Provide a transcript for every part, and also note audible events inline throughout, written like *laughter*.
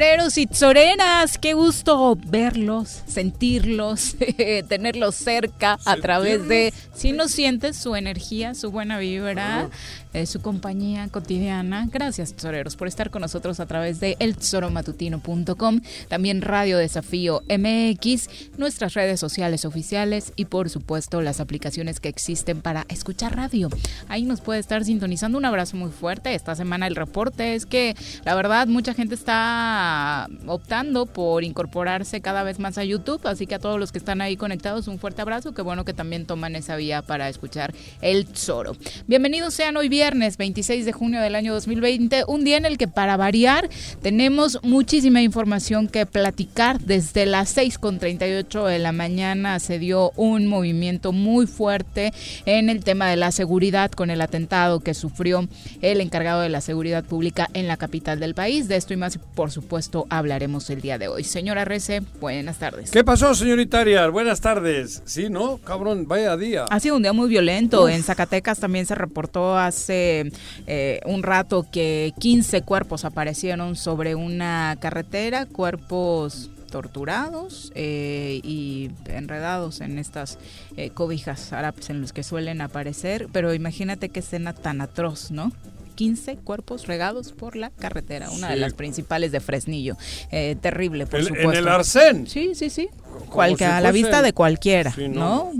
queridos choreros y choreras. Qué gusto verlos, sentirlos, *laughs* tenerlos cerca a través de, si no sientes su energía, su buena vibra, eh, su compañía cotidiana. Gracias, tesoreros, por estar con nosotros a través de eltesoromatutino.com, también Radio Desafío MX, nuestras redes sociales oficiales y, por supuesto, las aplicaciones que existen para escuchar radio. Ahí nos puede estar sintonizando. Un abrazo muy fuerte. Esta semana el reporte es que, la verdad, mucha gente está optando por incorporarse cada vez más a YouTube, así que a todos los que están ahí conectados, un fuerte abrazo. Qué bueno que también toman esa vía para escuchar el Tesoro. Bienvenidos sean hoy viernes 26 de junio del año 2020, un día en el que para variar tenemos muchísima información que platicar. Desde las 6.38 de la mañana se dio un movimiento muy fuerte en el tema de la seguridad con el atentado que sufrió el encargado de la seguridad pública en la capital del país. De esto y más, por supuesto, hablaremos el día de hoy. Señora Rece, buenas tardes. ¿Qué pasó, señorita Arias? Buenas tardes. Sí, ¿no? Cabrón, vaya día. Ha sido un día muy violento. En Zacatecas también se reportó hace eh, un rato que 15 cuerpos aparecieron sobre una carretera, cuerpos torturados eh, y enredados en estas eh, cobijas árabes en los que suelen aparecer, pero imagínate qué escena tan atroz, ¿no? 15 cuerpos regados por la carretera, una de las principales de Fresnillo. terrible, por supuesto. En el arcén. Sí, sí, sí. a la vista de cualquiera, ¿no?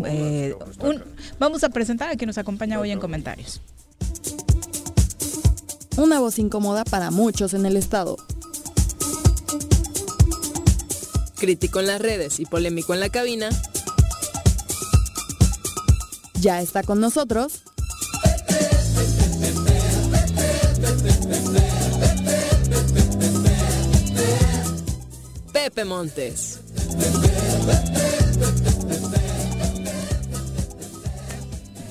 vamos a presentar a quien nos acompaña hoy en comentarios. Una voz incómoda para muchos en el estado. Crítico en las redes y polémico en la cabina. Ya está con nosotros. Pepe Montes.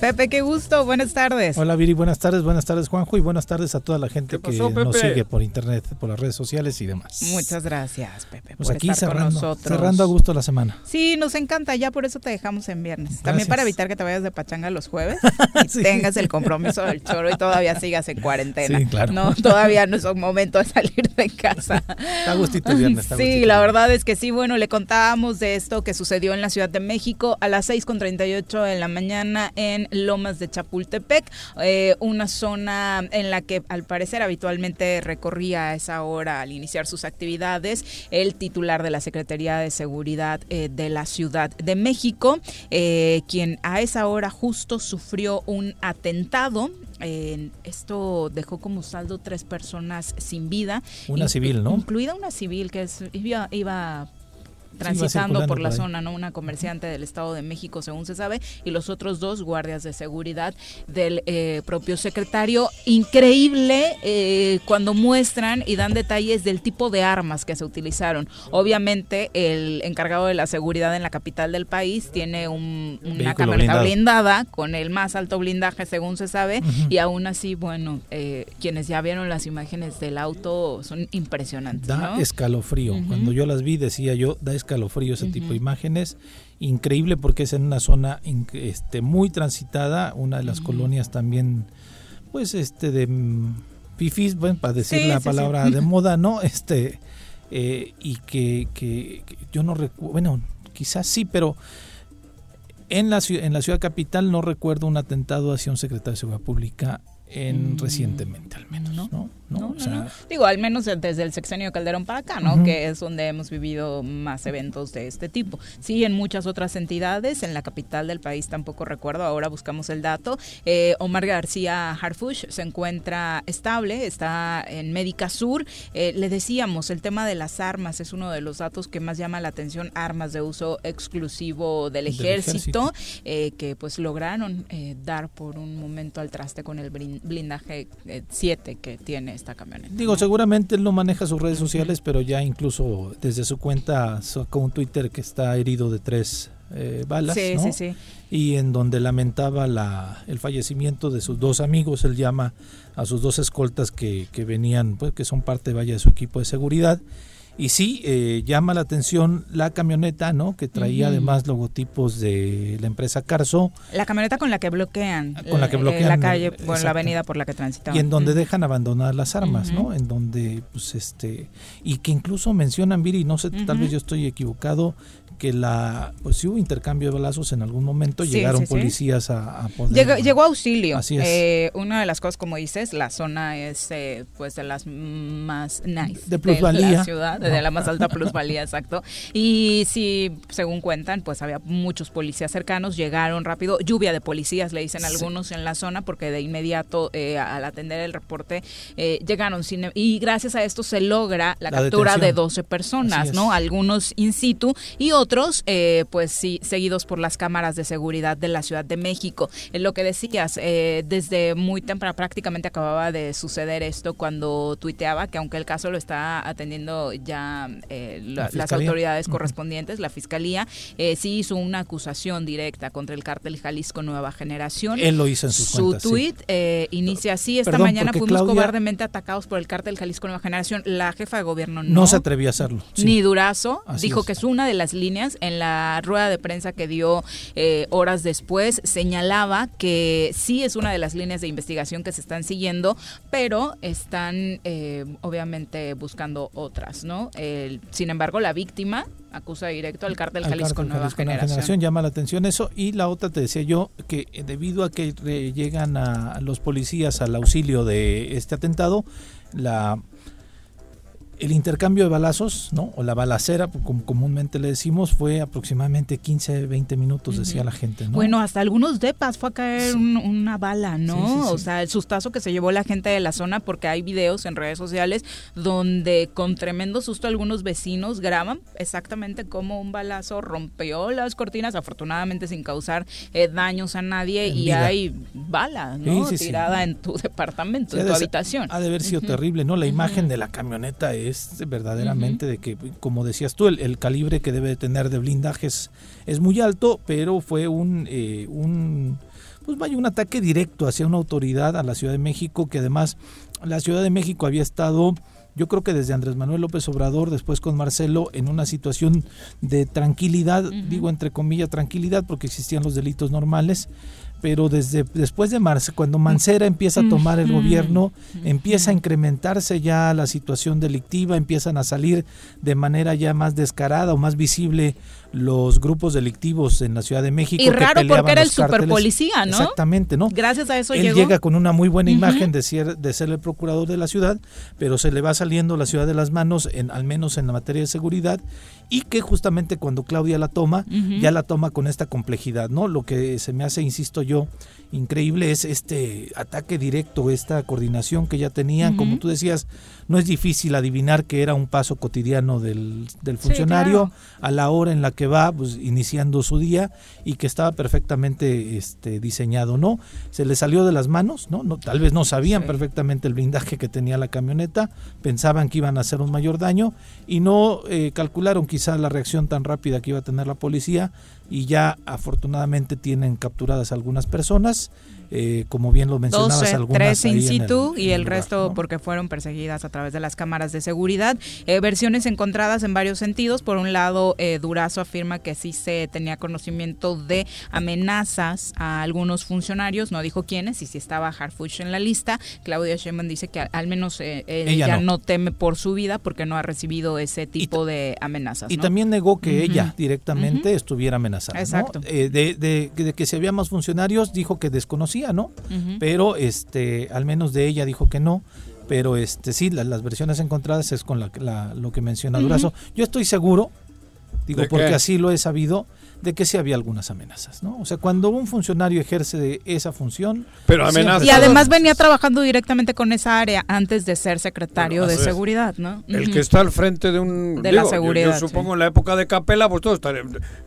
Pepe, qué gusto, buenas tardes. Hola Viri, buenas tardes, buenas tardes Juanjo y buenas tardes a toda la gente que nos sigue por internet, por las redes sociales y demás. Muchas gracias, Pepe, pues aquí cerrando, cerrando a gusto la semana. Sí, nos encanta, ya por eso te dejamos en viernes. También para evitar que te vayas de pachanga los jueves *laughs* y tengas el compromiso del choro y todavía sigas en cuarentena. Sí, claro. No, todavía no es un momento de salir de casa. Está gustito el viernes. Está sí, la verdad es que sí, bueno, le contábamos de esto que sucedió en la Ciudad de México a las 6.38 de la mañana en Lomas de Chapultepec, eh, una zona en la que al parecer habitualmente recorría a esa hora al iniciar sus actividades el titular de la Secretaría de Seguridad eh, de la Ciudad de México, eh, quien a esa hora justo sufrió un atentado esto dejó como saldo tres personas sin vida. Una civil, ¿no? Incluida una civil que es, iba, iba transitando por la zona, ¿no? Una comerciante del Estado de México, según se sabe, y los otros dos guardias de seguridad del eh, propio secretario. Increíble eh, cuando muestran y dan detalles del tipo de armas que se utilizaron. Obviamente, el encargado de la seguridad en la capital del país tiene una camioneta blindada con el más alto blindaje, según se sabe, y aún así, bueno, eh, quienes ya vieron las imágenes del auto son impresionantes. Da escalofrío. Cuando yo las vi, decía yo, da escalofrío escalofrío ese tipo de imágenes. Increíble porque es en una zona este, muy transitada, una de las colonias también, pues, este, de mm, fifis, bueno, para decir la palabra de *laughs* moda, ¿no? Este, eh, y que, que, yo no recuerdo, bueno, quizás sí, pero en la, en la ciudad capital no recuerdo un atentado hacia un secretario de Seguridad Pública en, mm. recientemente al menos, ¿no? ¿no? Digo, al menos desde el sexenio Calderón para acá, ¿no? Que es donde hemos vivido más eventos de este tipo. Sí, en muchas otras entidades, en la capital del país tampoco recuerdo, ahora buscamos el dato. Eh, Omar García Harfush se encuentra estable, está en Médica Sur. Eh, le decíamos, el tema de las armas es uno de los datos que más llama la atención, armas de uso exclusivo del ejército, eh, que pues lograron dar por un momento al traste con el blindaje 7 que tiene esta camioneta. Digo, seguramente él no maneja sus redes sociales, pero ya incluso desde su cuenta sacó un Twitter que está herido de tres eh, balas. Sí, sí, sí. Y en donde lamentaba la, el fallecimiento de sus dos amigos, él llama a sus dos escoltas que, que venían, pues que son parte vaya de su equipo de seguridad y sí, eh, llama la atención la camioneta, ¿no? Que traía además logotipos de la empresa Carso. La camioneta con la que bloquean, con la, que bloquean la calle, la avenida por la que transitan. Y en donde dejan abandonar las armas, ¿no? En donde, pues, este, y que incluso mencionan, Viri, no sé, tal vez yo estoy equivocado, que la pues sí hubo intercambio de balazos en algún momento llegaron policías A, poder llegó, auxilio. Así es. Eh, una de las cosas como dices la zona es eh, pues de las más nice de plusvalía. de la ciudad de la más alta *laughs* plusvalía exacto. Y sí según cuentan pues había muchos policías cercanos llegaron rápido. Lluvia de policías le dicen algunos en la zona porque de inmediato eh, al atender el reporte llegaron sin, y gracias a esto se logra la, captura de 12 personas no algunos in situ y otros otros, eh, pues sí, seguidos por las cámaras de seguridad de la Ciudad de México. En lo que decías, eh, desde muy temprano, prácticamente acababa de suceder esto cuando tuiteaba que aunque el caso lo está atendiendo ya eh, las autoridades correspondientes, la Fiscalía, sí hizo una acusación directa contra el cártel Jalisco Nueva Generación. Él lo hizo en sus Su tuit inicia así, esta mañana fuimos cobardemente atacados por el cártel Jalisco Nueva Generación. La jefa de gobierno no, no se atrevió a hacerlo. Ni Durazo, dijo que es una de las líneas en la rueda de prensa que dio eh, horas después, señalaba que sí es una de las líneas de investigación que se están siguiendo, pero están eh, obviamente buscando otras, ¿no? sin embargo, la víctima acusa directo al cártel Jalisco, Nueva, generación. Llama la atención eso. Y la otra, te decía yo, que debido a que llegan a los policías al auxilio de este atentado, la el intercambio de balazos, ¿no? O la balacera, como comúnmente le decimos, fue aproximadamente 15, 20 minutos, decía la gente, ¿no? Bueno, hasta algunos depas fue a caer una bala, ¿no? o sea, el sustazo que se llevó la gente de la zona, porque hay videos en redes sociales donde con tremendo susto algunos vecinos graban exactamente cómo un balazo rompió las cortinas, afortunadamente sin causar eh, daños a nadie, y hay bala, ¿no? Tirada en tu *laughs* departamento, en tu habitación. Ha de haber sido terrible, ¿no? La imagen de la camioneta es es verdaderamente de que, como decías tú, el, calibre que debe tener de blindajes es muy alto, pero fue un, eh, un pues vaya un ataque directo hacia una autoridad a la Ciudad de México que además la Ciudad de México había estado yo creo que desde Andrés Manuel López Obrador, después con Marcelo, en una situación de tranquilidad, digo entre comillas tranquilidad, porque existían los delitos normales, pero desde después de marzo, cuando Mancera empieza a tomar el gobierno, empieza a incrementarse ya la situación delictiva, empiezan a salir de manera ya más descarada o más visible los grupos delictivos en la Ciudad de México. Y raro porque era el superpolicía, ¿no? Exactamente, ¿no? Gracias a eso Él llega con una muy buena imagen de ser, de ser el procurador de la ciudad, pero se le va saliendo la ciudad de las manos, en, al menos en la materia de seguridad, y que justamente cuando Claudia la toma, ya la toma con esta complejidad, ¿no? Lo que se me hace, insisto yo, increíble es este ataque directo, esta coordinación que ya tenían, como tú decías, no es difícil adivinar que era un paso cotidiano del, del funcionario a la hora en la que va pues, iniciando su día y que estaba perfectamente este, diseñado, ¿no? Se le salió de las manos, ¿no? no tal vez no sabían perfectamente el blindaje que tenía la camioneta, pensaban que iban a hacer un mayor daño y no eh, calcularon quizá la reacción tan rápida que iba a tener la policía y ya afortunadamente tienen capturadas algunas personas eh, como bien lo mencionabas, 12, tres in situ y el, resto porque fueron perseguidas a través de las cámaras de seguridad. Eh, versiones encontradas en varios sentidos. Por un lado, eh, Durazo afirma que sí se tenía conocimiento de amenazas a algunos funcionarios, no dijo quiénes y si estaba Harfuch en la lista. Claudia Sheinbaum dice que al menos ella no. teme por su vida porque no ha recibido ese tipo de amenazas. Y también negó que ella directamente estuviera amenazada. Exacto. de, de que si había más funcionarios, dijo que desconocía ¿no? Pero este, al menos de ella dijo que no pero este sí, la- las versiones encontradas es con la, la- lo que menciona Durazo. Yo estoy seguro, digo, ¿De porque qué? así lo he sabido, de que sí había algunas amenazas, ¿no? O sea, cuando un funcionario ejerce de esa función... Pero amenazas. Y además venía trabajando directamente con esa área antes de ser secretario Bueno, de seguridad, ¿no? El que está al frente de un. De la digo, seguridad, Yo, supongo sí. en la época de Capela, pues todo está.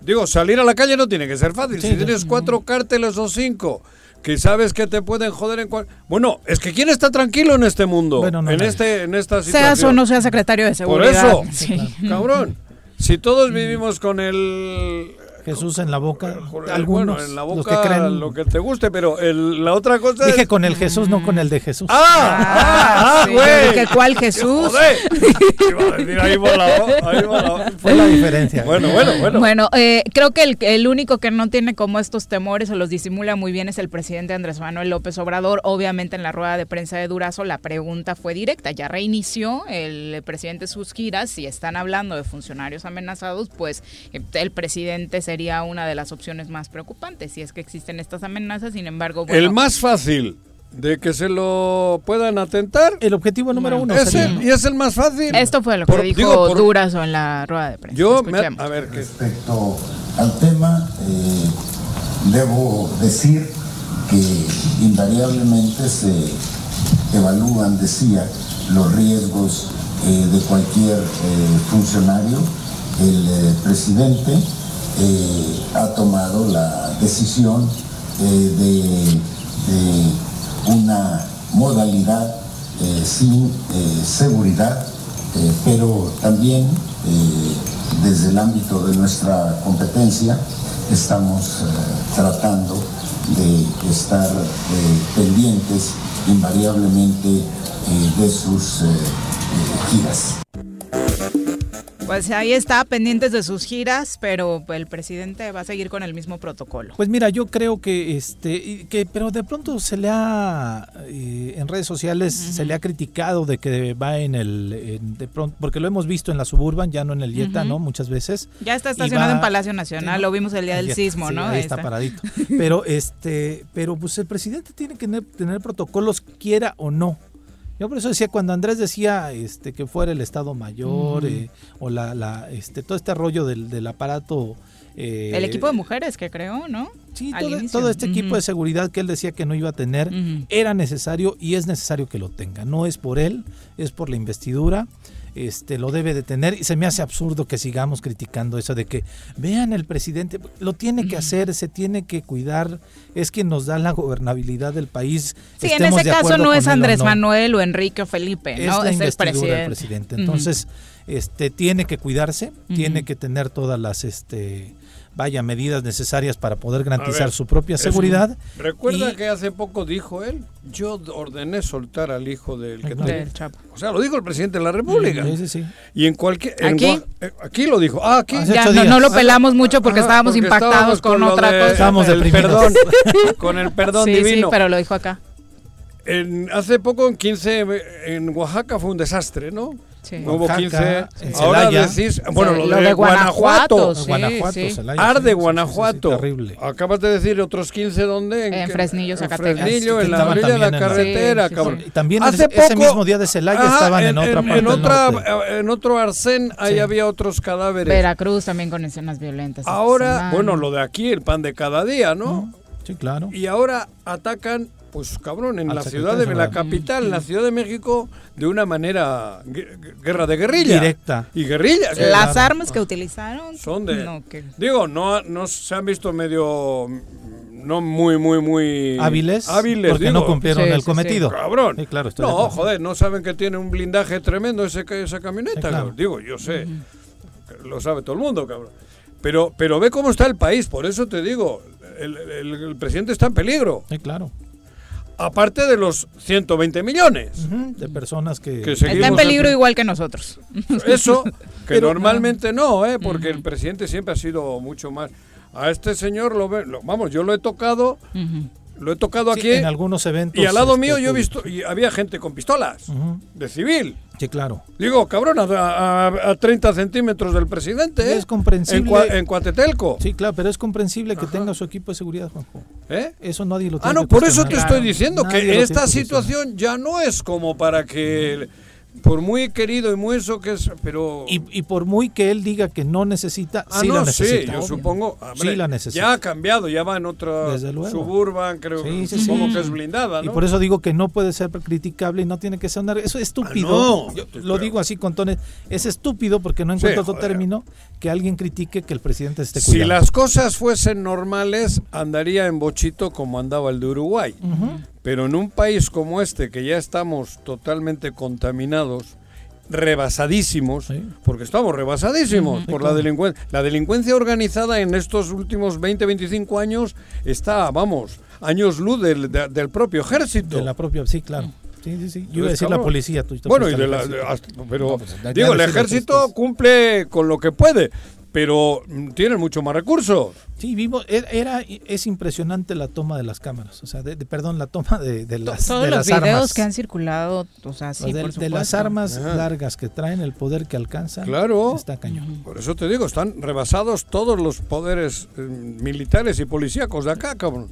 Digo, salir a la calle no tiene que ser fácil. Sí, si tienes cuatro cárteles o cinco. Que sabes que te pueden joder en cual... Bueno, es que ¿quién está tranquilo en este mundo? Bueno, no, en, este, en esta situación. Seas o no seas secretario de Por seguridad. eso, Sí. cabrón. Si todos vivimos con el... Jesús en la boca, el- algunos, bueno, en la los boca que creen... lo que te guste, pero el- la otra cosa Dije es... con el Jesús, no con el de Jesús. ¡Ah! ¡Ah, ah, sí, güey! ¿cuál Jesús? ¡Joder! Iba a decir, ahí volado, ahí volado. Fue la diferencia. Bueno, bueno, bueno. Bueno, eh, creo que el, el único que no tiene como estos temores o los disimula muy bien es el presidente Andrés Manuel López Obrador. Obviamente en la rueda de prensa de Durazo la pregunta fue directa. Ya reinició el presidente sus giras. Si están hablando de funcionarios amenazados, pues el presidente sería una de las opciones más preocupantes si es que existen estas amenazas. Sin embargo, bueno, El más fácil de que se lo puedan atentar El objetivo número uno es el, y es el más fácil. esto fue lo que Por- dijo digo, por- Durazo en la rueda de prensa. Yo, me- a ver, Respecto al tema, eh, debo decir que invariablemente se evalúan, decía, los riesgos eh, de cualquier eh, funcionario. El eh, presidente ha tomado la decisión eh, de, de una modalidad eh, sin eh, seguridad, pero también desde el ámbito de nuestra competencia estamos tratando de estar pendientes invariablemente de sus giras. Pues ahí está, pendientes de sus giras, pero el presidente va a seguir con el mismo protocolo. Pues mira, yo creo que este, que, pero de pronto se le ha eh, en redes sociales se le ha criticado de que va en el, en- de pronto, porque lo hemos visto en la suburban, ya no en el Ujú. ¿no? Muchas veces. Ya está estacionado va- en Palacio Nacional, lo vimos el día del sismo, sí, ¿no? Ahí está paradito. Pero este, pero pues el presidente tiene que tener, tener protocolos, quiera o no. Yo por eso decía cuando Andrés decía este que fuera el Estado Mayor eh, o la, la este todo este rollo del, del aparato eh, El equipo de mujeres que creó, ¿no? Sí, todo, este equipo de seguridad que él decía que no iba a tener era necesario y es necesario que lo tenga. No es por él, es por la investidura. Este lo debe de tener y se me hace absurdo que sigamos criticando eso de que vean el presidente lo tiene que hacer, se tiene que cuidar, es quien nos da la gobernabilidad del país. Sí, en ese caso no es o Andrés no. Manuel o Enrique o Felipe, Es ¿no? la Es el presidente. del presidente. Ujú. Entonces, este tiene que cuidarse, tiene que tener todas las este vaya medidas necesarias para poder garantizar ver, su propia es- seguridad. Recuerda Y- que hace poco dijo él, yo ordené soltar al hijo del que Del Chapo. O sea, lo dijo el presidente de la República. Sí, sí, sí. Y en cualquier... en ¿Aquí? Gua- eh, aquí lo dijo. Ah, aquí. Ya, no, no lo pelamos mucho porque Ajá, estábamos porque impactados estábamos con, otra de- cosa. Estábamos el perdón, *laughs* con el perdón sí, divino. sí, pero lo dijo acá. En- hace poco en 15 en Oaxaca fue un desastre, ¿no? Sí. Hubo Oaxaca, 15. en Ahora decís, bueno, Sí, lo, de, Guanajuato. Sí, Guanajuato, sí. Celaya, sí, sí, Arde sí, Guanajuato. sí, sí, terrible. Acabas de decir otros 15 dónde? En qué- Fresnillo, en Zacatecas. Fresnillo, Sí, en la orilla de la en carretera, cabrón. sí. Y también Hace ese, ese poco- mismo día de Celaya Ajá, estaban en, otra parte en del otra, norte. eh, en otro arcén, ahí Sí. había otros cadáveres. Veracruz también con escenas violentas. Ahora, bueno, lo de aquí, el pan de cada día, ¿no? Sí, claro. Y ahora atacan, pues cabrón, en Al la ciudad de de la capital, en la Ciudad de México, de una manera gue- guerra de guerrilla. Directa. Y guerrilla. que Las claro. armas que utilizaron son de... No, que- Digo, no, no se han visto medio... mm, No muy, muy, muy... Hábiles, Hábiles, porque digo. no cumplieron Sí, el sí, cometido. Cabrón. Sí, claro, no, joder, no saben que tiene un blindaje tremendo ese, esa camioneta. Sí, claro. cabrón. Digo, yo sé. Lo sabe todo el mundo, cabrón. Pero, pero ve cómo está el país, por eso te digo, el, el- el presidente está en peligro. Sí, claro. Aparte de los 120 millones. De personas que... Que Está en peligro igual que nosotros. *laughs* Eso, *laughs* que Pero- normalmente no, ¿eh? porque el presidente siempre ha sido mucho más. A este señor lo ve, lo- vamos, yo lo he tocado. Lo he tocado Sí, aquí. en algunos eventos. y al lado este, mío yo he visto, y había gente con pistolas, de civil. Sí, claro. Digo, cabrón, a, a- a 30 centímetros del presidente, Y ¿eh? es comprensible. En, Cua- en Cuatetelco. Sí, claro, pero es comprensible que tenga su equipo de seguridad, Juanjo. ¿eh? Eso nadie lo Ah, tiene no, que por eso te estoy diciendo que esta situación ya no es como para que, por muy querido y muy eso que es, pero... Y, y por muy que él diga que no necesita, Ah, sí no, la necesita. sí, yo supongo. hombre, Sí la necesita. Ya ha cambiado, ya va en otra Desde luego. suburban, creo. Sí, sí, supongo que es blindada, ¿no? Y por eso digo que no puede ser criticable y no tiene que ser una... Eso es estúpido. Ah, no, Yo lo digo así con tones. Es estúpido porque no encuentro otro término que alguien critique que el presidente esté si cuidando. las cosas fuesen normales, andaría en bochito como andaba el de Uruguay. Ujú. Pero en un país como este, que ya estamos totalmente contaminados, rebasadísimos, Sí. porque estamos rebasadísimos por la delincuencia. La delincuencia organizada en estos últimos 20, 25 años está, vamos, años luz del, de- del propio ejército. De la propia... Sí, claro. Sí, sí, sí. Yo iba a decir la policía. tú Bueno, y fuiste de la, hasta- pero No, pues, digo, el ejército pues, cumple con lo que puede, pero mm, tienen mucho más recursos. Sí, vimos, era, era- es impresionante la toma de las cámaras, o sea, de, de- perdón, la toma de, de las, Todos de los las videos armas. que han circulado, o sea, sí, por de las armas Ajá. largas que traen, el poder que alcanzan, Claro. está cañón. Por eso te digo, están rebasados todos los poderes eh, militares y policíacos de acá, cabrón.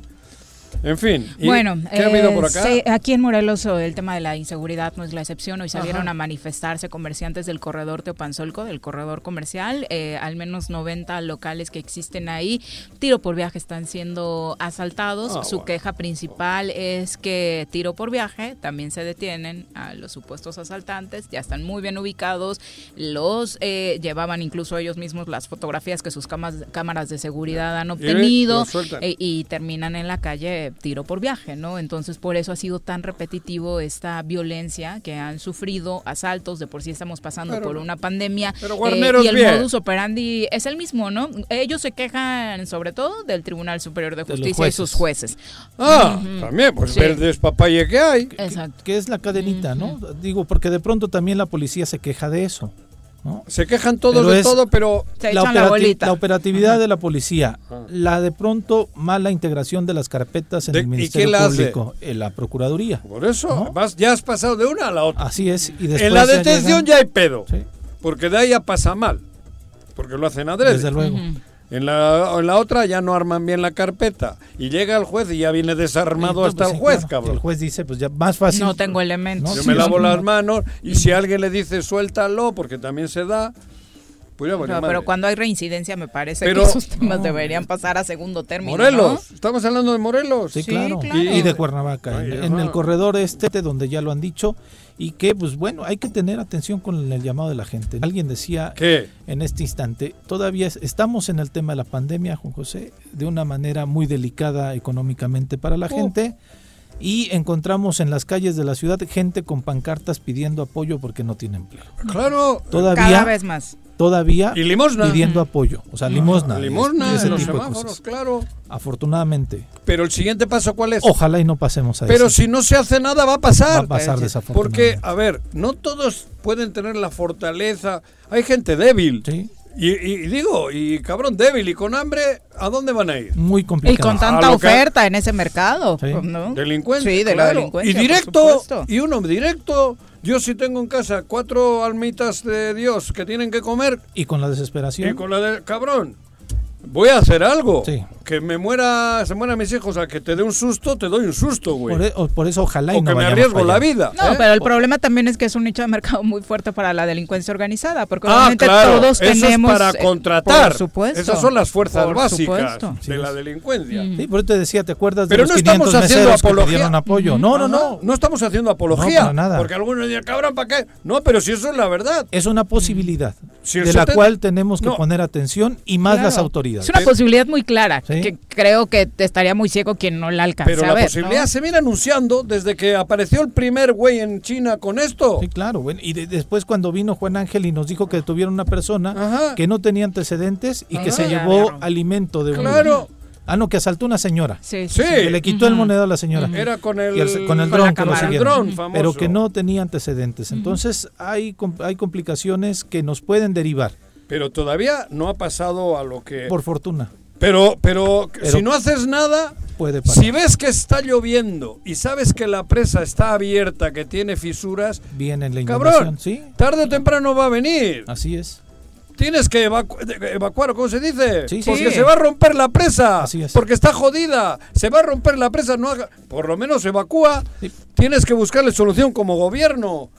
En fin, ¿y Bueno, ¿qué ha habido eh, por acá? sí, aquí en Morelos oh, el tema de la inseguridad no es la excepción. Hoy salieron a manifestarse comerciantes del corredor Teopanzolco, del corredor comercial, eh, al menos 90 locales que existen ahí. Tiro por viaje están siendo asaltados. Ah, Su bueno. queja principal es que tiro por viaje también se detienen a los supuestos asaltantes. Ya están muy bien ubicados. Los eh, llevaban incluso ellos mismos las fotografías que sus camas- cámaras de seguridad han obtenido eh, y terminan en la calle tiro por viaje, ¿no? Entonces por eso ha sido tan repetitivo esta violencia que han sufrido, asaltos, de por sí estamos pasando Pero- por una pandemia pero eh, y el bien. modus operandi es el mismo, ¿no? Ellos se quejan sobre todo del Tribunal Superior de Justicia y sus jueces. Ah, también, pues Sí. ver el despapalle que hay. Exacto. Que es la cadenita, ¿no? Digo, porque de pronto también la policía se queja de eso, ¿no? Se quejan todos Pero de todo, pero Se la, la bolita. la operatividad de la policía, Ajá. la de pronto mala integración de las carpetas en ¿De- el Ministerio la? Público, en la Procuraduría. por eso ¿No? vas, ya has pasado de una a la otra. Así es. Y después en la ya detención llegan- ya hay pedo, Sí, porque de ahí ya pasa mal, porque lo hacen adrede. desde luego. En la, en la otra ya no arman bien la carpeta. Y llega el juez y ya viene desarmado hasta pues el sí, juez, claro. cabrón. El juez dice, pues ya más fácil. No tengo elementos. No, Yo sí, me lavo las manos y si alguien le dice suéltalo, porque también se da, pues ya Pero, madre. pero cuando hay reincidencia me parece Pero- que esos temas deberían pasar a segundo término. ¿no? Morelos, estamos hablando de Morelos. Sí, Sí, claro. Y, y de Cuernavaca, Ay, en, el corredor este, donde ya lo han dicho, y que, pues bueno, hay que tener atención con el llamado de la gente. Alguien decía ¿Qué? en este instante, todavía es- estamos en el tema de la pandemia, Juan José, de una manera muy delicada económicamente para la Oh. gente. Y encontramos en las calles de la ciudad gente con pancartas pidiendo apoyo porque no tiene empleo. Claro. Todavía, Cada vez más. Todavía Y limosna. pidiendo apoyo. O sea, limosna. Limosna ese en los tipo de semáforos, cosas. claro. Afortunadamente. Pero el siguiente paso, ¿cuál es? Ojalá y no pasemos a Pero eso. si no se hace nada, va a Va pasar. a pasar Porque, desafortunadamente. a ver, no todos pueden tener la fortaleza. Hay gente débil. Sí, Y, y- y digo, y cabrón débil y con hambre, ¿a dónde van a ir? muy Y complicado. con A tanta que- oferta en ese mercado. Sí. ¿no? Delincuente. Sí, de la delincuencia. Y directo, y uno directo. Yo si tengo en casa cuatro almitas de Dios que tienen que comer, Y con la desesperación. y con la de cabrón, voy a hacer algo. Sí. Que me muera, se mueran mis hijos, a que te dé un susto, te doy un susto, güey. por, e- o- por eso ojalá y O no que me arriesgo la vida. No, ¿eh? pero el problema también es que es un nicho de mercado muy fuerte para la delincuencia organizada, porque Ah, obviamente claro, todos eso tenemos es para eh, contratar. por supuesto. Esas son las fuerzas Por básicas supuesto. de la delincuencia. Sí, por eso te decía, ¿te acuerdas Pero de no los estamos 500 haciendo meseros que apología. pidieron apoyo? No, no, Ajá, no. No estamos haciendo apología. No, para nada. Porque algunos dicen, cabrón, ¿para qué? No, pero si eso es la verdad. Es una posibilidad Si el de la 70 cual tenemos que No. poner atención y más Claro. las autoridades. Es una posibilidad muy clara, Sí. que creo que estaría muy ciego quien no la alcance Pero a la ver, posibilidad ¿no? se viene anunciando desde que apareció el primer güey en China con esto. Sí, claro. bueno, y de- después cuando vino Juan Ángel y nos dijo que detuvieron una persona Ajá. que no tenía antecedentes y que se Ya, llevó ya. alimento de un... Claro. Ah, no, que asaltó una señora. Sí, sí. Que le quitó el monedero a la señora. Era con el, con el dron que lo siguieron. dron famoso. pero que no tenía antecedentes. Entonces hay, com- hay complicaciones que nos pueden derivar, Pero todavía no ha pasado a lo que... por fortuna. Pero, pero, Pero- si no haces nada, puede pasar. Si ves que está lloviendo y sabes que la presa está abierta, que tiene fisuras, Viene la inundación, cabrón, sí, tarde o temprano va a venir. así es. Tienes que evacu- evacuar, ¿cómo se dice? Sí, sí. porque Sí. se va a romper la presa. Así es. Porque está jodida. Se va a romper la presa. No haga- por lo menos evacúa. Sí. Tienes que buscarle solución como gobierno.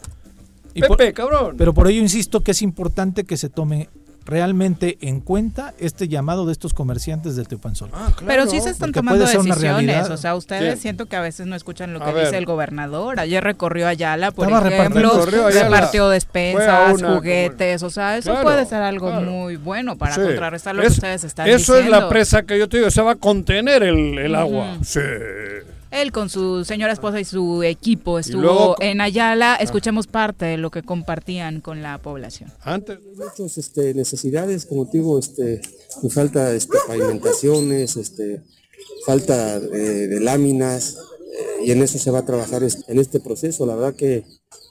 Y por- Pepe, cabrón. Pero por ello insisto que es importante que se tome realmente en cuenta este llamado de estos comerciantes del Teopanzol. Ah, claro. Pero sí se están porque tomando decisiones, o sea, ustedes Sí. siento que a veces no escuchan lo A que ver. dice el gobernador. Ayer recorrió Ayala, por Estaba ejemplo, Ayala. repartió despensas, una- juguetes, o sea, eso Claro, puede ser algo claro. muy bueno para Sí. contrarrestar lo Es- que ustedes están Eso diciendo. es la presa que yo te digo. Se va a contener el, el agua. Sí. Él con su señora esposa y su equipo estuvo luego- en Ayala. Escuchemos parte de lo que compartían con la población. Antes. muchas este, necesidades, como digo, este, falta este, pavimentaciones, este, falta eh, de láminas, eh, y en eso se va a trabajar en este proceso. La verdad que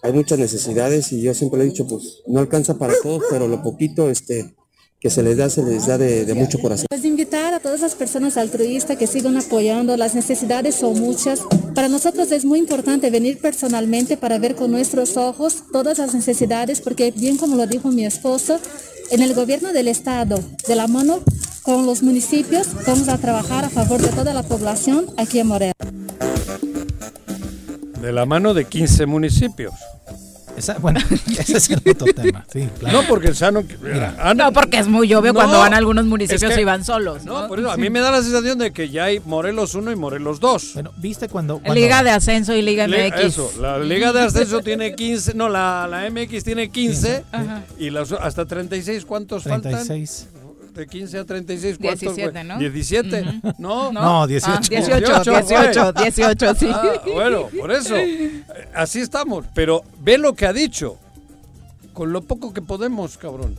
hay muchas necesidades y yo siempre le he dicho, pues no alcanza para todos, pero lo poquito este, que se les da, se les da de, de mucho corazón. Pues invitar a todas las personas altruistas que sigan apoyando, las necesidades son muchas. Para nosotros es muy importante venir personalmente para ver con nuestros ojos todas las necesidades, porque bien como lo dijo mi esposo, en el gobierno del estado, de la mano con los municipios, vamos a trabajar a favor de toda la población aquí en Morelos. De la mano de 15 municipios. Esa- bueno, *laughs* ese es el otro tema. Sí, claro. No, porque el sano. Ah, No, porque es muy obvio No, cuando van a algunos municipios es que- y van solos. No, ¿no? por eso a mí me da la sensación de que ya hay Morelos 1 y Morelos 2. Bueno, viste cuando, cuando- Liga de Ascenso y Liga MX. Eso, la Liga de Ascenso tiene 15, no, la, la MX tiene 15 Ajá. y las, hasta 36, ¿cuántos 36. faltan? De 15 a 36, ¿cuántos? 17, güey? ¿no? 17, ¿no? No, 18. Ah, 18, 18, 18, 18, sí. Ah, bueno, por eso, así estamos, pero ve lo que ha dicho, con lo poco que podemos, cabrón.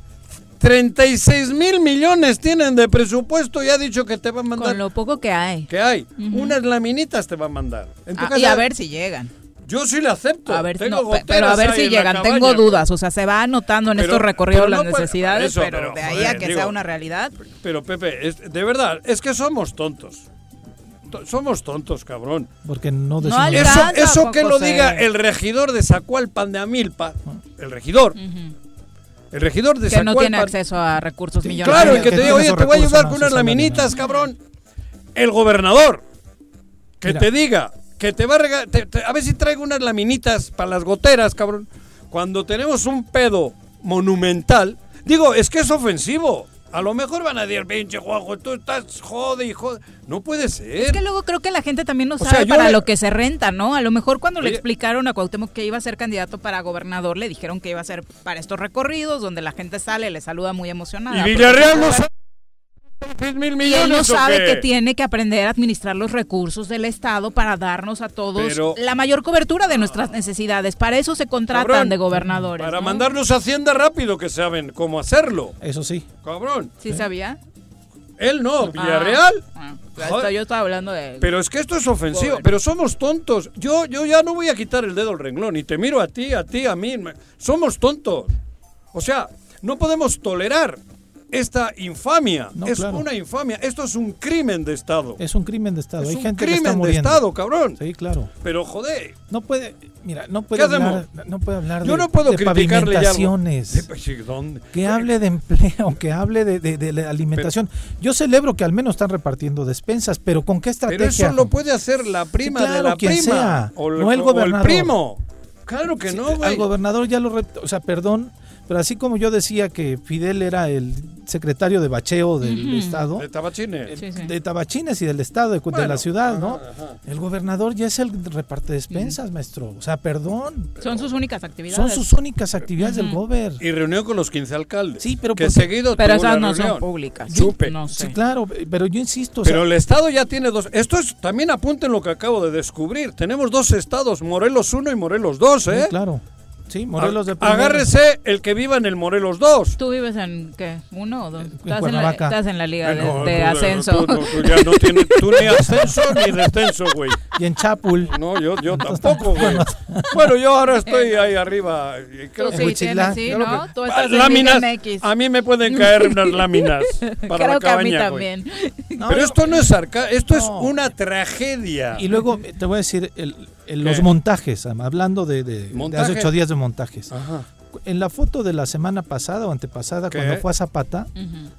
36 mil millones tienen de presupuesto y ha dicho que te va a mandar. Con lo poco que hay. que hay, unas laminitas te va a mandar. En tu Ah, casa- y a ver si llegan. Yo sí le acepto. A ver, Tengo no, pero a ver si llegan. cabaña. Tengo dudas. O sea, se va anotando en Pero- estos recorridos las no puede- necesidades, eso, pero, pero, de ahí joder, a que digo- sea una realidad. Pero Pepe, es- de verdad, es que somos tontos. To- Somos tontos, cabrón. Porque no No decimos. hay- Eso, eso que lo diga el regidor de Zacualpan de Amilpa, el regidor, el regidor de Que no tiene acceso a recursos millonarios. Claro, y que Que te diga, oye, te voy a ayudar no, con unas laminitas, cabrón. El gobernador, que Mira. te diga, que te va a regalar, a ver si traigo unas laminitas para las goteras, cabrón. Cuando tenemos un pedo monumental, digo, es que es ofensivo. A lo mejor van a decir, pinche Juanjo, tú estás jode y jode. No puede ser. Es que luego creo que la gente también no O sabe para le- lo que se renta, ¿no? A lo mejor cuando le explicaron a Cuauhtémoc que iba a ser candidato para gobernador, le dijeron que iba a ser para estos recorridos donde la gente sale, le saluda muy emocionada. y Villarreal no sabe 6 mil Y millones. él no ¿o sabe qué? que tiene que aprender a administrar los recursos del Estado para darnos a todos Pero- la mayor cobertura de nuestras necesidades. Para eso se contratan Cabrón, de gobernadores. Para ¿no? mandarnos a Hacienda rápido, que saben cómo hacerlo. Eso sí. Cabrón. ¿Sí sabía? Él no, Villarreal. Ah, Joder. esto- yo estaba hablando de... Pero es que esto es ofensivo, Pobre. pero somos tontos. Yo, yo ya no voy a quitar el dedo al renglón y te miro a ti, a ti, a mí. Somos tontos. O sea, no podemos tolerar esta infamia. No, es claro. una infamia. Esto es un crimen de Estado. Es un crimen de Estado. Es Hay un gente que está crimen de. Estado, cabrón. Sí, claro. Pero joder. No puede, mira, no puede ¿Qué hablar, no puede hablar Yo de, no puedo de criticarle ya. De- *laughs* ¿dónde? Que hable de empleo, que hable de, de- de la alimentación. Yo celebro que al menos están repartiendo despensas, pero ¿con qué estrategia? Pero eso lo puede hacer la prima Sí, de claro, la quien prima. sea, O, no el o gobernador. primo. Claro que Sí, no, Al güey. gobernador ya lo... O sea, perdón, pero así como yo decía que Fidel era el secretario de bacheo del. Estado, De Tabachines. Sí, sí. de Tabachines y del Estado, de, la ciudad, ¿no? ajá, ajá. El gobernador ya es el reparte despensas, maestro. O sea, perdón. Son sus únicas actividades. Son sus únicas actividades del gober. Y reunión con los 15 alcaldes. Sí, pero que ¿por qué? seguido Pero esas no son reunión. públicas. Supe. No sé. Sí, claro, pero yo insisto, o sea, Pero el Estado ya tiene dos. Esto es, también apunten lo que acabo de descubrir. Tenemos dos estados, Morelos 1 y Morelos 2, ¿eh? sí, claro. Sí, Morelos de primero. Agárrese el que viva en el Morelos 2. ¿Tú vives en qué? ¿Uno o dos? Estás, en la, Cuernavaca. estás en la liga de, No, de tú- ascenso. Tú, tú- tú ya no tienes, tú ni *laughs* ascenso ni descenso, güey. Y en Chapul. No, yo, yo tampoco, güey. Bueno, yo ahora estoy ahí arriba. Creo Tú que sí tienes, sí, ¿no? que- Tú estás láminas. A mí me pueden caer unas *laughs* láminas para Creo la que a mí cabaña, güey. también. No, Pero esto no es sarcasmo, esto es una tragedia. Y luego te voy a decir el- los ¿Qué? montajes, hablando de, de- hace ocho días de montajes. Ajá. En la foto de la semana pasada o antepasada, ¿Qué? cuando fue a Zapata,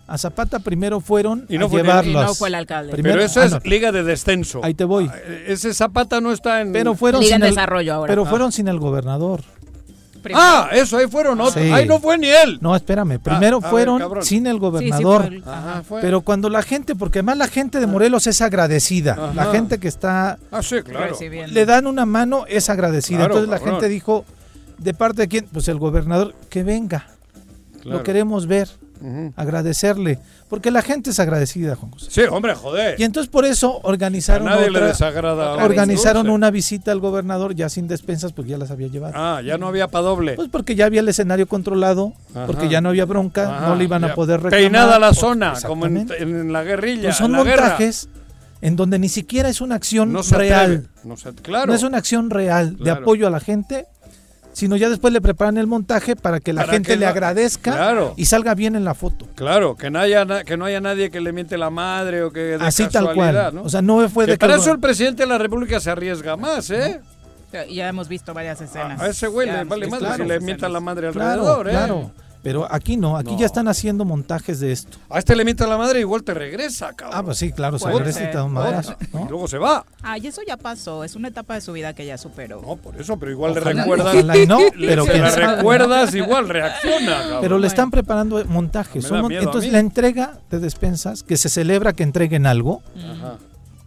a Zapata primero fueron Y no a fue. Y no fue el alcalde. Primero- Pero eso ah, es no. liga de descenso. Ahí te voy. Eh, Ese Zapata no está en. Pero fueron Liga en sin el, desarrollo ahora. pero Ah. fueron sin el gobernador. Primero. Ah, eso, ahí fueron otros. Sí. Ahí no fue ni él. No, espérame. Primero a ver, fueron sin el Sí, sí gobernador. fue el- ajá. Fue. Pero cuando la gente, porque además la gente de Morelos es agradecida, Ajá. la gente que está, Ah, sí, claro. Le dan una mano, es agradecida. Claro, Entonces la gente dijo, ¿de parte de quién? Pues el gobernador, que venga, Claro. lo queremos ver, Agradecerle, porque la gente es agradecida, Juan José. Sí, hombre, joder. Y entonces por eso A organizaron nadie le otra- desagrada. otra organizaron una visita al gobernador ya sin despensas porque ya las había llevado. Ah, ya no había para doble. Pues porque ya había el escenario controlado, Ajá. porque ya no había bronca, Ajá, no le iban ya. a poder reclamar. Peinada la Pues, zona, como en, la guerrilla. Pues son en la guerra. montajes en donde ni siquiera es una acción No se real. atreve. No se- claro. No es una acción real de apoyo a la gente, sino ya después le preparan el montaje para que la Para gente que le no- agradezca Claro. y salga bien en la foto. Claro, que no, haya, na- que no haya nadie que le miente la madre o que de Así tal cual. ¿no? O sea, no fue Que de para eso el presidente de la República se arriesga más, ¿eh? Ya hemos visto varias escenas. A ese güey Ya le vale madre si le mientan la madre Claro, alrededor, ¿eh? claro. Pero aquí no, aquí No. ya están haciendo montajes de esto. A este le mientan la madre y igual te regresa, cabrón. Ah, pues sí, claro, se regresa y ser. te da un madrazo, Otra. ¿no? Y luego se va. Ah, y eso ya pasó. Es una etapa de su vida que ya superó. No, por eso, pero igual le recuerdas. ojalá y no, *laughs* pero quién la recuerdas, igual reacciona, cabrón. Pero le están preparando montajes. Son Entonces, la entrega de despensas, que se celebra que entreguen algo, Ajá.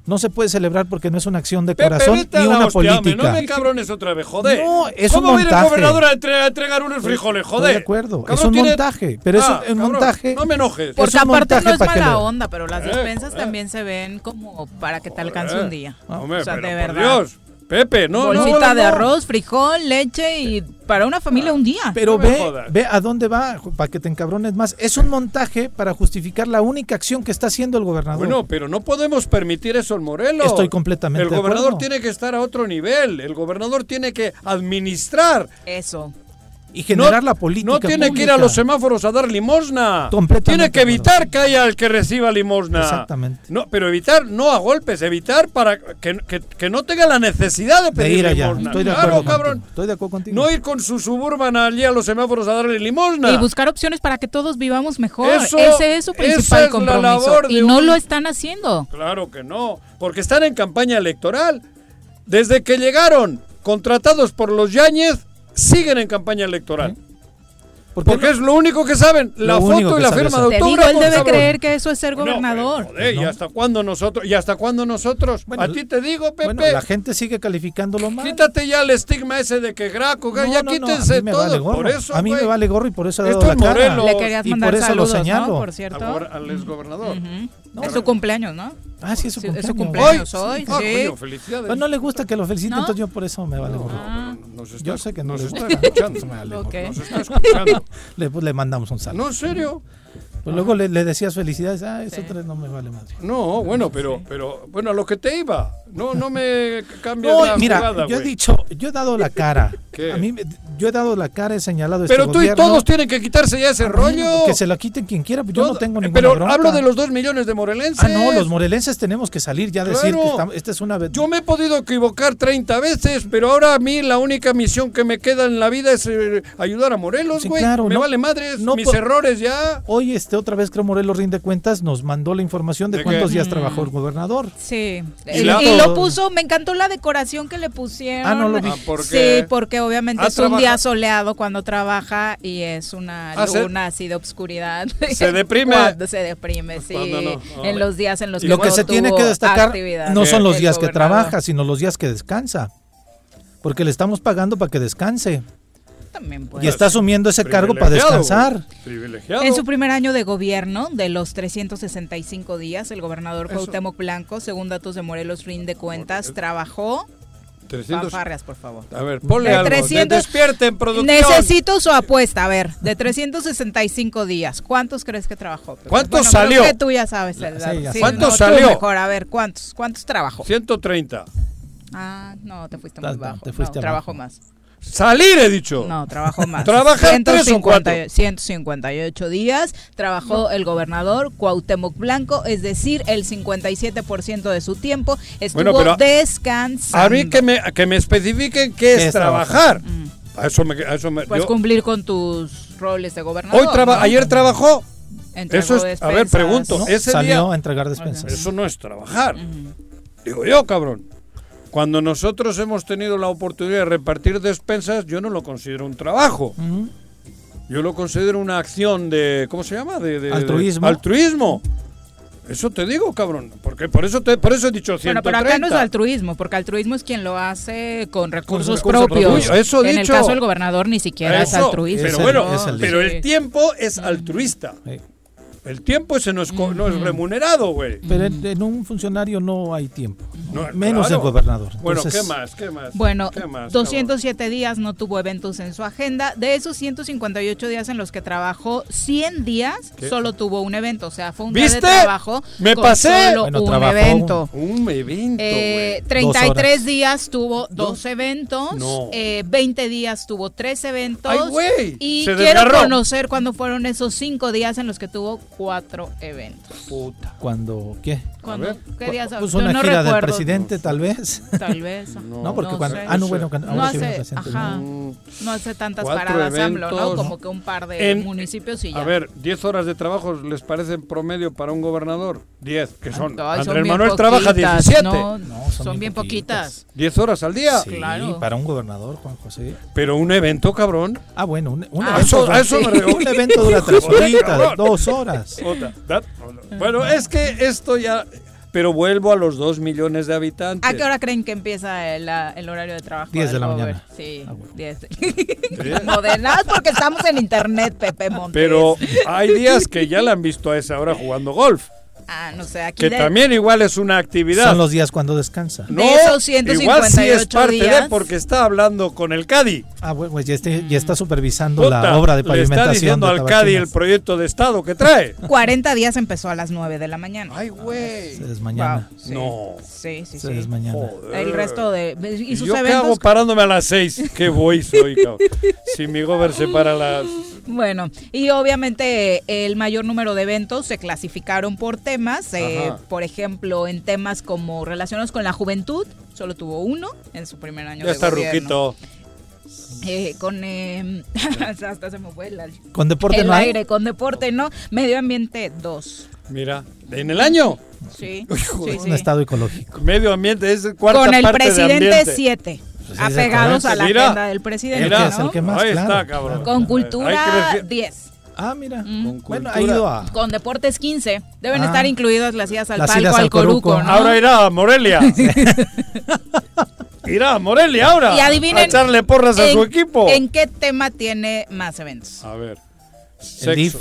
No se puede celebrar porque no es una acción de Pepe, corazón ni una hostia, hombre, política. No me cabrones otra vez, joder. No, es ¿Cómo un viene montaje. el gobernador a, entre- a entregar unos frijoles, joder? Estoy de acuerdo. Cabrón, es un tiene- montaje, pero Ah, es un cabrón, montaje. No me enojes. Porque un aparte no es mala le- onda, pero las Eh, despensas eh. también se ven como para que te alcance Eh, un día. Hombre, o sea, pero de por verdad. Dios. Pepe, no, no, Bolsita no, de no. arroz, frijol, leche y para una familia un día. Pero ve, ve a dónde va para que te encabrones más. Es un montaje para justificar la única acción que está haciendo el gobernador. Bueno, pero no podemos permitir eso en Morelos. Estoy completamente El de gobernador acuerdo. tiene que estar a otro nivel. El gobernador tiene que administrar. Eso. Y generar no, la política. No tiene que ir a los semáforos a dar limosna. Completamente Tiene que de evitar que haya el que reciba limosna. Exactamente. No, pero evitar no a golpes, evitar para que, que- que no tenga la necesidad de De pedir ir allá. limosna. Estoy de claro, cabrón. Estoy de acuerdo contigo. No ir con su suburban allí a los semáforos a darle limosna. Y buscar opciones para que todos vivamos mejor. Eso- Ese es su principal es la labor de Y no un- lo están haciendo. Claro que no, porque están en campaña electoral. Desde que llegaron contratados por los Yáñez, siguen en campaña electoral. ¿Por qué Porque no? es lo único que saben, la Lo foto y la firma de Te digo, autógrafo. él debe cabrón. creer que eso es ser No, gobernador. eh, joder, ¿y No. hasta cuándo nosotros? ¿Y hasta cuándo nosotros? Bueno, A ti te digo, Pepe. Bueno, la gente sigue calificándolo mal. Quítate ya el estigma ese de que Graco, No, ya no, no, quítense a mí me todo. vale gorro. por eso, a mí me vale gorro y por eso he dado Esto la es cara. Le querías Y mandar por eso lo saludos, señalo. ¿no? Por al, cierto. gober- al exgobernador. Es su cumpleaños, ¿no? Ah, sí, es su Sí, es su cumpleaños. hoy, Ah, coño, felicidades. Pues no le gusta que lo felicite, ¿No? entonces yo por eso me vale gorro. Ah, Nos está- Yo sé que no nos le está escuchando. *laughs* Me vale ok. gorro. Nos está escuchando. *laughs* Le, le mandamos un saludo. No, en serio. Pues luego le, le decías felicidades. Ah, eso tres no me vale madre. No, bueno, pero, pero, bueno, a lo que te iba. No, no me cambies No, la mira, jugada, yo he dicho, yo he dado la cara. ¿Qué? A mí, me- yo he dado la cara, he señalado este Pero tú y todos tienen que quitarse ya ese rollo. Que se la quiten quien quiera, pues yo Todo- no tengo ninguna Pero bronca. hablo de los dos millones de morelenses. Ah, no, los morelenses tenemos que salir ya a decir Claro. que estamos, esta es una... Yo me he podido equivocar 30 veces, pero ahora a mí la única misión que me queda en la vida es eh, ayudar a Morelos, Sí, güey. claro, me no- vale madres, no mis errores ya. Hoy, este, otra vez creo Morelos rinde cuentas, nos mandó la información de, ¿De cuántos qué? días trabajó el gobernador. Sí. Y Y, la- y lo puso, me encantó la decoración que le pusieron. Ah, no lo vi. Ah. Sí, porque obviamente Ah, es un día soleado cuando trabaja y es una Ah, luna así de obscuridad. *laughs* Se deprime. Cuando se deprime, sí. No. Ah. En los días en los que Lo que se tiene que destacar no son los días que gobernador. trabaja, sino los días que descansa. Porque le estamos pagando para que descanse. También puede Y está asumiendo ese cargo para descansar. Privilegiado. En su primer año de gobierno, de los 365 días, el gobernador Eso. Cuauhtémoc Blanco, según datos de Morelos Rinde Cuentas, trabajó 300. Fanfarrias, por favor. A ver, ponle De algo. de- 300 despierten, producción. Necesito su apuesta. A ver, de 365 días, ¿cuántos crees que trabajó? ¿Cuántos Bueno, creo salió? que tú ya sabes. el Sí, ya Sí. ¿Cuántos no, salió? mejor, a ver, ¿cuántos? ¿Cuántos trabajó? 130. Ah, no, te fuiste muy bajo. te fuiste no, trabajo abajo. más. Salir, he dicho. No, trabajó más. ¿Trabaja tres o cuatro? 158 días trabajó el gobernador Cuauhtémoc Blanco, es decir, el 57% de su tiempo estuvo Bueno, pero descansando. A mí que me, que me especifiquen qué es, ¿Qué es trabajar. Mm. A eso me, a eso me- Pues yo- cumplir con tus roles de gobernador. hoy traba- ¿no? ayer trabajó. Entregó Eso es- a ver, pregunto. ¿no? ese Salió día- a entregar despensas. Eso no es trabajar. Digo yo, cabrón. Cuando nosotros hemos tenido la oportunidad de repartir despensas, yo no lo considero un trabajo. Yo lo considero una acción de, ¿cómo se llama? De, de- de- Altruismo. altruismo. Eso te digo, cabrón. Porque por eso te, por eso he dicho 130. Bueno, pero acá no es altruismo, porque altruismo es quien lo hace con recursos, recursos propios. propios. Eso en el dicho. caso del gobernador ni siquiera es altruismo. Pero Es el- bueno, es el- pero el tiempo es altruista. Sí. El tiempo ese no es, co- no es remunerado, güey. Pero en, en un funcionario no hay tiempo. No, Menos claro. el gobernador. Bueno, Entonces, ¿qué más? ¿Qué más? Bueno, ¿Qué más, 207 días no tuvo eventos en su agenda. De esos 158 días en los que trabajó, 100 días ¿Qué? solo tuvo un evento. O sea, fue un día ¿Viste? de trabajo Me con pasé. solo Bueno, un trabajó evento. Un evento, Eh, güey. 33 horas. días tuvo dos eventos, No. eh, 20 días tuvo tres eventos Ay, güey, y se quiero desgarró. conocer cuándo fueron esos cinco días en los que tuvo cuatro eventos. Puta. Cuando, ¿qué? ¿Cuándo? ¿Qué días? Pues una no gira del recuerdo. presidente, tal vez. Tal vez. *laughs* No, porque no cuando. sé. Ah, no, bueno, No sí hace, ajá, ¿no? no hace tantas Cuatro paradas AMLO, ¿no? Como que un par de En- municipios y ya. A ver, 10 horas de trabajo les parecen promedio para un gobernador. 10, que son. Ay, son Andrés bien Manuel trabaja poquitas, 17. No, No, son, son bien poquitas. 10 horas al día. Sí, Claro. para un gobernador, Juan José. Pero un evento, cabrón. Ah, bueno, un, un Ah, evento. eso- a eso sí, un evento dura tres *laughs* horitas, dos horas. Otra. that- Bueno, es que esto ya. Pero vuelvo a los 2 millones de habitantes. ¿A qué hora creen que empieza el, ah, el horario de trabajo? 10 de la mañana. Sí, Ah, bueno. 10. *laughs* *laughs* Modernas porque estamos en internet, Pepe Montes. Pero hay días que ya la han visto a esa hora jugando golf. Ah, no sé, aquí Que de- también igual es una actividad. Son los días cuando descansa. No, de esos igual sí es 158 parte de días. porque está hablando con el Cadi. Ah, bueno, pues ya, esté- ya está supervisando Puta, la obra de Le pavimentación. está diciendo de al Cadi el proyecto de Estado que trae. 40 días empezó a las 9 de la mañana. Ay, güey. Se desmañana. Wow, sí. No. Sí, sí, Se sí. desmañana. El resto de... ¿Y ¿Y sus yo qué eventos? hago parándome a las seis? ¿Qué voy soy, cabrón? *laughs* Si mi gober se para a las... Bueno, y obviamente el mayor número de eventos se clasificaron por temas. Eh, Ajá. por ejemplo, en temas como relacionados con la juventud, solo tuvo uno en su primer año Ya de está gobierno. ruquito. Eh, con eh, *laughs* hasta se me fue el, Con deporte el no hay. aire, con deporte no. Medio ambiente dos. Mira, en el año, Sí, *laughs* Hijo sí, Un sí. estado ecológico. medio ambiente es cuarta Con el parte de presidente ambiente. siete. Pues ese apegados a la Mira, agenda del presidente. Mira, es el ¿no? que más, ahí claro, está, cabrón. Con Hay cultura que decir- 10. Ah, mira. Con Bueno, ha ido a. Con deportes 15. Deben Ah. estar incluidas las idas al Las palco, idas al al coruco, Coruco. ¿no? Ahora irá a Morelia. *laughs* *laughs* irá a Morelia ahora. Y adivinen A echarle porras a en- su equipo. ¿En qué tema tiene más eventos? A ver. El Sexo. DIF.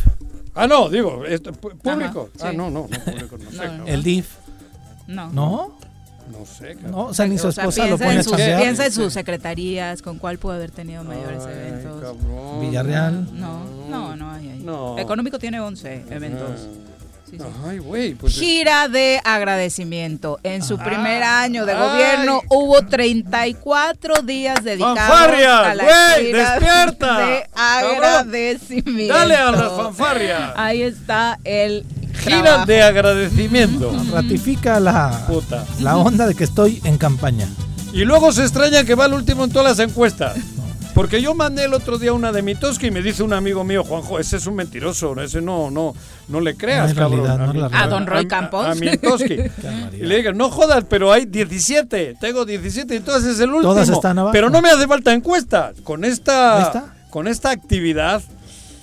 Ah, no, digo, esto, público. Ajá, Ah, no, no, no, público, no *laughs* sé. No, cabrón. El DIF. No. ¿No? No sé, cabrón. No, o sea, ni su O sea, esposa lo pone a en sus, chambear. piensa en sus secretarías, con cuál pudo haber tenido mayores Ay, eventos. cabrón. Villarreal. No, no, no hay ahí. No. Económico tiene 11 eventos. Sí, sí. Ay, güey, pues. Gira de agradecimiento. En su primer año de Ay. gobierno hubo 34 días dedicados ¡Fanfarrias, a la güey! gira ¡Despierta! *laughs* de ¡Cabrón! agradecimiento. Dale a las fanfarrias. Ahí está el Gira trabajo. de agradecimiento. *laughs* Ratifica la, Puta. la onda de que estoy en campaña. Y luego se extraña que va el último en todas las encuestas. Porque yo mandé el otro día una de Mitoski y me dice un amigo mío, Juanjo, ese es un mentiroso, ese no, no, no le creas, No cabrón. realidad, no mi-. ¿A don Roy a- Campos? A, Mitoski. *laughs* y le digo, no jodas, pero hay 17, tengo 17, entonces es el último. Todas están abajo. Pero no me hace falta encuesta. Con esta, con esta actividad,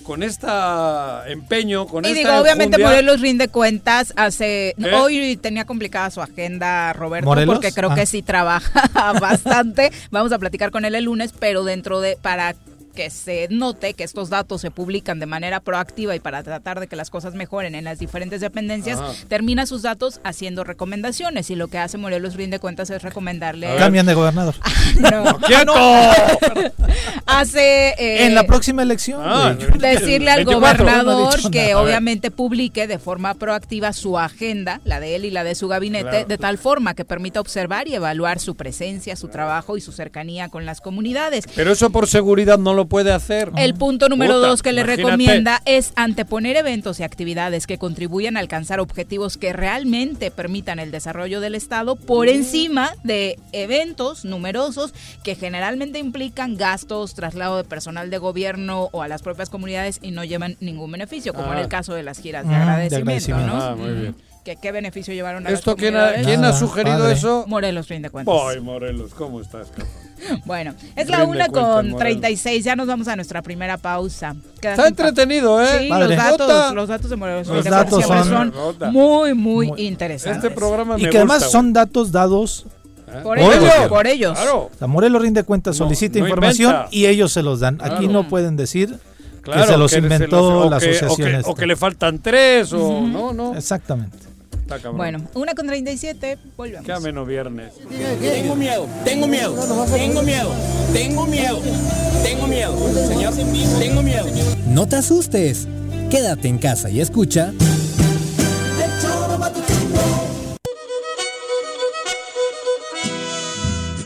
con esta empeño, con Y esta digo, obviamente enjundia- Morelos rinde cuentas. Hace ¿Eh? hoy tenía complicada su agenda Roberto ¿Morelos? porque creo Ah. que sí trabaja *laughs* bastante. Vamos a platicar con él el lunes, pero dentro de para que se note que estos datos se publican de manera proactiva y para tratar de que las cosas mejoren en las diferentes dependencias, Ajá. termina sus datos haciendo recomendaciones y lo que hace Morelos Rinde Cuentas es recomendarle... Cambian de gobernador. *laughs* No. ¡Quieto! *laughs* hace... eh, en la próxima elección. Ah, decirle al 24. No ha gobernador que obviamente publique de forma proactiva su agenda, la de él y la de su gabinete, Claro. de tal forma que permita observar y evaluar su presencia, su trabajo y su cercanía con las comunidades. Pero eso por seguridad no lo puede hacer. El punto número Puta, dos que le imagínate. recomienda es anteponer eventos y actividades que contribuyan a alcanzar objetivos que realmente permitan el desarrollo del Estado por encima de eventos numerosos que generalmente implican gastos, traslado de personal de gobierno o a las propias comunidades y no llevan ningún beneficio, como Ah. en el caso de las giras Mm, de de agradecimiento, ¿no? agradecimiento. Ah, muy Ujú. bien. ¿Qué, qué beneficio llevaron a ¿Esto las quién ha, quién sugerido padre. eso? Morelos, fin de cuentas. Ay, Morelos, ¿cómo estás, cabrón? *laughs* Bueno, es la Rinde una cuentas, con Morelos. 36. Ya nos vamos a nuestra primera pausa. Está entretenido, ¿eh? Sí, los datos, Nota. los datos de Morelos Los datos son- muy, muy, Muy- interesantes. Este programa Y que además son datos dados. güey. Por ¿Eh? ellos, por ellos. Claro, O sea, Morelos rinde cuentas, solicita no información inventa. y ellos se los dan. Aquí Claro. no pueden decir claro. que se los que inventó la que- asociación. O que, esta. o que le faltan tres, o no, no. Exactamente. Está cabrón. Bueno, una con 37, volvemos. Qué ameno viernes. Tengo miedo, tengo miedo, tengo miedo, tengo miedo, tengo miedo, señor, tengo miedo. No te asustes. Quédate en casa y escucha.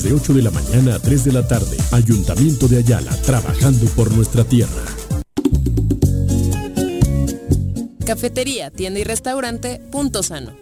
de 8 de la mañana a 3 de la tarde. Ayuntamiento de Ayala, trabajando por nuestra tierra. Cafetería, tienda y restaurante Punto Sano.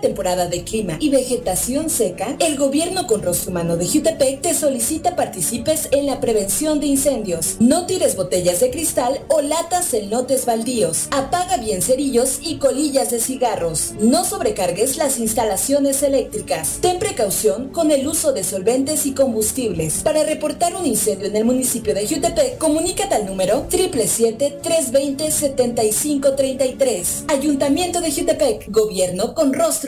Temporada de clima y vegetación seca, el gobierno con rostro humano de Jutepec te solicita participes en la prevención de incendios. No tires botellas de cristal o latas en lotes baldíos. Apaga bien cerillos y colillas de cigarros. No sobrecargues las instalaciones eléctricas. Ten precaución con el uso de solventes y combustibles. Para reportar un incendio en el municipio de Jutepec, comunícate al número 777-320-7533. Ayuntamiento de Jutepec, gobierno con rostro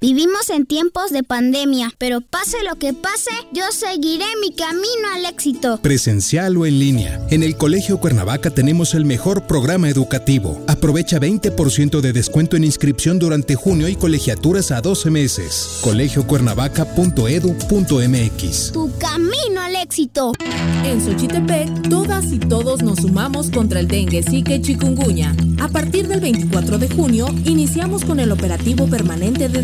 Vivimos en tiempos de pandemia, pero pase lo que pase, yo seguiré mi camino al éxito. Presencial o en línea. En el Colegio Cuernavaca tenemos el mejor programa educativo. Aprovecha 20% de descuento en inscripción durante junio y colegiaturas a 12 meses. colegiocuernavaca.edu.mx. Tu camino al éxito. En Xochitepec, todas y todos nos sumamos contra el dengue, zika y chikungunya. A partir del 24 de junio, iniciamos con el operativo permanente de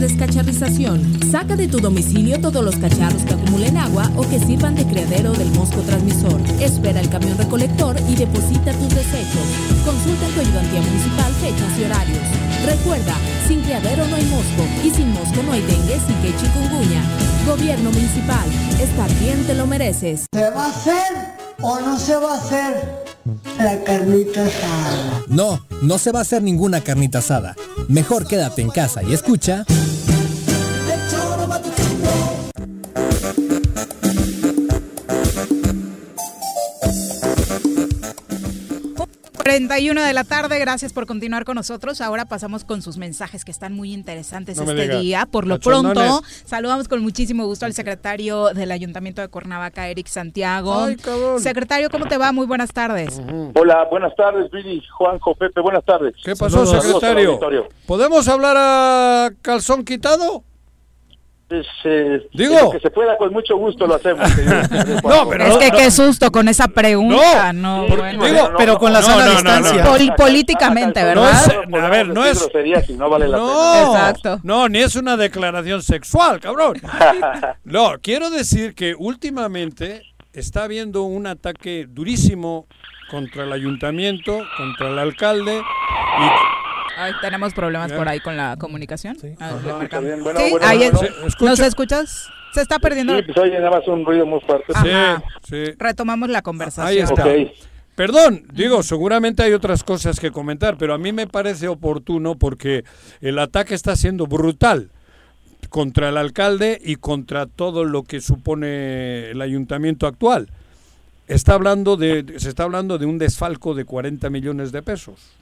Saca de tu domicilio todos los cacharros que acumulen agua o que sirvan de criadero del mosco transmisor. Espera el camión recolector y deposita tus desechos. Consulta en tu ayudantía municipal fechas y horarios. Recuerda, sin criadero no hay mosco y sin mosco no hay dengue, zika y chikungunya. Gobierno municipal, estar bien te lo mereces. ¿Se va a hacer o no se va a hacer la carnita asada? No, no se va a hacer ninguna carnita asada. Mejor quédate en casa y escucha. 41 de la tarde, gracias por continuar con nosotros. Ahora pasamos con sus mensajes que están muy interesantes No este diga. día. Por lo pronto, saludamos con muchísimo gusto al secretario del Ayuntamiento de Cuernavaca, Eric Santiago. Ay. Secretario, ¿cómo te va? Muy buenas tardes. Hola, buenas tardes, Viri, Juanjo, Pepe, buenas tardes. ¿Qué pasó, secretario? ¿Podemos hablar a calzón quitado? Pues, eh, Digo. que se pueda, con mucho gusto lo hacemos. *laughs* No, pero es que qué susto con esa pregunta, no, bueno. Digo, pero con la sana distancia. Pol- políticamente, No ¿verdad? es, a ver, no es. groserías y no vale la no, pena. Exacto. No, ni es una declaración sexual, cabrón. *laughs* No, quiero decir que últimamente está habiendo un ataque durísimo contra el ayuntamiento, contra el alcalde y Ay, tenemos problemas por ahí con la comunicación. A ver, le marcamos. bien. Bueno, Sí, bueno, ahí bueno. es- ¿Se escucha? ¿Nos escuchas? Se está perdiendo. Sí, pues oye, nada más un ruido muy fuerte. Ajá. Sí, sí. Retomamos la conversación. Ahí está. Perdón, digo, seguramente hay otras cosas que comentar, pero a mí me parece oportuno porque el ataque está siendo brutal contra el alcalde y contra todo lo que supone el ayuntamiento actual. Está hablando de, se está hablando de un desfalco de 40 millones de pesos.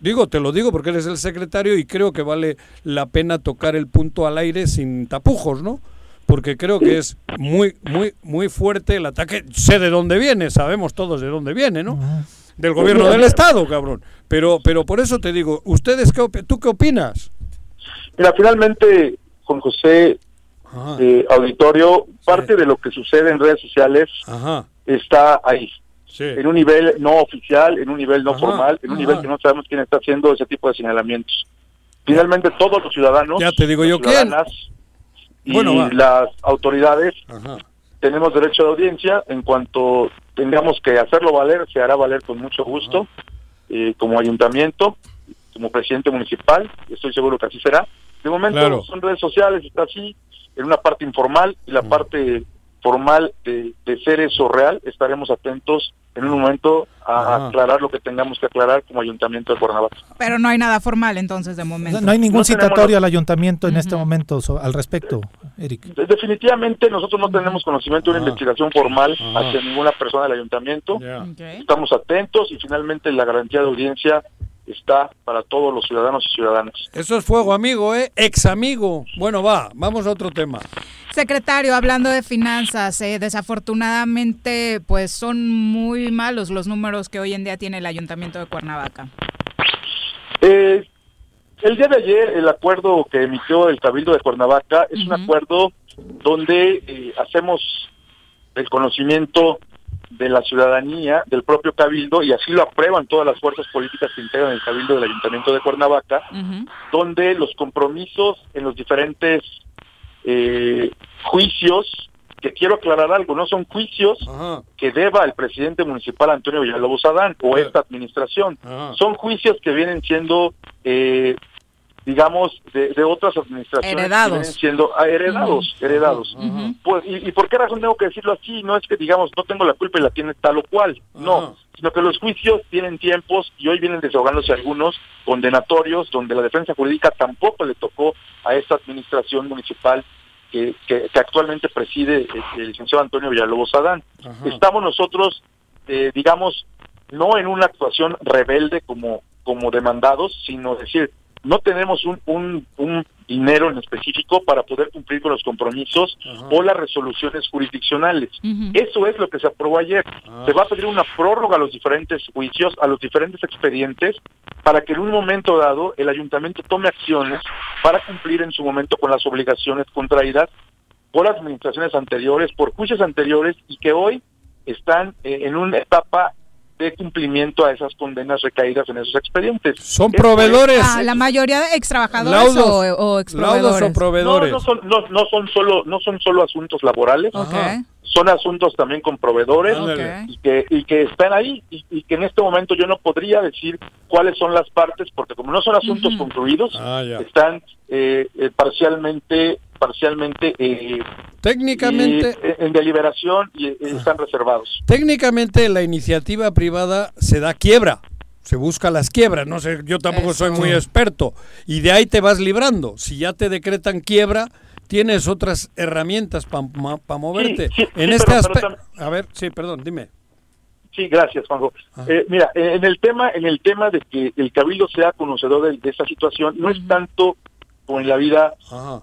Digo, te lo digo porque eres el secretario y creo que vale la pena tocar el punto al aire sin tapujos, ¿no? Porque creo que es muy, muy, muy fuerte el ataque. Sé de dónde viene, sabemos todos de dónde viene, ¿no? Del gobierno del Estado, cabrón. Pero, pero por eso te digo, ¿ustedes qué, tú qué opinas? Mira, finalmente, Juan José, eh, auditorio, parte de lo que sucede en redes sociales está ahí. En un nivel no oficial, en un nivel no Ajá, formal, en un ajá. nivel que no sabemos quién está haciendo ese tipo de señalamientos. Finalmente, todos los ciudadanos, Ya te digo yo quién. ciudadanas y Bueno, las autoridades Ajá. tenemos derecho de audiencia. En cuanto tengamos que hacerlo valer, se hará valer con mucho gusto, eh, como ayuntamiento, como presidente municipal, estoy seguro que así será. De momento Claro. son redes sociales, está así, en una parte informal y la parte formal de, de ser eso real, estaremos atentos en un momento a Ajá. aclarar lo que tengamos que aclarar como ayuntamiento de Cuernavaca. Pero no hay nada formal entonces de momento. no hay ningún No citatorio al ayuntamiento en este momento so- al respecto, Eric. De- Definitivamente nosotros no tenemos conocimiento de una investigación formal hacia ninguna persona del ayuntamiento. Estamos atentos y finalmente la garantía de audiencia está para todos los ciudadanos y ciudadanas. Eso es fuego amigo, ¿eh? Ex amigo. Bueno, va, vamos a otro tema. Secretario, hablando de finanzas, eh, desafortunadamente, pues son muy malos los números que hoy en día tiene el Ayuntamiento de Cuernavaca. Eh, el día de ayer el acuerdo que emitió el Cabildo de Cuernavaca es un acuerdo donde eh, hacemos el conocimiento de la ciudadanía, del propio Cabildo, y así lo aprueban todas las fuerzas políticas que integran el Cabildo del Ayuntamiento de Cuernavaca, donde los compromisos en los diferentes eh, juicios, que quiero aclarar algo, no son juicios que deba el presidente municipal Antonio Villalobos Adán o esta administración, son juicios que vienen siendo, eh, digamos, de, de otras administraciones Heredados. siendo ah, heredados, heredados. Pues, y, y por qué razón tengo que decirlo así? No es que digamos, no tengo la culpa y la tiene tal o cual, no, sino que los juicios tienen tiempos y hoy vienen desahogándose algunos condenatorios donde la defensa jurídica tampoco le tocó a esta administración municipal que, que, que actualmente preside el licenciado Antonio Villalobos Adán. Estamos nosotros, eh, digamos, no en una actuación rebelde como, como demandados, sino decir, no tenemos un, un, un dinero en específico para poder cumplir con los compromisos o las resoluciones jurisdiccionales. Eso es lo que se aprobó ayer. Se va a pedir una prórroga a los diferentes juicios, a los diferentes expedientes, para que en un momento dado el ayuntamiento tome acciones para cumplir en su momento con las obligaciones contraídas por administraciones anteriores, por juicios anteriores y que hoy están eh, en una etapa de cumplimiento a esas condenas recaídas en esos expedientes. Son proveedores. Ah, la mayoría de ex trabajadores Laudos- o, o proveedores. No, no son, no, no son solo, no son solo asuntos laborales, son asuntos también con proveedores y que, y que están ahí y, y que en este momento yo no podría decir cuáles son las partes porque como no son asuntos concluidos, Ah, están eh, eh, parcialmente, parcialmente eh, Técnicamente, eh, en deliberación y eh, están reservados. técnicamente la iniciativa privada se da quiebra. Se busca las quiebras, no sé, yo tampoco soy muy experto. Y de ahí te vas librando. Si ya te decretan quiebra, tienes otras herramientas para moverte. sí, en sí, este pero- pero aspecto. A ver, sí, perdón, dime. Sí, gracias, Juanjo. Eh, mira, en el tema, en el tema de que el cabildo sea conocedor de, de esta situación, no es tanto como en la vida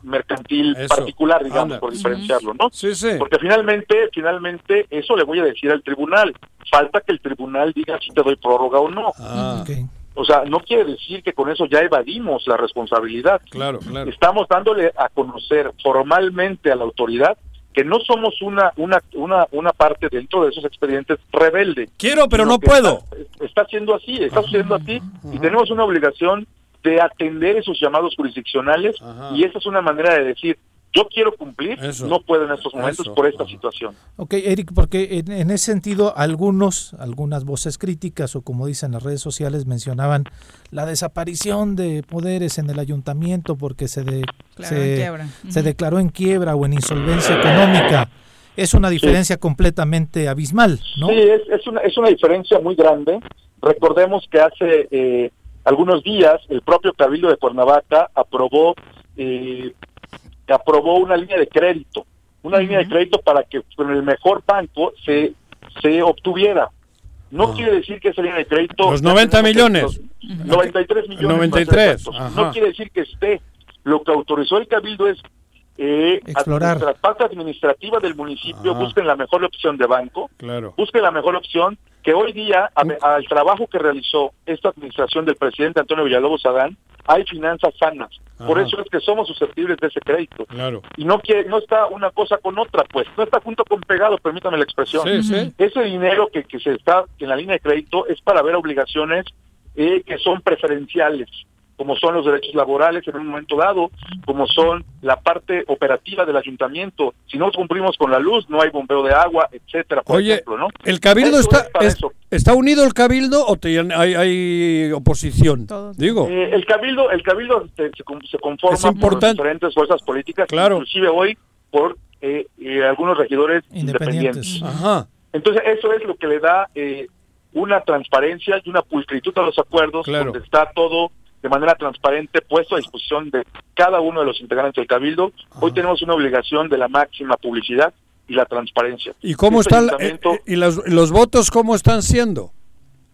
mercantil Eso. particular, digamos, Anda. por diferenciarlo, ¿no? Sí, sí. Porque finalmente, finalmente, eso le voy a decir al tribunal. Falta que el tribunal diga si te doy prórroga o no. Ah, O sea, no quiere decir que con eso ya evadimos la responsabilidad. claro, claro. Estamos dándole a conocer formalmente a la autoridad que no somos una una una una parte dentro de esos expedientes rebelde. Quiero, pero no puedo. Está, está siendo así, está sucediendo así y tenemos una obligación de atender esos llamados jurisdiccionales y esa es una manera de decir yo quiero cumplir, no puedo en estos momentos Eso. por esta situación. Ok, Eric, porque en, en ese sentido algunos, algunas voces críticas o como dicen las redes sociales mencionaban la desaparición de poderes en el ayuntamiento porque se, de- se, quiebra. se declaró en quiebra o en insolvencia económica. Es una diferencia completamente abismal, ¿no? Sí, es, es, una, es una diferencia muy grande. Recordemos que hace eh, algunos días el propio Cabildo de Cuernavaca aprobó eh, aprobó una línea de crédito, una línea de crédito para que con el mejor banco se, se obtuviera. No quiere decir que esa línea de crédito... Los 90 millones. Los 93 millones. para ser 93, exactos. ajá. No quiere decir que esté. Lo que autorizó el Cabildo es eh, Explorar. la parte administrativa del municipio Ajá. busquen la mejor opción de banco, Claro. busque la mejor opción que hoy día a- al trabajo que realizó esta administración del presidente Antonio Villalobos Adán hay finanzas sanas por eso es que somos susceptibles de ese crédito Claro. y no quiere no está una cosa con otra pues no está junto con pegado permítame la expresión Sí, sí. ese dinero que, que se está en la línea de crédito es para ver obligaciones eh, que son preferenciales como son los derechos laborales en un momento dado, como son la parte operativa del ayuntamiento. Si no cumplimos con la luz, no hay bombeo de agua, etcétera, por Oye, ejemplo, ¿no? ¿el cabildo Eso está, es para es- eso. está unido el cabildo o te- hay, hay oposición? Digo, Eh, el cabildo, el cabildo se, se con- se conforma Es por diferentes fuerzas políticas, Claro. inclusive hoy por eh, eh, algunos regidores Independientes. independientes. Ajá. Entonces eso es lo que le da eh, una transparencia y una pulcritud a los acuerdos, Claro. donde está todo de manera transparente puesto a disposición de cada uno de los integrantes del cabildo. Hoy tenemos una obligación de la máxima publicidad y la transparencia. ¿y cómo Este están ayuntamiento y los, los votos cómo están siendo?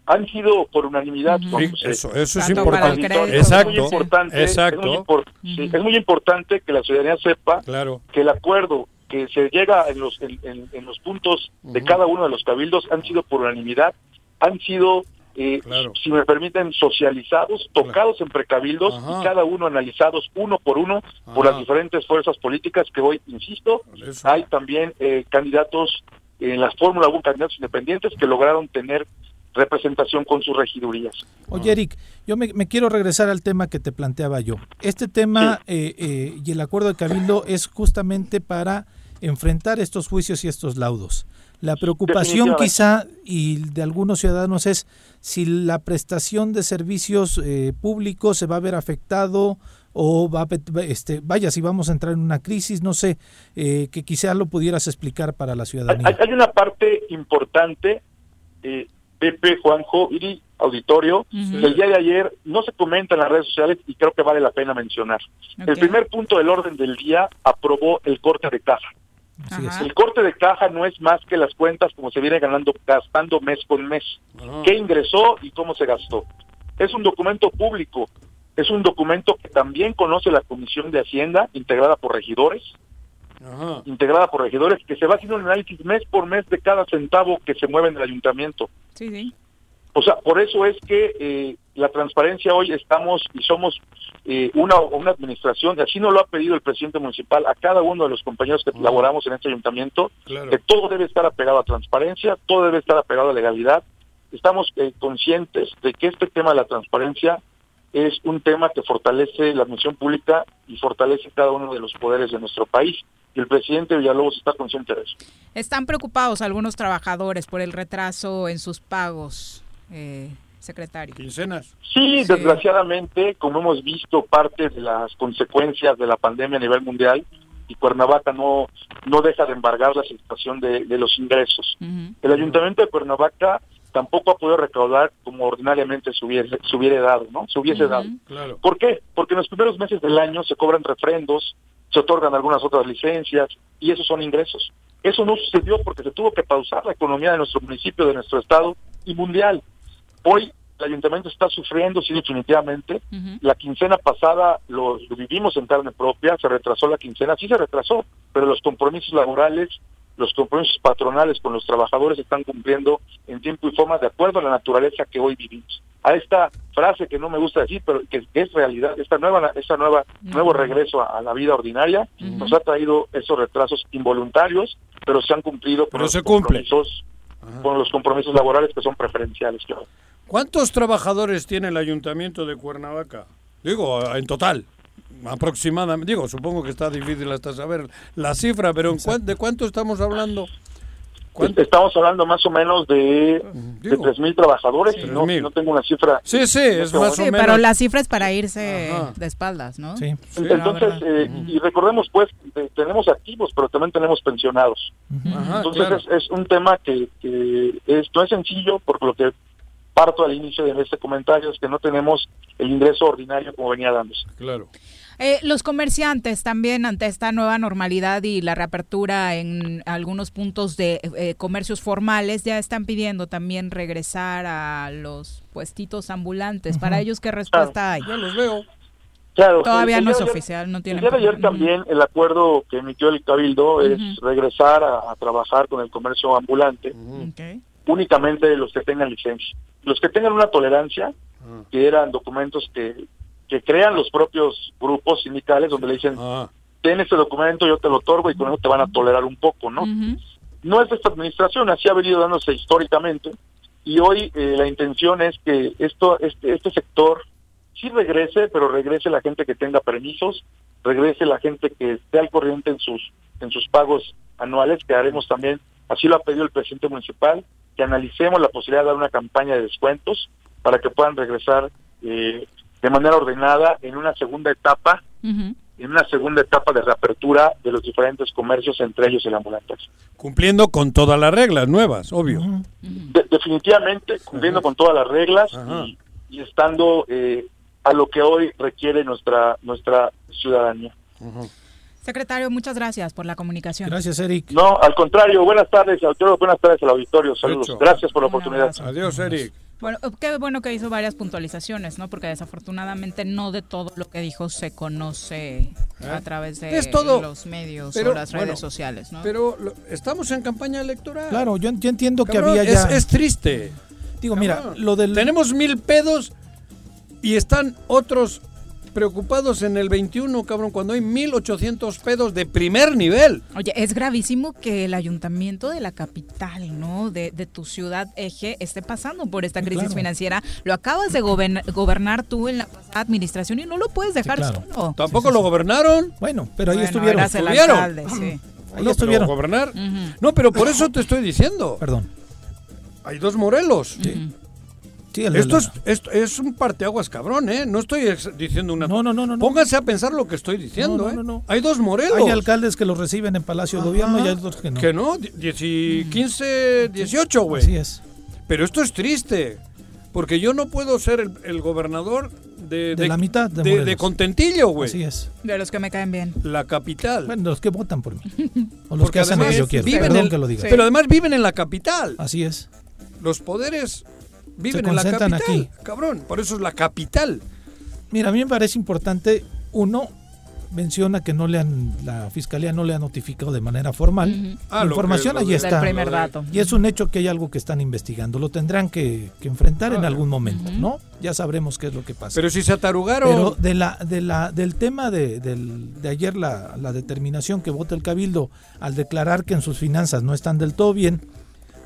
han sido por unanimidad. Sí, eso, eso es importante. crédito. Exacto, Es muy importante, exacto. Es muy, impor- sí, es muy importante que la ciudadanía sepa Claro. que el acuerdo que se llega en los, en, en- en los puntos de cada uno de los cabildos han sido por unanimidad, han sido, eh, si me permiten, socializados, tocados en precabildos y cada uno analizados uno por uno por las diferentes fuerzas políticas que hoy, insisto, hay también eh, candidatos en las Fórmula 1, candidatos independientes que lograron tener representación con sus regidurías. Oye, Eric, yo me, me quiero regresar al tema que te planteaba yo. Este tema eh, eh, y el acuerdo de Cabildo es justamente para enfrentar estos juicios y estos laudos. La preocupación quizá y de algunos ciudadanos es si la prestación de servicios eh, públicos se va a ver afectado o va a, este, vaya, si vamos a entrar en una crisis, no sé, eh, que quizá lo pudieras explicar para la ciudadanía. Hay, hay una parte importante, eh, Pepe, Juanjo, Iri, auditorio, que el día de ayer no se comenta en las redes sociales y creo que vale la pena mencionar. El primer punto del orden del día aprobó el corte de caja. El corte de caja no es más que las cuentas como se viene ganando, gastando mes con mes. ¿Qué ingresó y cómo se gastó? Es un documento público. Es un documento que también conoce la Comisión de Hacienda, integrada por regidores, integrada por regidores, que se va haciendo un análisis mes por mes de cada centavo que se mueve en el ayuntamiento. Sí, sí. O sea, por eso es que eh, la transparencia hoy estamos y somos eh, una, una administración, y así nos lo ha pedido el presidente municipal a cada uno de los compañeros que laboramos en este ayuntamiento, Claro. que todo debe estar apegado a transparencia, todo debe estar apegado a legalidad. Estamos eh, conscientes de que este tema de la transparencia es un tema que fortalece la administración pública y fortalece cada uno de los poderes de nuestro país. Y el presidente Villalobos está consciente de eso. Están preocupados algunos trabajadores por el retraso en sus pagos, eh, secretario. Quincenas. Sí, desgraciadamente, como hemos visto parte de las consecuencias de la pandemia a nivel mundial, y Cuernavaca no, no deja de embargar la situación de, de los ingresos. El ayuntamiento de Cuernavaca tampoco ha podido recaudar como ordinariamente se hubiese, se hubiera dado, ¿no? Se hubiese dado. Claro. ¿Por qué? Porque en los primeros meses del año se cobran refrendos, se otorgan algunas otras licencias y esos son ingresos. Eso no sucedió porque se tuvo que pausar la economía de nuestro municipio, de nuestro estado y mundial. Hoy el ayuntamiento está sufriendo, sí, definitivamente. La quincena pasada lo, lo vivimos en carne propia, se retrasó la quincena, sí se retrasó, pero los compromisos laborales, los compromisos patronales con los trabajadores se están cumpliendo en tiempo y forma de acuerdo a la naturaleza que hoy vivimos. A esta frase que no me gusta decir, pero que, que es realidad, esta nueva, esta nueva, nuevo regreso a, a la vida ordinaria nos ha traído esos retrasos involuntarios, pero se han cumplido con Pero los se cumple. compromisos, con los compromisos laborales que son preferenciales, claro. ¿Cuántos trabajadores tiene el ayuntamiento de Cuernavaca? Digo, en total, aproximadamente. Digo, supongo que está difícil hasta saber la cifra, pero ¿en cuán- ¿de cuánto estamos hablando? Estamos hablando más o menos de, de 3.000 trabajadores, no, tengo una cifra. Sí, sí, es más Sí, o menos. pero la cifra es para irse de espaldas, ¿no? Sí. Entonces, eh, y recordemos pues, eh, tenemos activos, pero también tenemos pensionados. Ajá, Entonces claro. es, es un tema que, que es, no es sencillo, por lo que parto al inicio de este comentario, es que no tenemos el ingreso ordinario como venía dándose. Claro. Eh, los comerciantes también ante esta nueva normalidad y la reapertura en algunos puntos de eh, comercios formales ya están pidiendo también regresar a los puestitos ambulantes. Para ellos, ¿qué respuesta hay? Ya los veo. Claro, Todavía el- el no es ayer- oficial, no tiene. El día de ayer también el acuerdo que emitió el Cabildo es regresar a, a trabajar con el comercio ambulante Ok. únicamente los que tengan licencia. Los que tengan una tolerancia, que eran documentos que, que crean los propios grupos sindicales, donde le dicen, ten este documento, yo te lo otorgo y con eso te van a tolerar un poco, ¿no? No es de esta administración, así ha venido dándose históricamente y hoy eh, la intención es que esto este, este sector sí regrese, pero regrese la gente que tenga permisos, regrese la gente que esté al corriente en sus en sus pagos anuales, que haremos también, así lo ha pedido el presidente municipal, que analicemos la posibilidad de dar una campaña de descuentos para que puedan regresar eh, de manera ordenada en una segunda etapa, en una segunda etapa de reapertura de los diferentes comercios, entre ellos el ambulante. Cumpliendo con todas las reglas nuevas, obvio. De- definitivamente cumpliendo con todas las reglas y, y estando eh, a lo que hoy requiere nuestra nuestra ciudadanía. Secretario, muchas gracias por la comunicación. Gracias, Eric. No, al contrario, buenas tardes, auditorio, buenas tardes al auditorio, saludos. Hecho. Gracias por la oportunidad. Adiós, Eric. Bueno, qué bueno que hizo varias puntualizaciones, ¿no? Porque desafortunadamente no de todo lo que dijo se conoce a través de Es todo. los medios Pero, o las bueno, redes sociales, ¿no? Pero lo- estamos en campaña electoral. Claro, yo, yo entiendo que había es, ya... es triste. Digo, mira, lo del... Tenemos mil pedos y están otros preocupados en el 21, cabrón, cuando hay 1800 pedos de primer nivel. Oye, es gravísimo que el ayuntamiento de la capital, ¿no? De, de tu ciudad eje esté pasando por esta crisis claro. financiera. Lo acabas de goberna- gobernar tú en la administración y no lo puedes dejar claro. solo. Tampoco lo gobernaron. Bueno, pero ahí Bueno, estuvieron. eras el Estuvieron. alcalde, sí. Ahí No, estuvieron. gobernar. No, pero por eso te estoy diciendo. Perdón. Hay dos Morelos. Sí, el Esto es, esto es un parteaguas cabrón, ¿eh? No estoy diciendo una... No, no, no, no. no. Pónganse a pensar lo que estoy diciendo, No, no, ¿eh? no, no. Hay dos Morelos. Hay alcaldes que los reciben en Palacio de Gobierno y hay otros que no. Que no, die- dieci- 15, 18, güey. Así es. Pero esto es triste, porque yo no puedo ser el, el gobernador de, De la mitad de de, de Contentillo, güey. Así es. De los que me caen bien. La capital. Bueno, los que votan por mí. O los Porque que hacen lo que yo quiero. viven Perdón en- que lo diga. Pero además viven en la capital. Así es. Los poderes viven Se en la capital. aquí. Cabrón, por eso es la capital. Mira, a mí me parece importante, uno, menciona que no le han, la fiscalía no le ha notificado de manera formal. Ujú. Ah, la lo información que- lo allí está. Primer dato. Y es un hecho que hay algo que están investigando. Lo tendrán que, que enfrentar en algún momento, ¿no? Ya sabremos qué es lo que pasa. Pero si se atarugaron. Pero de la, de la, del tema de, del- de ayer, la, la determinación que vota el Cabildo al declarar que en sus finanzas no están del todo bien,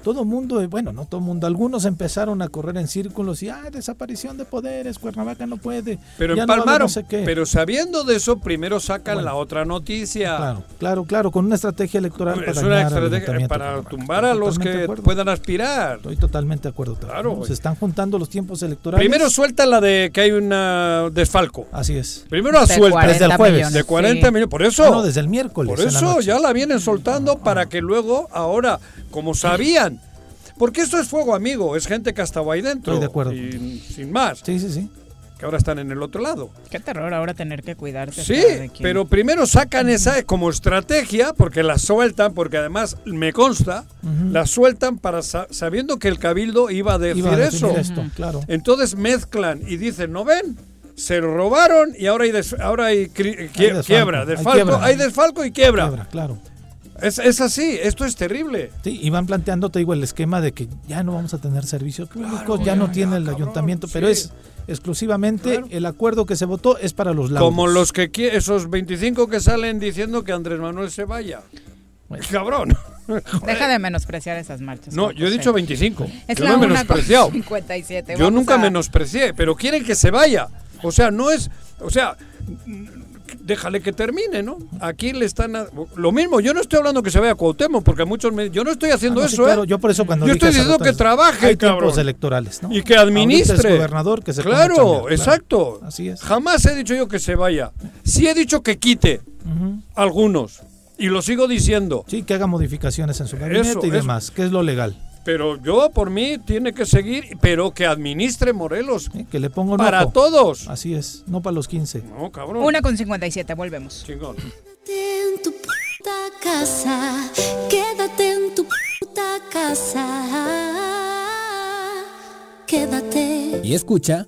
todo mundo, eh, bueno, no todo mundo, algunos empezaron a correr en círculos y, ah, desaparición de poderes, Cuernavaca no puede. Pero no empalmaron. no sé qué". Pero sabiendo de eso, primero sacan Bueno. la otra noticia. Claro, claro, claro, con una estrategia electoral Es para una estrategia para tumbar a los que puedan aspirar. Estoy totalmente de acuerdo. también, Claro. Se están juntando los tiempos electorales. Primero suelta la de que hay un desfalco. Así es. Primero la De suelta. 40 Desde el jueves. millones, De 40 sí. millones. Por eso. Ah, no, desde el miércoles. Por la eso ya la vienen soltando para que luego, ahora, como sabían. Porque esto es fuego amigo, es gente que ha estado ahí dentro. Estoy de acuerdo y sin más. Sí, sí, sí. Que ahora están en el otro lado. Qué terror ahora tener que cuidarse. Sí, de pero primero sacan esa como estrategia, porque la sueltan, porque además me consta, Ujú. la sueltan para sa- sabiendo que el cabildo iba a decir Iba a eso. esto, claro. Entonces mezclan y dicen, ¿no ven? Se lo robaron y ahora hay, des- ahora hay, cri- quie- desfalco, quiebra, hay desfalco, quiebra. hay desfalco y quiebra. Quiebra, claro. Es, es así, esto es terrible. Sí, y van planteando, te digo, el esquema de que ya no vamos a tener servicios públicos, ya no tiene el ayuntamiento, pero sí. es exclusivamente el acuerdo que se votó es para los laudos. Como los que esos 25 que salen diciendo que Andrés Manuel se vaya. Cabrón. *laughs* Deja de menospreciar esas marchas. No, yo he dicho 25. Es yo la no he menospreciado. con 57. Yo Vamos nunca a- menosprecié, pero quieren que se vaya. O sea, no es. O sea, déjale que termine, ¿no? Aquí le están. a- lo mismo, yo no estoy hablando que se vaya a Cuauhtémoc, porque muchos me. Yo no estoy haciendo Ah, no, sí, eso, claro, ¿eh? yo por eso cuando Yo estoy diciendo que trabaje, hay cabrón. tiempos electorales, ¿no? Y que administre. gobernador que se a Claro, chambear, claro. exacto. Así es. Jamás he dicho yo que se vaya. Sí he dicho que quite algunos. Y lo sigo diciendo. Sí, que haga modificaciones en su gabinete Eso, y eso. demás, que es lo legal. Pero yo, por mí, tiene que seguir, pero que administre Morelos. ¿eh? Que le ponga un Para ojo. todos. Así es, no para los 15. No, cabrón. Una con 57, volvemos. Chingón. en tu puta casa, quédate en tu puta casa, quédate. Y escucha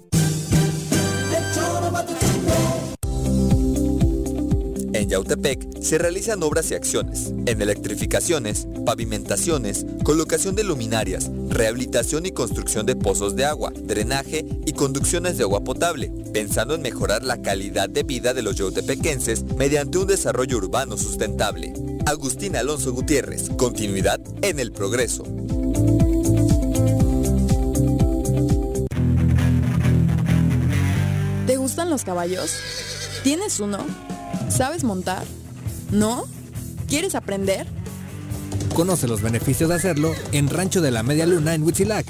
Yautepec se realizan obras y acciones en electrificaciones, pavimentaciones, colocación de luminarias, rehabilitación y construcción de pozos de agua, drenaje y conducciones de agua potable, pensando en mejorar la calidad de vida de los yautepequenses mediante un desarrollo urbano sustentable. Agustín Alonso Gutiérrez, continuidad en el progreso. ¿Te gustan los caballos? ¿Tienes uno? ¿Sabes montar? ¿No? ¿Quieres aprender? Conoce los beneficios de hacerlo en Rancho de la Media Luna en Huitzilac.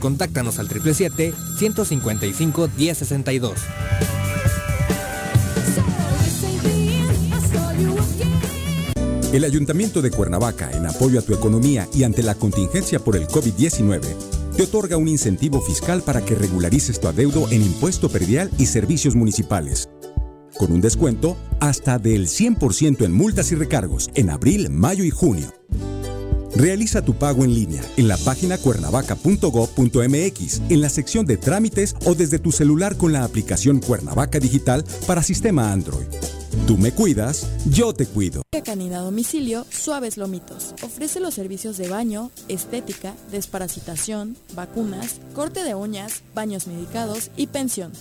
Contáctanos al 777-155-1062. El Ayuntamiento de Cuernavaca, en apoyo a tu economía y ante la contingencia por el COVID-19, te otorga un incentivo fiscal para que regularices tu adeudo en impuesto predial y servicios municipales. Con un descuento hasta del 100% en multas y recargos en abril, mayo y junio. Realiza tu pago en línea en la página cuernavaca.gov.mx, en la sección de trámites o desde tu celular con la aplicación Cuernavaca Digital para sistema Android. Tú me cuidas, yo te cuido. Canina domicilio Suaves Lomitos. Ofrece los servicios de baño, estética, desparasitación, vacunas, corte de uñas, baños medicados y pensión.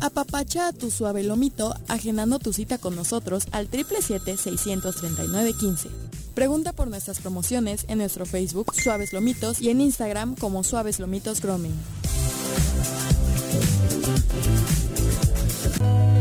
Apapacha a tu suave lomito agendando tu cita con nosotros al 777-639-15. Pregunta por nuestras promociones en nuestro Facebook Suaves Lomitos y en Instagram como Suaves Lomitos Grooming.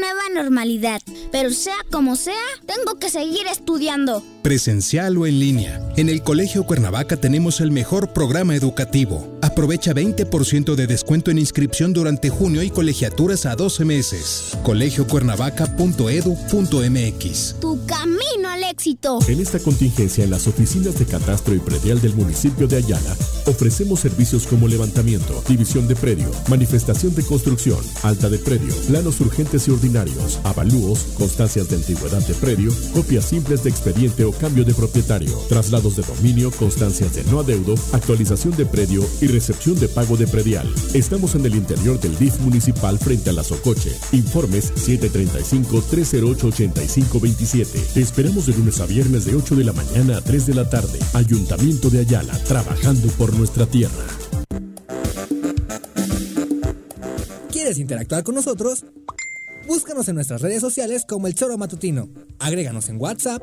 nueva normalidad, pero sea como sea, tengo que seguir estudiando. Presencial o en línea. En el Colegio Cuernavaca tenemos el mejor programa educativo. Aprovecha 20% de descuento en inscripción durante junio y colegiaturas a 12 meses. colegiocuernavaca.edu.mx Tu camino al éxito. En esta contingencia en las oficinas de catastro y predial del municipio de Ayala, ofrecemos servicios como levantamiento, división de predio, manifestación de construcción, alta de predio, planos urgentes y ordinarios, avalúos, constancias de antigüedad de predio, copias simples de expediente o cambio de propietario, traslados de dominio, constancias de no adeudo, actualización de predio y recepción de pago de predial. Estamos en el interior del DIF municipal frente a la Socoche. Informes 735-308-8527. Te esperamos de lunes a viernes de 8 de la mañana a 3 de la tarde. Ayuntamiento de Ayala, trabajando por nuestra tierra. ¿Quieres interactuar con nosotros? Búscanos en nuestras redes sociales como El Choro Matutino. Agréganos en WhatsApp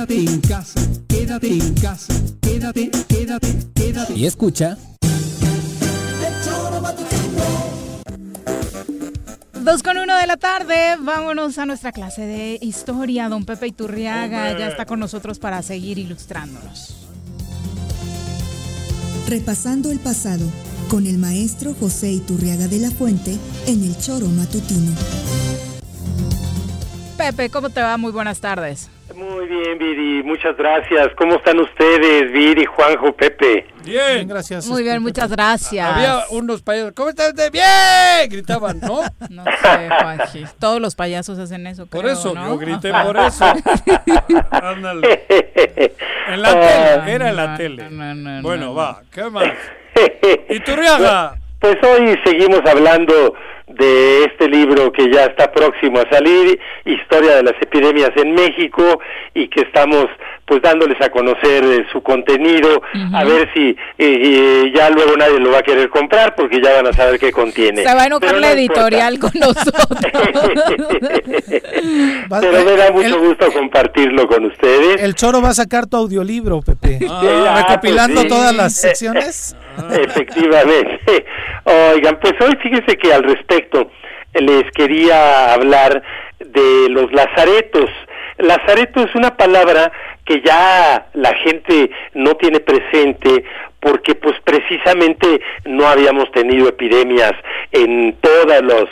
Quédate en casa. Quédate en casa. Quédate, quédate, quédate. Y escucha... Dos con uno de la tarde, vámonos a nuestra clase de historia. Don Pepe Iturriaga ya está con nosotros para seguir ilustrándonos. Repasando el pasado con el maestro José Iturriaga de la Fuente en el Choro Matutino. Pepe, ¿cómo te va? Muy buenas tardes. Muy bien, Viri, muchas gracias. ¿Cómo están ustedes, Viri, Juanjo, Pepe? Bien, gracias. Muy bien, muchas gracias. Había unos payasos. ¿Cómo estás? Bien, gritaban, ¿no? *laughs* No sé, Juanji. Todos los payasos hacen eso. Por creo, eso, ¿no? yo grité por eso. *laughs* Ándale. En la tele, era en la tele. bueno, va, ¿qué más? *laughs* Iturriaga. Pues hoy seguimos hablando de este libro que ya está próximo a salir, Historia de las epidemias en México, y que estamos pues dándoles a conocer eh, su contenido, a ver si eh, eh, ya luego nadie lo va a querer comprar porque ya van a saber qué contiene. Se va a enojar Pero la no importa. editorial con *laughs* nosotros. Pero me da mucho gusto compartirlo con ustedes. El Choro va a sacar tu audiolibro, Pepe. Ah, recopilando pues sí. todas las secciones. *laughs* Efectivamente. Oigan, pues hoy fíjense que al respecto les quería hablar de los lazaretos. Lazareto es una palabra que ya la gente no tiene presente porque pues precisamente no habíamos tenido epidemias en todos los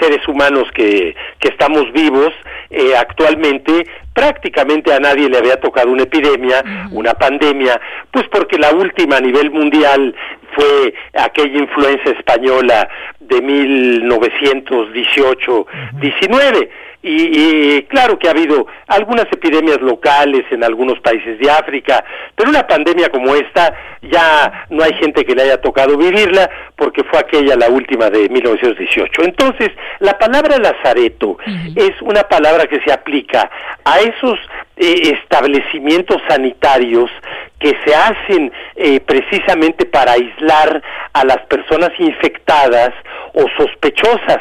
seres humanos que, que estamos vivos. Eh, actualmente prácticamente a nadie le había tocado una epidemia, una pandemia, pues porque la última a nivel mundial fue aquella influencia española de 1918-19. Y, y claro que ha habido algunas epidemias locales en algunos países de África, pero una pandemia como esta ya no hay gente que le haya tocado vivirla porque fue aquella la última de 1918. Entonces, la palabra lazareto es una palabra que se aplica a esos eh, establecimientos sanitarios que se hacen eh, precisamente para aislar a las personas infectadas o sospechosas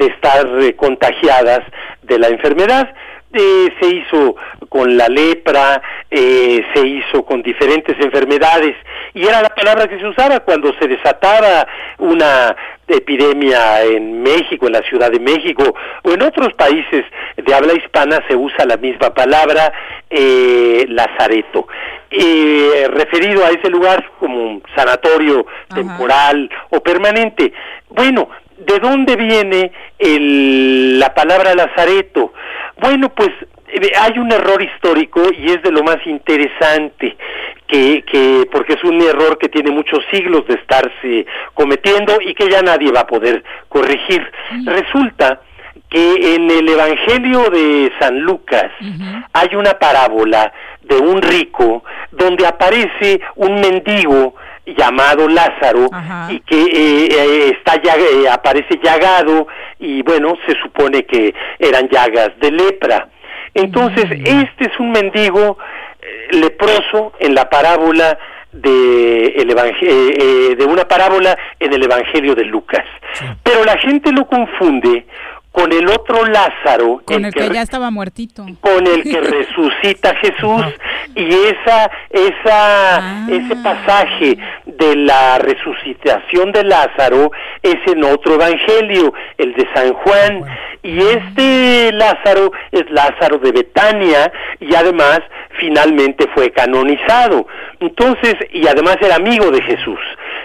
de estar eh, contagiadas de la enfermedad. Eh, se hizo con la lepra, eh, se hizo con diferentes enfermedades y era la palabra que se usaba cuando se desataba una epidemia en México, en la Ciudad de México o en otros países de habla hispana se usa la misma palabra eh, lazareto. Eh, referido a ese lugar como un sanatorio temporal o permanente. Bueno, ¿de dónde viene el, la palabra lazareto? Bueno, pues eh, hay un error histórico y es de lo más interesante que, que porque es un error que tiene muchos siglos de estarse cometiendo y que ya nadie va a poder corregir. Resulta que en el Evangelio de San Lucas hay una parábola de un rico donde aparece un mendigo llamado Lázaro y que eh, eh, está ya, eh, aparece llagado y bueno se supone que eran llagas de lepra. Entonces este es un mendigo eh, leproso en la parábola de, el eh, eh, de una parábola en el Evangelio de Lucas. Pero la gente lo confunde con el otro Lázaro, Con el que ya estaba muertito. con el que *laughs* resucita Jesús y esa esa ese pasaje de la resucitación de Lázaro es en otro evangelio, el de San Juan y este Lázaro es Lázaro de Betania y además finalmente fue canonizado. Entonces, y además era amigo de Jesús.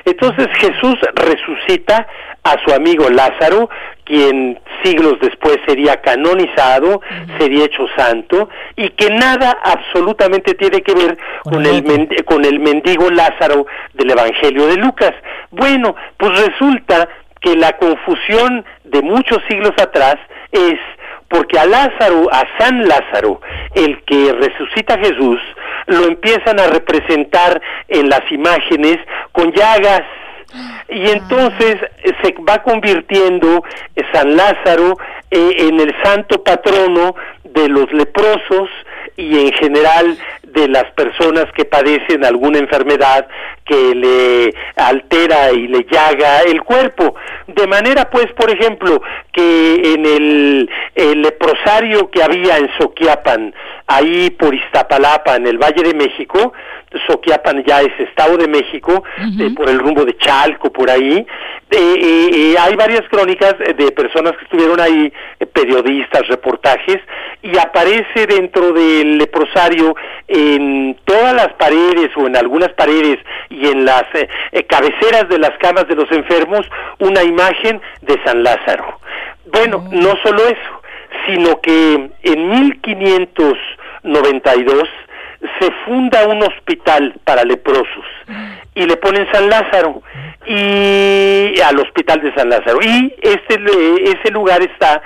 Entonces Jesús resucita a su amigo Lázaro, quien siglos después sería canonizado, sería hecho santo, y que nada absolutamente tiene que ver con el, con el mendigo Lázaro del Evangelio de Lucas. Bueno, pues resulta que la confusión de muchos siglos atrás es porque a Lázaro, a San Lázaro, el que resucita a Jesús, lo empiezan a representar en las imágenes con llagas, y entonces eh, se va convirtiendo eh, San Lázaro eh, en el santo patrono de los leprosos y en general de las personas que padecen alguna enfermedad que le altera y le llaga el cuerpo. De manera pues, por ejemplo, que en el, el leprosario que había en Soquiapan, ahí por Iztapalapa, en el Valle de México, Soquiapan ya es Estado de México, eh, por el rumbo de Chalco, por ahí. Eh, eh, eh, hay varias crónicas de personas que estuvieron ahí, eh, periodistas, reportajes, y aparece dentro del leprosario en todas las paredes o en algunas paredes y en las eh, eh, cabeceras de las camas de los enfermos una imagen de San Lázaro. Bueno, no solo eso, sino que en 1592 se funda un hospital para leprosos y le ponen San Lázaro y al hospital de San Lázaro y este ese lugar está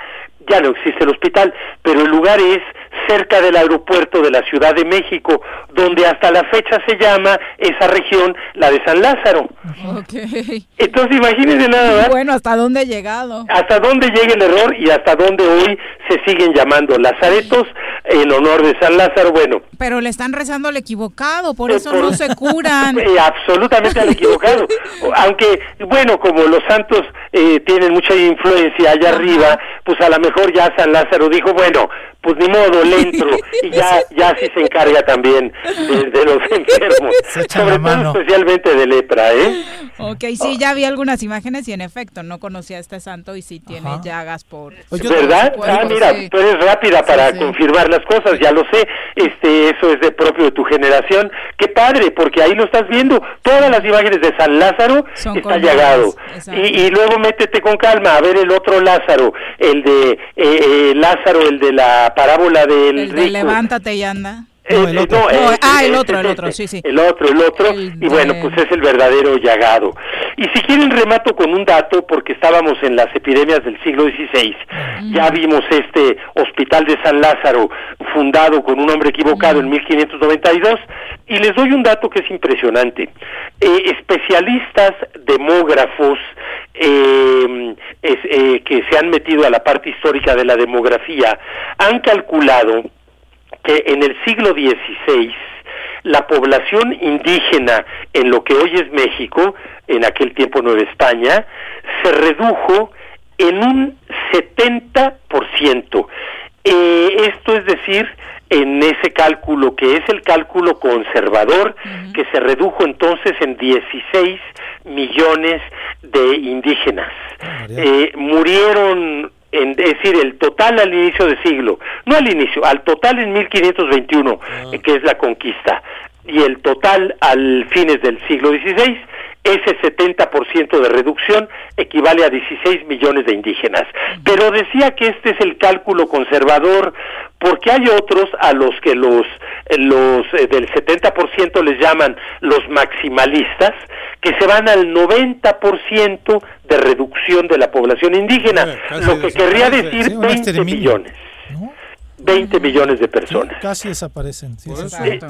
ya no existe el hospital, pero el lugar es cerca del aeropuerto de la Ciudad de México, donde hasta la fecha se llama esa región la de San Lázaro. Ok. Entonces imagínense nada más Bueno, ¿hasta dónde he llegado? hasta dónde llega el error y hasta dónde hoy se siguen llamando lazaretos en honor de San Lázaro. Bueno, Pero le están rezando al equivocado, por eso no se curan. *laughs* Eh, absolutamente al equivocado. Aunque, bueno, como los santos eh, tienen mucha influencia allá arriba, pues a lo mejor ya San Lázaro dijo, bueno, pues ni modo, le entro, *laughs* y ya, ya sí se encarga también de, de los *laughs* enfermos, Se sobre la todo especialmente de lepra, ¿eh? Ok, sí, ya vi algunas imágenes y en efecto no conocía a este santo y sí tiene llagas por... ¿Verdad? por Ah, mira, sí. tú eres rápida para sí. confirmar las cosas, ya lo sé. Este, eso es de propio de tu generación. Qué padre, porque ahí lo estás viendo. Todas las imágenes de San Lázaro Son está llagado. y luego métete con calma a ver el otro Lázaro, el de eh, eh, Lázaro, el de la parábola del El de rico. levántate y anda. Eh, eh, no, No, eh, ah, el otro, el otro, sí, sí. El otro, el otro. y bueno, pues es el verdadero llagado. Y si quieren remato con un dato, porque estábamos en las epidemias del siglo XVI, ya vimos este hospital de San Lázaro fundado con un hombre equivocado en 1592, y les doy un dato que es impresionante. Eh, especialistas demógrafos eh, es- eh, que se han metido a la parte histórica de la demografía han calculado que en el siglo XVI la población indígena en lo que hoy es México, en aquel tiempo Nueva España, se redujo en un 70%. Eh, esto es decir, en ese cálculo que es el cálculo conservador, que se redujo entonces en 16 millones de indígenas. Eh, murieron, en, es decir, el total al inicio del siglo, no al inicio, al total en 1521, eh, que es la conquista, y el total al fines del siglo XVI, ese 70% de reducción equivale a 16 millones de indígenas. Pero decía que este es el cálculo conservador porque hay otros a los que los, eh, los eh, del 70% les llaman los maximalistas, que se van al 90% de reducción de la población indígena, casi lo que querría decir Sí, un 20 exterminio. millones. 20 millones de personas. Casi desaparecen. sí, eso sí. Eh,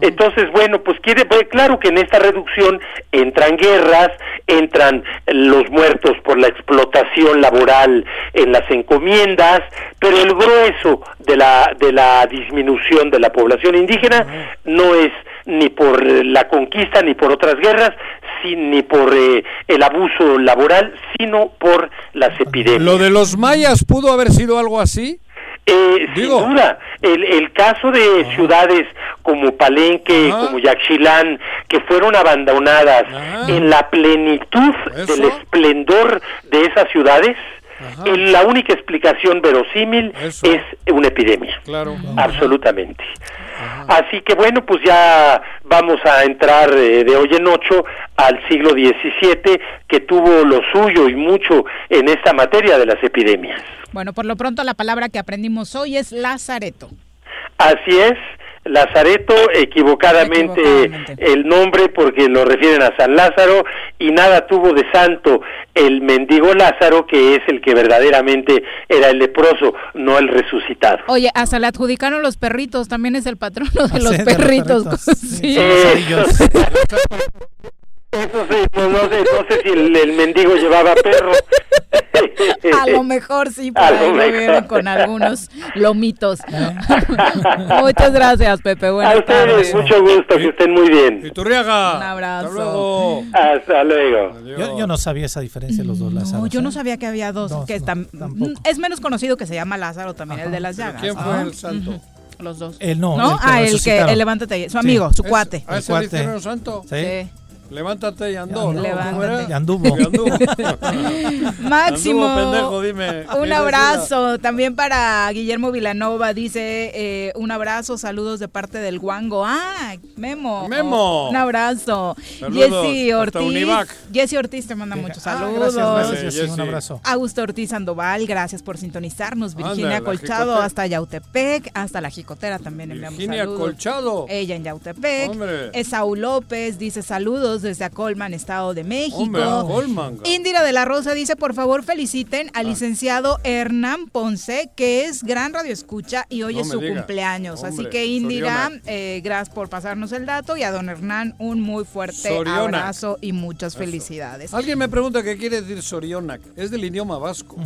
Entonces, bueno, pues quiere, pues, claro que en esta reducción entran guerras, entran los muertos por la explotación laboral en las encomiendas, pero el grueso de la de la disminución de la población indígena no es ni por la conquista ni por otras guerras, ni por eh, el abuso laboral, sino por las epidemias. ¿Lo de los mayas pudo haber sido algo así? Eh, sin duda, el, el caso de ciudades como Palenque, como Yaxchilán, que fueron abandonadas en la plenitud del esplendor de esas ciudades, eh, la única explicación verosímil es una epidemia. Claro. Absolutamente. Así que bueno, pues ya vamos a entrar eh, de hoy en ocho al siglo XVII, que tuvo lo suyo y mucho en esta materia de las epidemias. Bueno, por lo pronto la palabra que aprendimos hoy es lazareto. Así es, Lazareto, equivocadamente, el nombre porque lo refieren a San Lázaro y nada tuvo de santo el mendigo Lázaro que es el que verdaderamente era el leproso, no el resucitado. Oye, hasta le adjudicaron los perritos, también es el patrono de Ah, los sí, de los perritos. perritos. *laughs* Sí. *laughs* Eso, sí, no, no sé, no sé si el, el mendigo llevaba perro. *laughs* A lo mejor sí, por A ahí lo lo mejor. vieron con algunos lomitos. *laughs* *laughs* Muchas gracias, Pepe. A Buenas ustedes, tardes. mucho gusto, que estén muy bien. Iturriaga. Un abrazo. Hasta luego. Yo, yo no sabía esa diferencia de los dos Lázaros. No, yo no ¿eh? sabía que había dos. que están- es menos conocido que se llama Lázaro también, el de las llagas. ¿Quién fue ¿no? el santo? Ujú. Los dos. El no, ¿No? el que ah, el que, el levántate, su Sí. amigo, su ¿Es- cuate. ¿A ese hicieron santo? Sí. Levántate y andó, ¿no? Levántate. Y anduvo. Y anduvo. *laughs* Máximo. Anduvo, pendejo, dime. Un Dime, abrazo también para Guillermo Vilanova. Dice eh, un abrazo, saludos de parte del Guango. Ah, Memo. Memo. Un abrazo. Hasta Ortiz. Jessy Ortiz te manda muchos Ah, saludos. gracias, gracias, Jessy, un abrazo. Augusto Ortiz Sandoval, gracias por sintonizarnos. Virginia Anda, Colchado hasta Yautepec, hasta la Jicotera también enviamos Virginia saludos. Colchado. Ella en Yautepec. Hombre. Esaú López dice saludos desde Acolman, Estado de México. Hombre, Indira de la Rosa dice, por favor feliciten Ah. al licenciado Hernán Ponce, que es gran radioescucha y hoy No es su diga. cumpleaños. Así que Indira, eh, gracias por pasarnos el dato y a don Hernán un muy fuerte abrazo y muchas felicidades. Alguien me pregunta qué quiere decir Sorionac. Es del idioma vasco.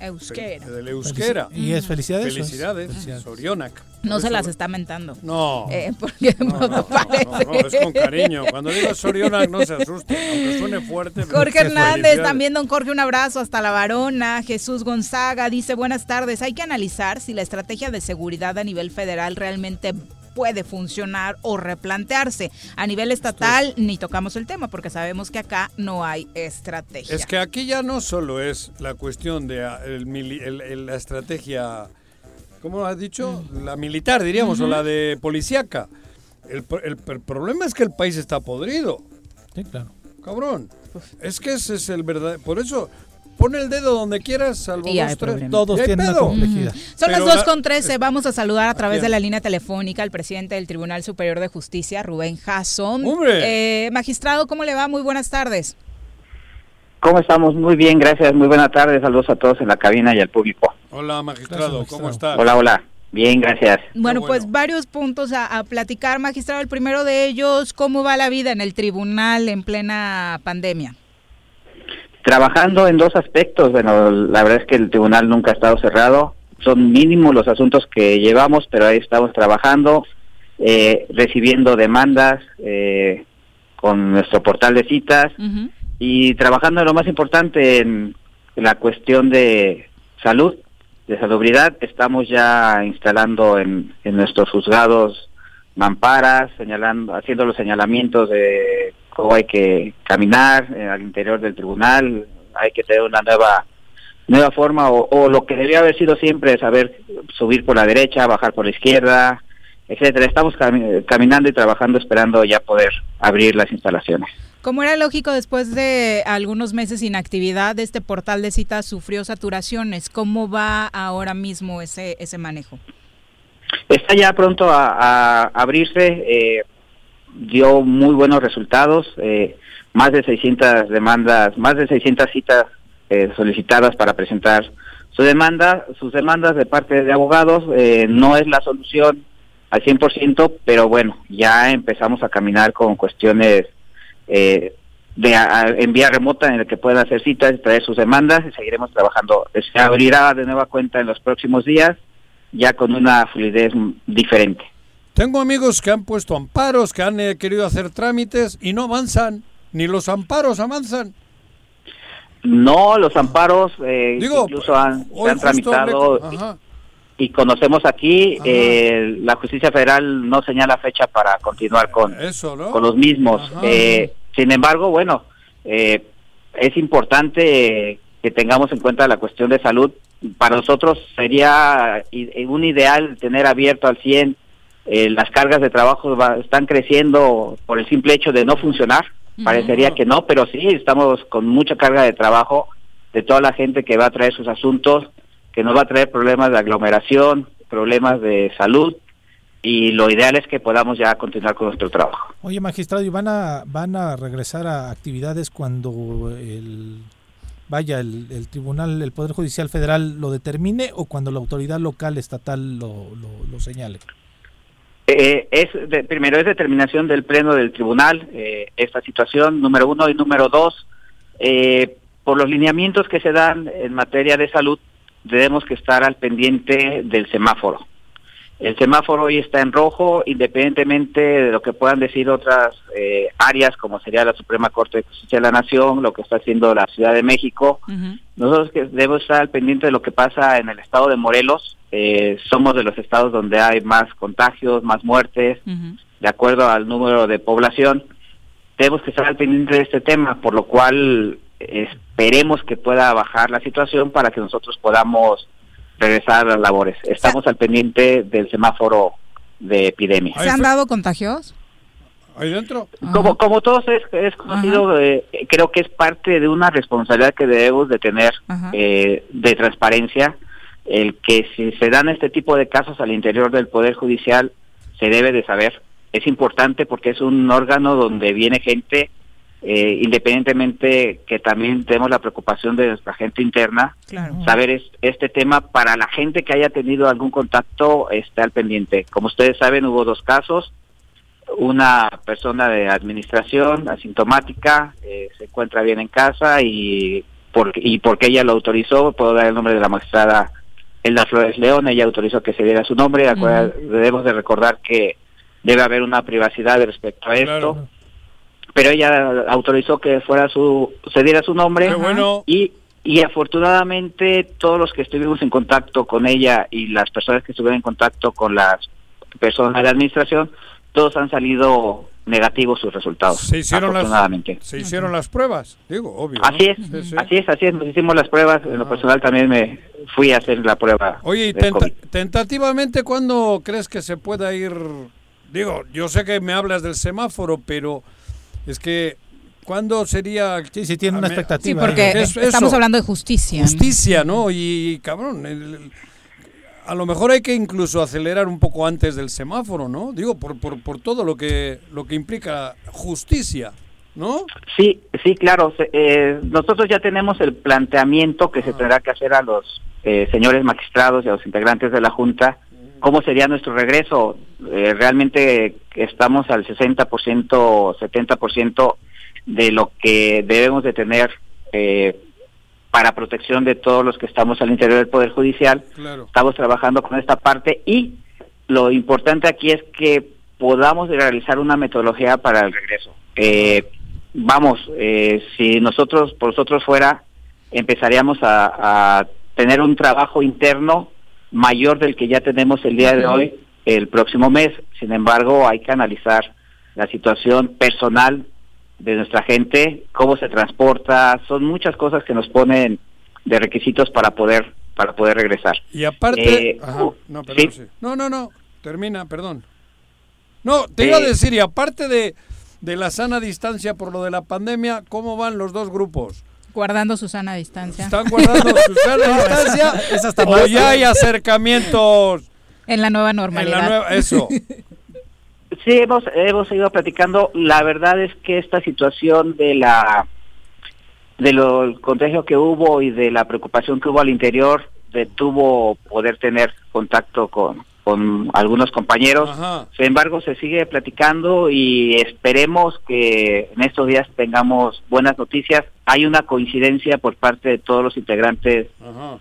Euskera. Del euskera. ¿Y es felicidades? Felicidades. Felicidades. Sorionac. No se eso- las está mentando. No. Eh, porque no, No, parece. no, es con cariño. Cuando digo Sorionac no se asuste, aunque suene fuerte. Jorge Hernández, también don Jorge, un abrazo hasta la varona. Jesús Gonzaga dice, buenas tardes, hay que analizar si la estrategia de seguridad a nivel federal realmente puede funcionar o replantearse. A nivel estatal ni tocamos el tema porque sabemos que acá no hay estrategia. Es que aquí ya no solo es la cuestión de ah, el mili- el- el- la estrategia, ¿cómo has dicho? La militar, diríamos, o la de policíaca. El, pro- el- el problema es que el país está podrido. Sí, claro. Cabrón. Es que ese es el verdad. Por eso, pon el dedo donde quieras, salvo dos, tres. problema. Todos tienen una pedo. complejidad. Son Pero las la- 2 con 13. Vamos a saludar a través de la línea telefónica al presidente del Tribunal Superior de Justicia, Rubén Jasson. ¡Hombre! Eh, magistrado, ¿cómo le va? Muy buenas tardes. ¿Cómo estamos? Muy bien, gracias. Muy buena tarde. Saludos a todos en la cabina y al público. Hola, magistrado, ¿cómo estás? Hola, hola. Bien, gracias. Bueno, pues varios puntos a, a platicar, magistrado. El primero de ellos, ¿cómo va la vida en el tribunal en plena pandemia? Trabajando en dos aspectos. Bueno, la verdad es que el tribunal nunca ha estado cerrado. Son mínimos los asuntos que llevamos, pero ahí estamos trabajando, eh, recibiendo demandas eh, con nuestro portal de citas y trabajando en lo más importante en la cuestión de salud, de salubridad. Estamos ya instalando en, en nuestros juzgados mamparas, señalando, haciendo los señalamientos de cómo hay que caminar eh, al interior del tribunal, hay que tener una nueva nueva forma o, o lo que debía haber sido siempre saber subir por la derecha, bajar por la izquierda, etcétera. Estamos cami- caminando y trabajando esperando ya poder abrir las instalaciones. Como era lógico, después de algunos meses sin actividad, este portal de citas sufrió saturaciones. ¿Cómo va ahora mismo ese, ese manejo? Está ya pronto a, a abrirse, eh, dio muy buenos resultados, eh, más de 600 demandas, más de 600 citas eh, solicitadas para presentar su demanda, sus demandas de parte de abogados, eh, no es la solución al 100%, pero bueno, ya empezamos a caminar con cuestiones eh, de a- en vía remota en el que puedan hacer citas y traer sus demandas y seguiremos trabajando. Se abrirá de nueva cuenta en los próximos días, ya con una fluidez diferente. Tengo amigos que han puesto amparos, que han eh, querido hacer trámites y no avanzan. Ni los amparos avanzan. No, los amparos eh, Digo, incluso han, se han tramitado y conocemos aquí, eh, la justicia federal no señala fecha para continuar con, Eso, ¿no? con los mismos. Eh, sin embargo, bueno, eh, es importante que tengamos en cuenta la cuestión de salud. Para nosotros sería un ideal tener abierto al 100. Eh, las cargas de trabajo va- están creciendo por el simple hecho de no funcionar. Parecería que no, pero sí, estamos con mucha carga de trabajo de toda la gente que va a traer sus asuntos, que nos va a traer problemas de aglomeración, problemas de salud, y lo ideal es que podamos ya continuar con nuestro trabajo. Oye, magistrado, ¿y van a, van a regresar a actividades cuando el vaya el, el tribunal, el Poder Judicial Federal lo determine o cuando la autoridad local estatal lo, lo, lo señale? Eh, es de- primero es determinación del pleno del tribunal eh, esta situación número uno y número dos eh, por los lineamientos que se dan en materia de salud debemos que estar al pendiente del semáforo el semáforo hoy está en rojo independientemente de lo que puedan decir otras eh, áreas como sería la Suprema Corte de Justicia de la Nación lo que está haciendo la Ciudad de México nosotros que debemos estar al pendiente de lo que pasa en el estado de Morelos. Eh, somos de los estados donde hay más contagios, más muertes, de acuerdo al número de población. Tenemos que estar al pendiente de este tema, por lo cual esperemos que pueda bajar la situación para que nosotros podamos regresar a las labores. Estamos al pendiente del semáforo de epidemia. ¿Se han dado contagios? Ahí dentro. Como, como todos es, es conocido, eh, creo que es parte de una responsabilidad que debemos de tener eh, de transparencia, el que si se dan este tipo de casos al interior del Poder Judicial, se debe de saber. Es importante porque es un órgano donde viene gente, eh, independientemente que también tenemos la preocupación de nuestra gente interna, saber es- este tema para la gente que haya tenido algún contacto está al pendiente. Como ustedes saben, hubo dos casos, una persona de administración asintomática eh, se encuentra bien en casa y porque y porque ella lo autorizó puedo dar el nombre de la magistrada Elda Flores León ella autorizó que se diera su nombre debemos de recordar que debe haber una privacidad respecto a esto pero ella autorizó que fuera su se diera su nombre Qué bueno. y y afortunadamente todos los que estuvimos en contacto con ella y las personas que estuvieron en contacto con las personas de la administración todos han salido negativos sus resultados Se hicieron las, afortunadamente se hicieron las pruebas, digo, obvio. así es Sí, sí. así es así es nos hicimos las pruebas en lo personal también me fui a hacer la prueba Oye, y tenta- COVID. tentativamente, ¿cuándo crees que se pueda ir? Digo, yo sé que me hablas del semáforo, pero es que ¿cuándo sería? Sí, sí, tiene una Sí, expectativa. porque Es- estamos eso. hablando de justicia. Justicia, ¿no? Y, cabrón, el- el- a lo mejor hay que incluso acelerar un poco antes del semáforo, ¿no? Digo, por, por, por todo lo que, lo que implica justicia, ¿no? Sí, sí, claro. eh, nosotros ya tenemos el planteamiento que se tendrá que hacer a los eh, señores magistrados y a los integrantes de la Junta. ¿Cómo sería nuestro regreso? Eh, realmente estamos al 60%, 70% de lo que debemos de tener eh, para protección de todos los que estamos al interior del Poder Judicial. Claro. Estamos trabajando con esta parte y lo importante aquí es que podamos realizar una metodología para el regreso. Eh, vamos, eh, si nosotros, por nosotros fuera, empezaríamos a, a tener un trabajo interno mayor del que ya tenemos el día de hoy, el próximo mes. Sin embargo, hay que analizar la situación personal de nuestra gente, cómo se transporta, son muchas cosas que nos ponen de requisitos para poder para poder regresar. Y aparte... Eh, Ajá, uh, no, perdón, sí. sí. no, no, no, termina, perdón. No, te iba a Eh, decir, y aparte de, de la sana distancia por lo de la pandemia, ¿cómo van los dos grupos? Guardando su sana distancia. ¿Están guardando su *laughs* sana distancia? ¿O ya hay acercamientos En la nueva en normalidad. la nueva... Eso. *laughs* Sí, hemos, hemos ido platicando. La verdad es que esta situación de la de lo el contagio que hubo y de la preocupación que hubo al interior detuvo poder tener contacto con, con algunos compañeros. Sin embargo, se sigue platicando y esperemos que en estos días tengamos buenas noticias. Hay una coincidencia por parte de todos los integrantes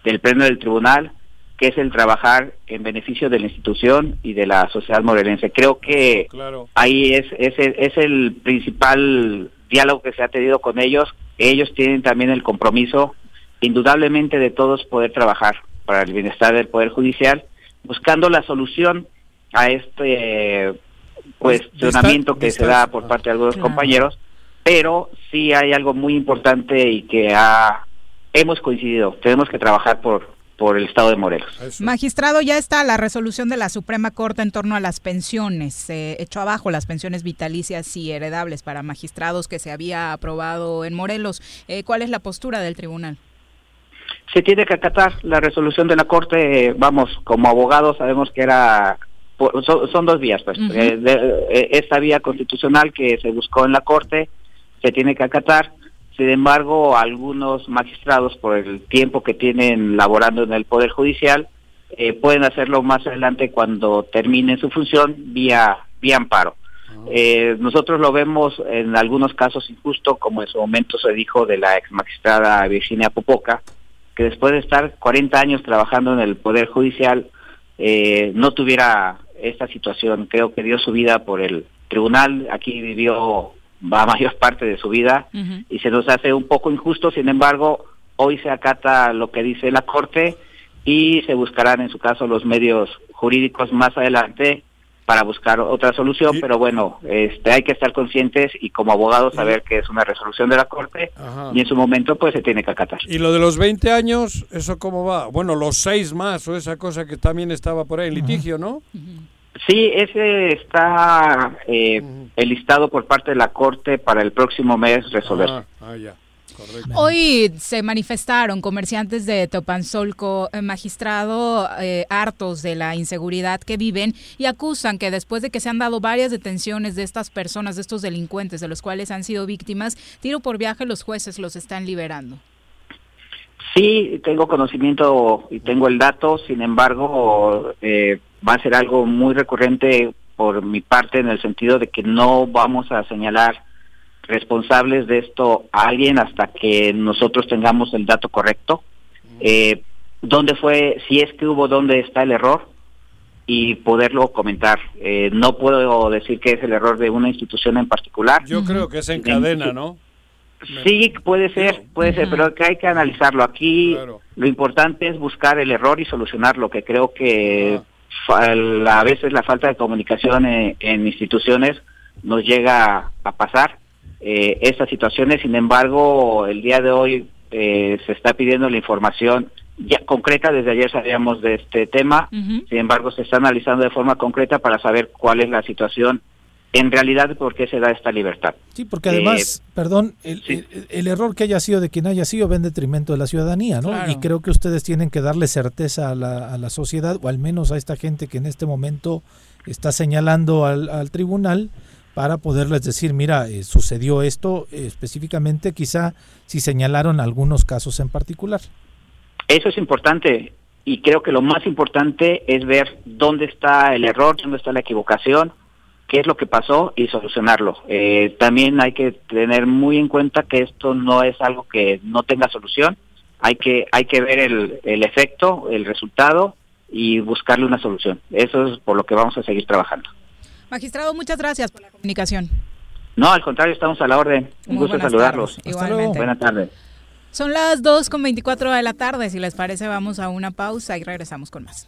del pleno del tribunal, que es el trabajar en beneficio de la institución y de la sociedad morelense. Creo que ahí es, es, el, es el principal diálogo que se ha tenido con ellos. Ellos tienen también el compromiso, indudablemente, de todos poder trabajar para el bienestar del Poder Judicial, buscando la solución a este pues cuestionamiento que se da por parte de algunos compañeros, pero sí hay algo muy importante y que ha, hemos coincidido. Tenemos que trabajar por, por el Estado de Morelos. Magistrado, ya está la resolución de la Suprema Corte en torno a las pensiones, eh, hecho abajo las pensiones vitalicias y heredables para magistrados que se había aprobado en Morelos. Eh, ¿Cuál es la postura del tribunal? se tiene que acatar la resolución de la Corte, vamos, como abogados sabemos que era, son, dos vías, pues, eh, eh, esta vía constitucional que se buscó en la Corte se tiene que acatar, sin embargo, algunos magistrados, por el tiempo que tienen laborando en el Poder Judicial, eh, pueden hacerlo más adelante cuando termine su función vía, vía amparo. nosotros lo vemos en algunos casos injusto, como en su momento se dijo de la ex magistrada Virginia Popoca, que después de estar 40 años trabajando en el Poder Judicial eh, no tuviera esta situación. Creo que dio su vida por el tribunal, aquí vivió la *laughs* mayor parte de su vida y se nos hace un poco injusto, sin embargo, hoy se acata lo que dice la Corte y se buscarán en su caso los medios jurídicos más adelante para buscar otra solución, pero bueno, este, hay que estar conscientes y como abogados saber que es una resolución de la Corte y en su momento pues se tiene que acatar. ¿Y lo de los 20 años, eso cómo va? Bueno, los 6 más o esa cosa que también estaba por ahí en litigio, ¿no? Sí, ese está eh, el listado por parte de la Corte para el próximo mes resolver. ah ya. Hoy se manifestaron comerciantes de Topanzolco, eh, magistrado, eh, hartos de la inseguridad que viven y acusan que después de que se han dado varias detenciones de estas personas, de estos delincuentes de los cuales han sido víctimas, tiro por viaje los jueces los están liberando. Sí, tengo conocimiento y tengo el dato, sin embargo, eh, va a ser algo muy recurrente por mi parte en el sentido de que no vamos a señalar responsables de esto a alguien hasta que nosotros tengamos el dato correcto. Eh, ¿Dónde fue, si es que hubo, dónde está el error? Y poderlo comentar. Eh, no puedo decir que es el error de una institución en particular. Yo creo que es en cadena, ¿no? Sí, puede ser, puede ser, pero que hay que analizarlo. Aquí lo importante es buscar el error y solucionarlo, que creo que a veces la falta de comunicación en, en instituciones nos llega a pasar eh, estas situaciones. Sin embargo, el día de hoy eh, se está pidiendo la información ya concreta. Desde ayer sabíamos de este tema. Sin embargo, se está analizando de forma concreta para saber cuál es la situación en realidad por qué se da esta libertad. Sí, porque además, eh, perdón, el, error que haya sido de quien haya sido va en detrimento de la ciudadanía, ¿no? Y creo que ustedes tienen que darle certeza a la, a la, sociedad, o al menos a esta gente que en este momento está señalando al, al tribunal, para poderles decir, mira, eh, sucedió esto eh, específicamente, quizá si señalaron algunos casos en particular. Eso es importante y creo que lo más importante es ver dónde está el error, dónde está la equivocación, qué es lo que pasó y solucionarlo. Eh, también hay que tener muy en cuenta que esto no es algo que no tenga solución, hay que, hay que ver el, el efecto, el resultado y buscarle una solución. Eso es por lo que vamos a seguir trabajando. Magistrado, muchas gracias por la comunicación. No, al contrario, estamos a la orden. Un gusto saludarlos. Igualmente. Buenas tardes. Son las 2 con 24 de la tarde. Si les parece, vamos a una pausa y regresamos con más.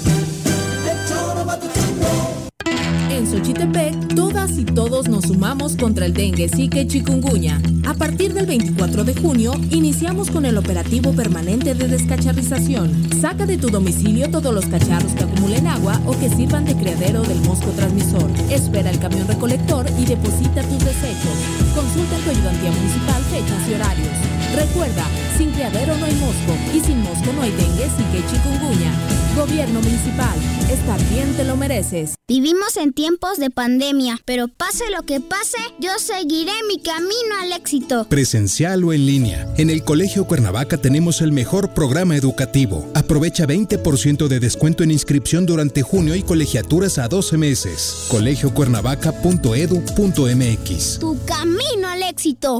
En Xochitepec, todas y todos nos sumamos contra el dengue, zika y chikungunya. A partir del 24 de junio, iniciamos con el operativo permanente de descacharrización. Saca de tu domicilio todos los cacharros que acumulen agua o que sirvan de criadero del mosco transmisor. Espera el camión recolector y deposita tus desechos. Consulta en tu ayudantía municipal fechas y horarios. Recuerda, sin criadero no hay mosco y sin mosco no hay dengue, y chikungunya. Gobierno municipal, estar bien te lo mereces. Vivimos en tiempos de pandemia, pero pase lo que pase, yo seguiré mi camino al éxito. Presencial o en línea. En el Colegio Cuernavaca tenemos el mejor programa educativo. Aprovecha 20% de descuento en inscripción durante junio y colegiaturas a 12 meses. colegiocuernavaca.edu.mx. Tu camino al éxito.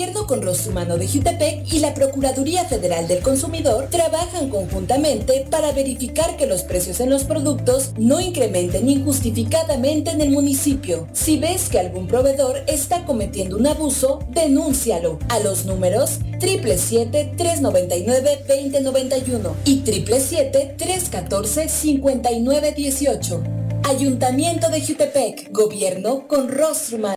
Gobierno con Rostro Humano de Jutepec y la Procuraduría Federal del Consumidor trabajan conjuntamente para verificar que los precios en los productos no incrementen injustificadamente en el municipio. Si ves que algún proveedor está cometiendo un abuso, denúncialo a los números 777-399-2091 y 777-314-5918. Ayuntamiento de Jutepec, Gobierno con Rostro Humano.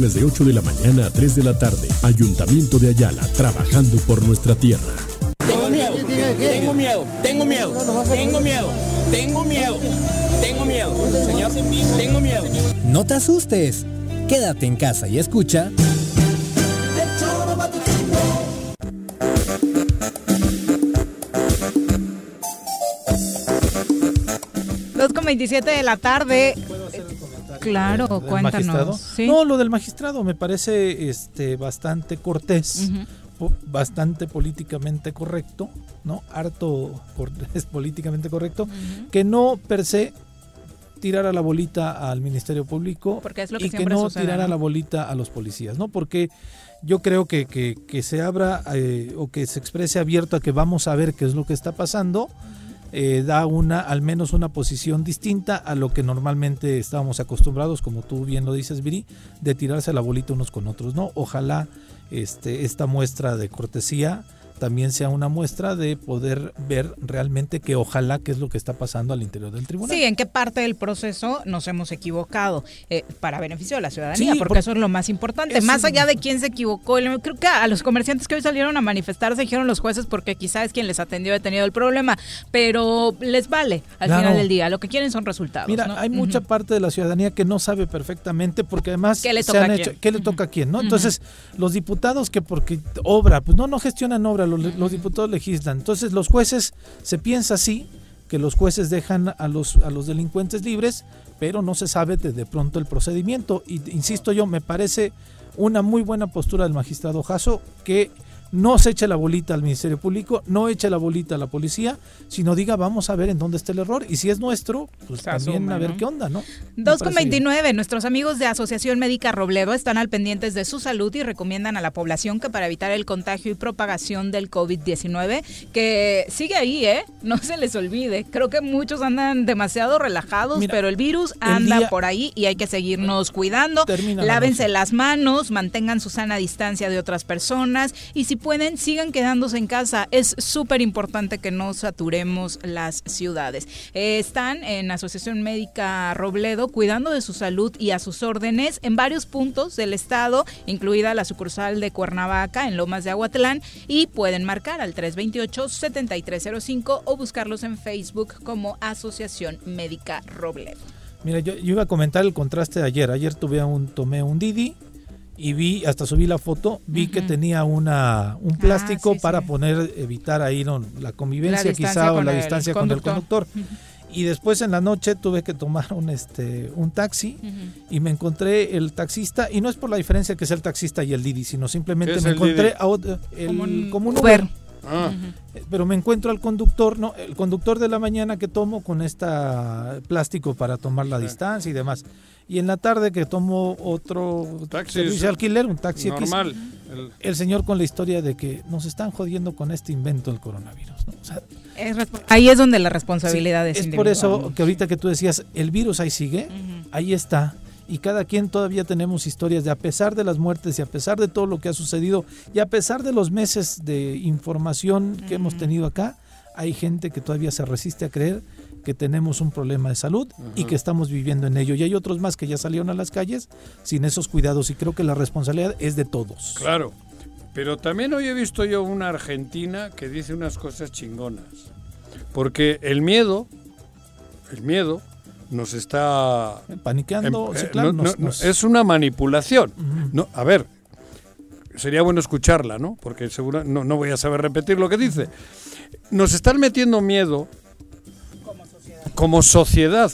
de 8 de la mañana a 3 de la tarde. Ayuntamiento de Ayala, trabajando por nuestra tierra. Tengo miedo, tengo miedo, tengo miedo, tengo miedo, tengo miedo, tengo miedo, señor, tengo miedo. No te asustes. Quédate en casa y escucha. Dos con 27 de la tarde. Claro, ¿Del cuéntanos. magistrado? Sí. No, lo del magistrado me parece este bastante cortés, po- bastante políticamente correcto, ¿no? Harto cortés *laughs* políticamente correcto, que no per se tirara la bolita al Ministerio Público Porque es lo que y que no sucede, la bolita a los policías, ¿no? Porque yo creo que, que- que se abra eh, o que se exprese abierto a que vamos a ver qué es lo que está pasando, eh, da una, al menos una posición distinta a lo que normalmente estábamos acostumbrados, como tú bien lo dices, Viri, de tirarse la bolita unos con otros, ¿no? Ojalá este, esta muestra de cortesía también sea una muestra de poder ver realmente que ojalá qué es lo que está pasando al interior del tribunal. Sí, en qué parte del proceso nos hemos equivocado eh, para beneficio de la ciudadanía, Sí, porque por- eso es lo más importante. Eso más allá de quién se equivocó, creo que a los comerciantes que hoy salieron a manifestarse dijeron los jueces porque quizás es quien les atendió ha tenido el problema, pero les vale al Claro. final del día. Lo que quieren son resultados. Mira, ¿no? hay mucha parte de la ciudadanía que no sabe perfectamente porque además ¿Qué le se toca han a hecho- quién? qué le toca a quién, ¿no? Entonces, los diputados que porque obra, pues no, no gestionan obra, los, diputados legislan. Entonces, los jueces, se piensa así, que los jueces dejan a los, a los delincuentes libres, pero no se sabe de, de pronto el procedimiento. Y insisto yo, me parece una muy buena postura del magistrado Jasso que no se eche la bolita al Ministerio Público, no eche la bolita a la policía, sino diga vamos a ver en dónde está el error y si es nuestro, pues también a ver ¿no? qué onda, ¿no? 2 con 29. Nuestros amigos de Asociación Médica Robledo están al pendientes de su salud y recomiendan a la población que para evitar el contagio y propagación del COVID-19, que sigue ahí, ¿eh? No se les olvide. Creo que muchos andan demasiado relajados, Mira, pero el virus el anda día- por ahí y hay que seguirnos cuidando. Termina Lávense las manos, mantengan su sana distancia de otras personas y si pueden, sigan quedándose en casa. Es súper importante que no saturemos las ciudades. Eh, están en Asociación Médica Robledo cuidando de su salud y a sus órdenes en varios puntos del estado, incluida la sucursal de Cuernavaca en Lomas de Aguatlán y pueden marcar al 328-7305 o buscarlos en Facebook como Asociación Médica Robledo. Mira, yo, iba a comentar el contraste de ayer. Ayer tuve un, tomé un Didi y vi, hasta subí la foto, vi que tenía una un plástico Ah, sí, para sí. poner, evitar ahí ¿no? la convivencia La quizá o la distancia con el conductor. Y después en la noche tuve que tomar un este un taxi y me encontré el taxista y no es por la diferencia que sea el taxista y el Didi, sino simplemente ¿Qué es me encontré a otro- el, Como un como un Uber. Uber. Ah. Eh, Pero me encuentro al conductor, no, el conductor de la mañana que tomo con esta plástico para tomar la distancia y demás. Y en la tarde que tomo otro Taxi, servicio de alquiler, un taxi X, Normal. El- el señor con la historia de que nos están jodiendo con este invento del coronavirus. ¿no? O sea, Es respo- ahí es donde la responsabilidad Sí, es es por eso que ahorita que tú decías, el virus ahí sigue, ahí está. Y cada quien todavía tenemos historias de a pesar de las muertes y a pesar de todo lo que ha sucedido y a pesar de los meses de información que hemos tenido acá, hay gente que todavía se resiste a creer que tenemos un problema de salud y que estamos viviendo en ello. Y hay otros más que ya salieron a las calles sin esos cuidados y creo que la responsabilidad es de todos. Claro. Pero también hoy he visto yo una argentina que dice unas cosas chingonas. Porque el miedo, el miedo nos está... Paniqueando, em- sí, eh, claro, no- nos- no- nos- es una manipulación. no, a ver, sería bueno escucharla, ¿no? Porque seguro no, no voy a saber repetir lo que dice. Nos están metiendo miedo como sociedad.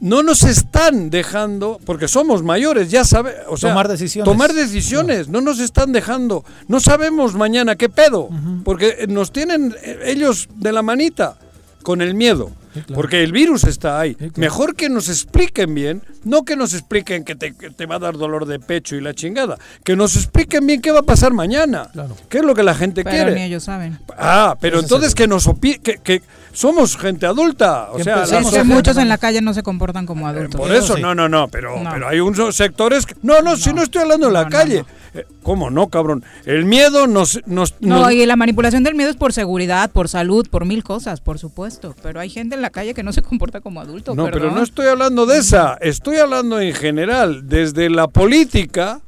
No nos están dejando, porque somos mayores, ya sabe, o sea, Tomar decisiones. Tomar decisiones, no. nos están dejando. No sabemos mañana qué pedo, porque nos tienen eh, ellos de la manita con el miedo. Porque el virus está ahí. Mejor que nos expliquen bien, no que nos expliquen que te, que te va a dar dolor de pecho y la chingada. Que nos expliquen bien qué va a pasar mañana. ¿Qué es lo que la gente Pero quiere? ni ellos saben. Ah, pero entonces que nos opi- que, que somos gente adulta, o sea, que muchos en la calle no se comportan como adultos. por eso, no, no, no, pero, No. pero hay unos sectores que, no, no, si no estoy hablando en la calle. Eh, ¿Cómo no, cabrón? El miedo nos nos, No, nos- y la manipulación del miedo es por seguridad, por salud, por mil cosas, por supuesto. Pero hay gente en la calle que no se comporta como adulto. No, pero no estoy hablando de esa, estoy hablando en general, desde la política.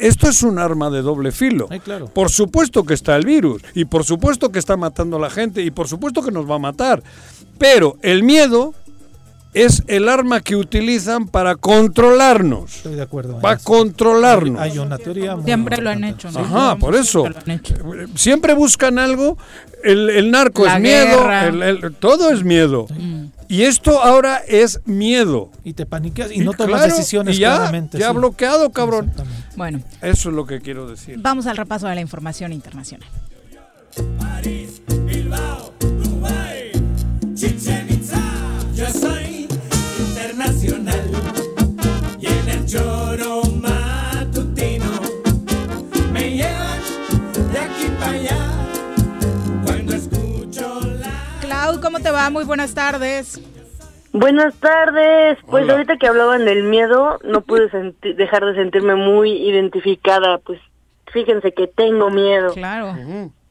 esto es un arma de doble filo. claro. Por supuesto que está el virus, y por supuesto que está matando a la gente, y por supuesto que nos va a matar. Pero el miedo es el arma que utilizan para controlarnos. Estoy de acuerdo. Para controlarnos. Hay una teoría muy Siempre lo han hecho. ¿no? Ajá, por eso. Lo han hecho. Siempre buscan algo. El, el narco La es miedo. guerra. el- el- todo es miedo. Y esto ahora es miedo. Y te paniqueas y no tomas claro, decisiones y ya, claramente. Ya sí. bloqueado, cabrón. Bueno, Eso es lo que quiero decir. vamos al repaso de la información internacional. Chichen ¿cómo te va? Muy buenas tardes. Buenas tardes. Pues Hola. ahorita que hablaban del miedo, no pude dejar de sentirme muy identificada. Pues fíjense que tengo miedo. Claro.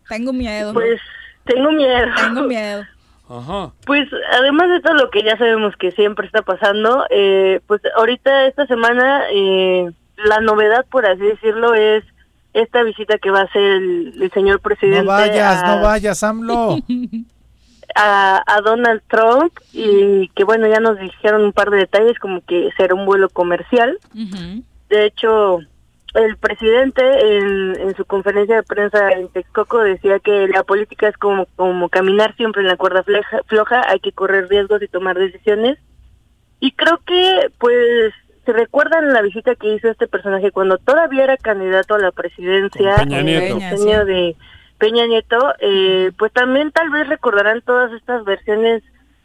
Tengo miedo. Pues tengo miedo. Tengo miedo. Ajá. Pues además de todo lo que ya sabemos que siempre está pasando, eh, pues ahorita esta semana eh, la novedad, por así decirlo, es esta visita que va a hacer el, el señor presidente No vayas, a, no vayas, AMLO. *laughs* *laughs* a, a Donald Trump y que bueno, ya nos dijeron un par de detalles como que será un vuelo comercial. De hecho, el presidente en, en su conferencia de prensa en Texcoco decía que la política es como, como caminar siempre en la cuerda fleja- floja, hay que correr riesgos y tomar decisiones. Y creo que, pues, si recuerdan la visita que hizo este personaje cuando todavía era candidato a la presidencia, en Nieto. el diseño de Peña Nieto, eh, pues también tal vez recordarán todas estas versiones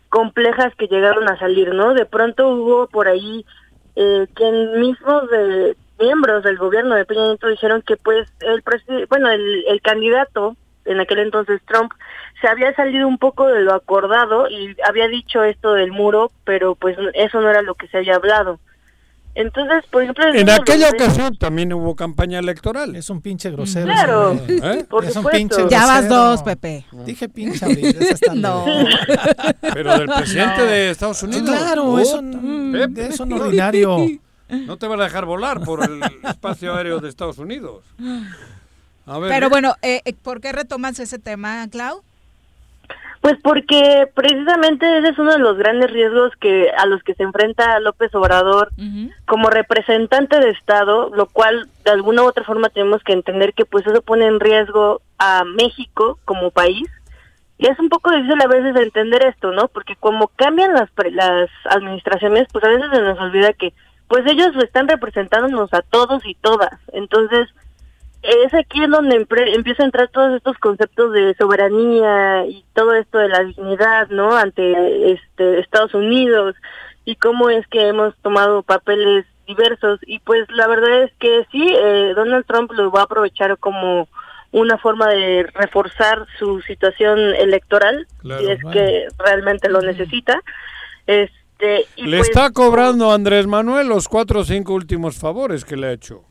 complejas que llegaron a salir, ¿no? De pronto hubo por ahí eh, quien mismos de miembros del gobierno de Peña Nieto dijeron que pues el bueno el, el candidato en aquel entonces Trump se había salido un poco de lo acordado y había dicho esto del muro pero pues eso no era lo que se había hablado entonces por ejemplo En aquella los- ocasión también hubo campaña electoral. Es un pinche grosero. Claro. ¿Eh? por es un supuesto. pinche Ya vas grosero. dos, Pepe. Dije pinche No. *laughs* Pero del presidente de Estados Unidos. Claro, es un, Pepe. es un ordinario. No te van a dejar volar por el espacio aéreo de Estados Unidos. A ver, Pero bueno, eh, eh, ¿por qué retomas ese tema, Clau? Pues porque precisamente ese es uno de los grandes riesgos que a los que se enfrenta López Obrador como representante de Estado, lo cual de alguna u otra forma tenemos que entender que pues eso pone en riesgo a México como país. Y es un poco difícil a veces entender esto, ¿no? Porque como cambian las pre- las administraciones, pues a veces se nos olvida que pues ellos están representándonos a todos y todas. Entonces, es aquí en donde empre- empieza a entrar todos estos conceptos de soberanía y todo esto de la dignidad, ¿no? Ante este Estados Unidos y cómo es que hemos tomado papeles diversos y pues la verdad es que sí, eh, Donald Trump lo va a aprovechar como una forma de reforzar su situación electoral Claro, si es bueno. que realmente lo necesita. Este y le pues, está cobrando a Andrés Manuel los cuatro o cinco últimos favores que le ha hecho.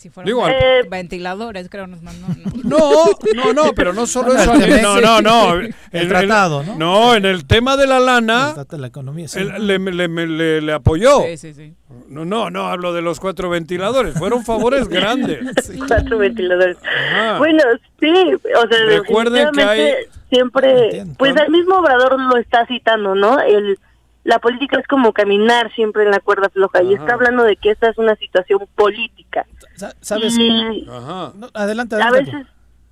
Si fueron Digo, al- Eh, ventiladores, creo nos mandó. ¿no? *laughs* No, no, no, pero no solo *laughs* eso. el No, no, no. *laughs* El tratado, ¿no? No, en el tema de la lana, Trata la economía. sí. él le, le- le- le apoyó. Sí, sí, sí. No, no, no hablo de los cuatro ventiladores. Fueron favores grandes. cuatro ventiladores. Bueno, sí, o sea, Recuerden que hay- siempre, pues el mismo Obrador lo está citando, ¿no? El, la política es como caminar siempre en la cuerda floja y está hablando de que esta es una situación política. Sa- ¿Sabes? Y Ajá. No, adelante, a adelante. veces,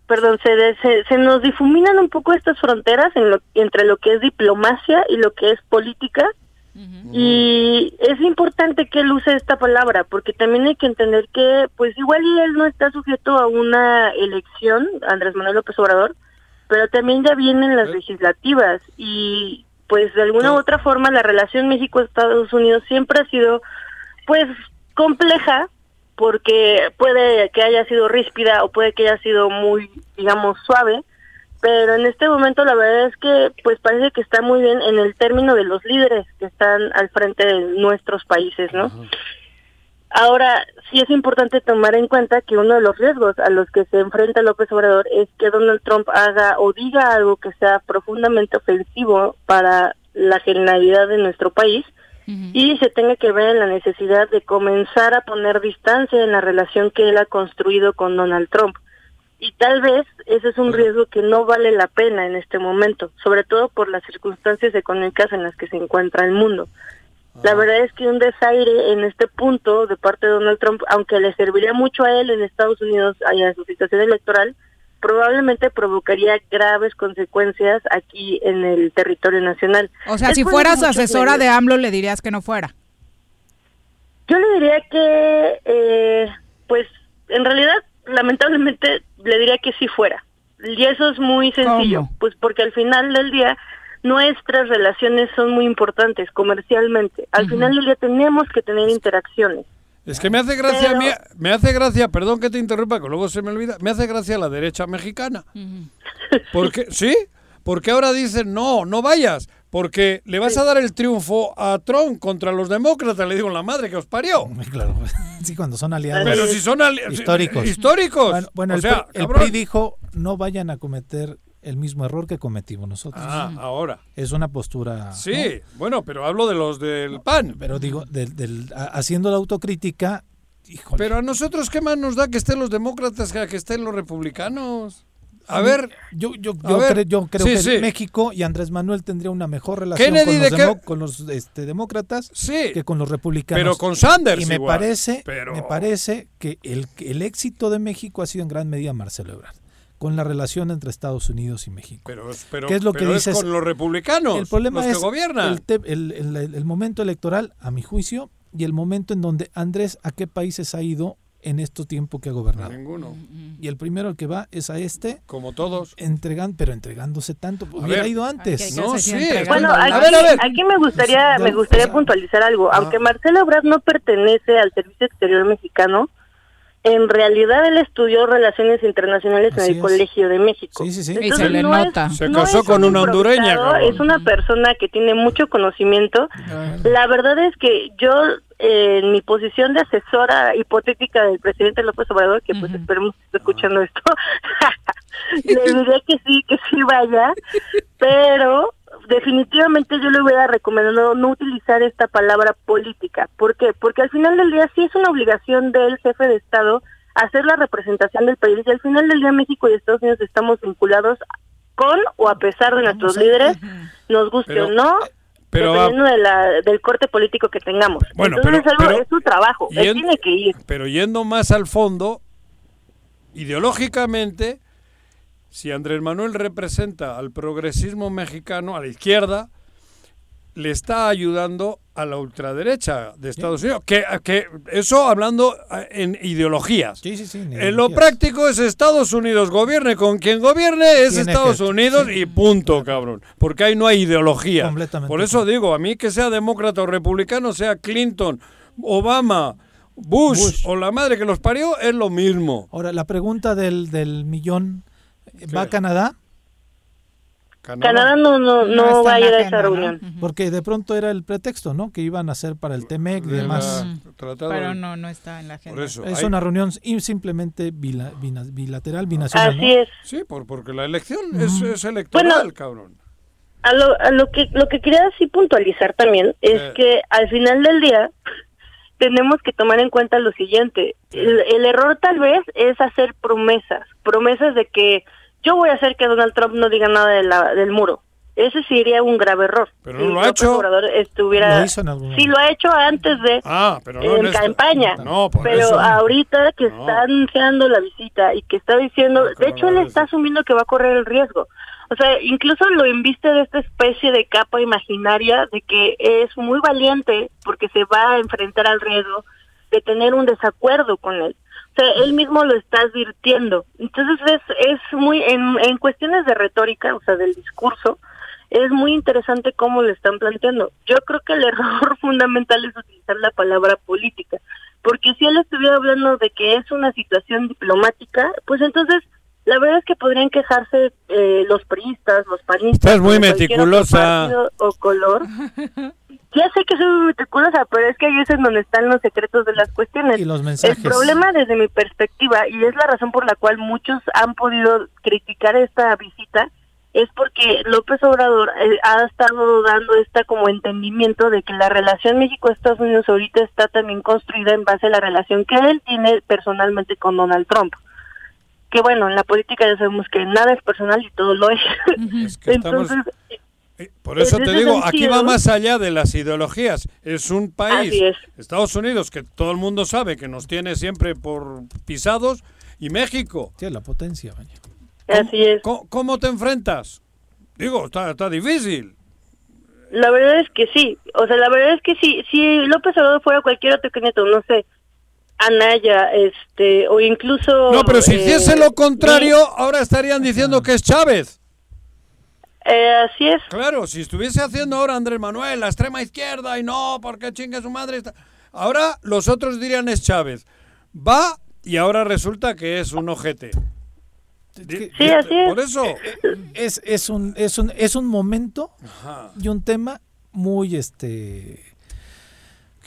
perdón, se, de- se, se nos difuminan un poco estas fronteras en lo, entre lo que es diplomacia y lo que es política. Y es importante que él use esta palabra, porque también hay que entender que, pues igual y él no está sujeto a una elección, Andrés Manuel López Obrador, pero también ya vienen las legislativas y pues de alguna u otra forma la relación México-Estados Unidos siempre ha sido pues compleja porque puede que haya sido ríspida o puede que haya sido muy digamos suave pero en este momento la verdad es que pues parece que está muy bien en el término de los líderes que están al frente de nuestros países, ¿no? Ahora, sí es importante tomar en cuenta que uno de los riesgos a los que se enfrenta López Obrador es que Donald Trump haga o diga algo que sea profundamente ofensivo para la generalidad de nuestro país y se tenga que ver en la necesidad de comenzar a poner distancia en la relación que él ha construido con Donald Trump. Y tal vez ese es un riesgo que no vale la pena en este momento, sobre todo por las circunstancias económicas en las que se encuentra el mundo. La verdad es que un desaire en este punto de parte de Donald Trump, aunque le serviría mucho a él en Estados Unidos y a su situación electoral, probablemente provocaría graves consecuencias aquí en el territorio nacional. O sea, si fueras asesora medios. de AMLO, le dirías que no fuera. Yo le diría que, eh, pues, en realidad, lamentablemente, le diría que sí fuera. Y eso es muy sencillo, ¿Cómo? pues porque al final del día nuestras relaciones son muy importantes comercialmente. Al final del día tenemos que tener interacciones. Es que me hace gracia, Pero- a mí- me hace gracia, perdón que te interrumpa, que luego se me olvida, me hace gracia la derecha mexicana. Porque, *laughs* ¿sí? Porque ahora dicen, no, no vayas, porque le vas a dar el triunfo a Trump contra los demócratas, le digo, la madre que os parió. *laughs* Claro, *laughs* sí, cuando son aliados. Pero si son ali- históricos. históricos. Bueno, bueno, O el, sea, PRI, el. PRI dijo, no vayan a cometer el mismo error que cometimos nosotros. Ah, ahora. Es una postura... Sí, bueno, pero hablo de los del PAN. Pero digo, del, del- haciendo la autocrítica, Pero a nosotros, ¿qué más nos da que estén los demócratas que a que estén los republicanos? A ver. yo, yo, a yo, ver. cre- yo creo Sí, que sí. México y Andrés Manuel tendría una mejor relación Kennedy con los, de con los, este, demócratas que con los republicanos. Pero con Sanders Y me igual, parece, pero- me parece que el, que el éxito de México ha sido en gran medida Marcelo Ebrard, con la relación entre Estados Unidos y México. Pero, pero, ¿Qué es lo pero que es dices? con los republicanos, El problema los que es gobiernan. El, te- el- el- el momento electoral, a mi juicio, y el momento en donde Andrés a qué países ha ido en estos tiempos que ha gobernado. Ninguno. Y el primero al que va es a este, Como todos. entregan, pero entregándose tanto, A hubiera ver. ido antes. No, sí. Bueno, A aquí, ver, a ver. aquí me gustaría, me gustaría puntualizar algo. Aunque Marcelo Ebrard no pertenece al Servicio Exterior Mexicano, en realidad él estudió Relaciones Internacionales Así en el es. Colegio de México. Sí, sí, sí. Y se le no es- nota. Se no casó con un una hondureña, improvisado, cabrón. Es una persona que tiene mucho conocimiento. La verdad es que yo, eh, en mi posición de asesora hipotética del presidente López Obrador, que pues esperemos que esté escuchando esto, *laughs* le diría que sí, que sí vaya, pero definitivamente yo le hubiera recomendado no utilizar esta palabra política. ¿Por qué? Porque al final del día sí es una obligación del jefe de Estado hacer la representación del país y al final del día México y Estados Unidos estamos vinculados con o a pesar de nuestros líderes, nos guste Pero- o no, pero, dependiendo de la, del corte político que tengamos. Bueno, Entonces pero- es, algo- pero- es su trabajo, él tiene que ir. Pero yendo más al fondo, ideológicamente, si Andrés Manuel representa al progresismo mexicano, a la izquierda, le está ayudando a la ultraderecha de Estados Unidos. Que, que eso hablando eh, en ideologías. Sí, sí, sí. en lo práctico es Estados Unidos gobierne con quien gobierne es Tiene Estados Unidos y punto, cabrón. Porque ahí no hay ideología. Completamente. Por eso digo, a mí que sea demócrata o republicano, sea Clinton, Obama, Bush, Bush. o la madre que los parió, es lo mismo. Ahora, la pregunta del, del millón, ¿va a Canadá? Canadá no, no, no, está va a ir a esa ¿no? reunión. Porque de pronto era el pretexto, ¿no? Que iban a hacer para el TEMEC y De demás. Pero no, no está en la agenda. Por eso. Es hay- una reunión simplemente bila- bina- bilateral, binacional. Así ¿no? es. Sí, por, porque la elección es, es electoral, Bueno, cabrón. A lo, a lo que lo que quería así puntualizar también es Eh. que al final del día *laughs* tenemos que tomar en cuenta lo siguiente. El, el error tal vez es hacer promesas, promesas de que yo voy a hacer que Donald Trump no diga nada de la, del muro. Ese sería un grave error. Pero Si no lo ha hecho. Estuviera, Lo hizo en algún sí lo ha hecho antes de Ah, pero no en esta- campaña. No, por pero eso. ahorita que No. está anunciando la visita y que está diciendo, No, de hecho él está asumiendo que va a correr el riesgo. O sea, incluso lo inviste de esta especie de capa imaginaria de que es muy valiente porque se va a enfrentar al riesgo de tener un desacuerdo con él. O sea, él mismo lo está advirtiendo. Entonces es, es muy, en, en cuestiones de retórica, o sea, del discurso, es muy interesante cómo lo están planteando. Yo creo que el error *laughs* fundamental es utilizar la palabra política, porque si él estuviera hablando de que es una situación diplomática, pues entonces la verdad es que podrían quejarse eh, los priistas, los panistas, Estás muy meticulosa. o color. *laughs* Ya sé que soy muy meticulosa, pero es que ahí es en donde están los secretos de las cuestiones. Y los mensajes. El problema desde mi perspectiva, y es la razón por la cual muchos han podido criticar esta visita, es porque López Obrador eh, ha estado dando esta como entendimiento de que la relación México-Estados Unidos ahorita está también construida en base a la relación que él tiene personalmente con Donald Trump. Que bueno, en la política ya sabemos que nada es personal y todo lo es. Es que estamos- Entonces, Por eso en te digo, aquí va más allá de las ideologías. Es un país, es. Estados Unidos, que todo el mundo sabe que nos tiene siempre por pisados, y México. Sí, la potencia, vaya. así es. ¿Cómo, cómo te enfrentas? Digo, está, está difícil. La verdad es que sí, o sea, la verdad es que sí, si López Obrador fuera cualquier otro candidato, no sé, Anaya, este, o incluso... No, pero si eh, hiciese lo contrario, ahora estarían diciendo que es Chávez. eh, así es. Claro, si estuviese haciendo ahora Andrés Manuel, la extrema izquierda, y no, porque chinga su madre. está- Ahora los otros dirían es Chávez. Va y ahora resulta que es un ojete. Sí, así es. Por eso. Es, es, un, es, un, es un momento Ajá. y un tema muy, este,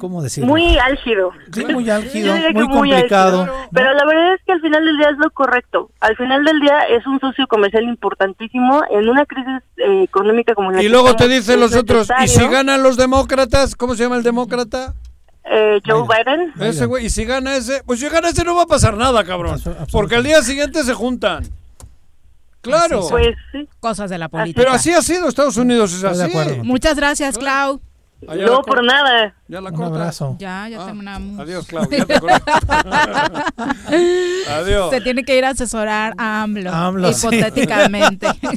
¿cómo decirlo? Muy álgido. Sí, muy álgido, muy complicado. álgido. Pero la verdad es que al final del día es lo correcto. Al final del día es un socio comercial importantísimo en una crisis eh, económica como la Y luego te dicen los otros, y si ganan los demócratas, ¿cómo se llama el demócrata? Eh, Joe Biden. Ese güey, y si gana ese, pues si gana ese no va a pasar nada, cabrón. Porque al día siguiente se juntan. Claro. Así. Pues sí. Cosas de la política. Pero así ha sido Estados Unidos, es Estoy de así. acuerdo. Muchas gracias, Clau. No por nada. Ya la Un abrazo. Ya, ya Ah, terminamos. Adiós, Clau. Ya te acordé. *laughs* Adiós. Se tiene que ir a asesorar a AMLO, AMLO, sí. hipotéticamente. *laughs* Qué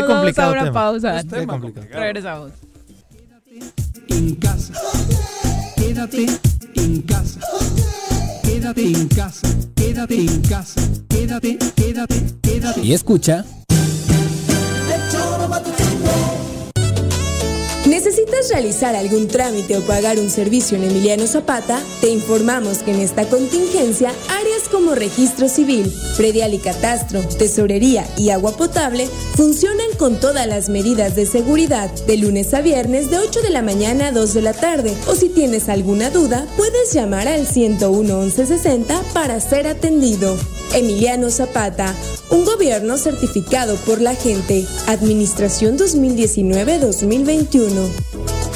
Nos vamos complicado a una tema. pausa. Qué complicado. Regresamos. en casa. Quédate en casa. Quédate en casa. Quédate en casa. Quédate, quédate, quédate. Y escucha. ¿Necesitas realizar algún trámite o pagar un servicio en Emiliano Zapata? Te informamos que en esta contingencia, áreas registro civil, predial y catastro, tesorería y agua potable funcionan con todas las medidas de seguridad de lunes a viernes de 8 de la mañana a 2 de la tarde. O si tienes alguna duda, puedes llamar al 101 1160 para ser atendido. Emiliano Zapata, un gobierno certificado por la gente. Administración 2019-2021.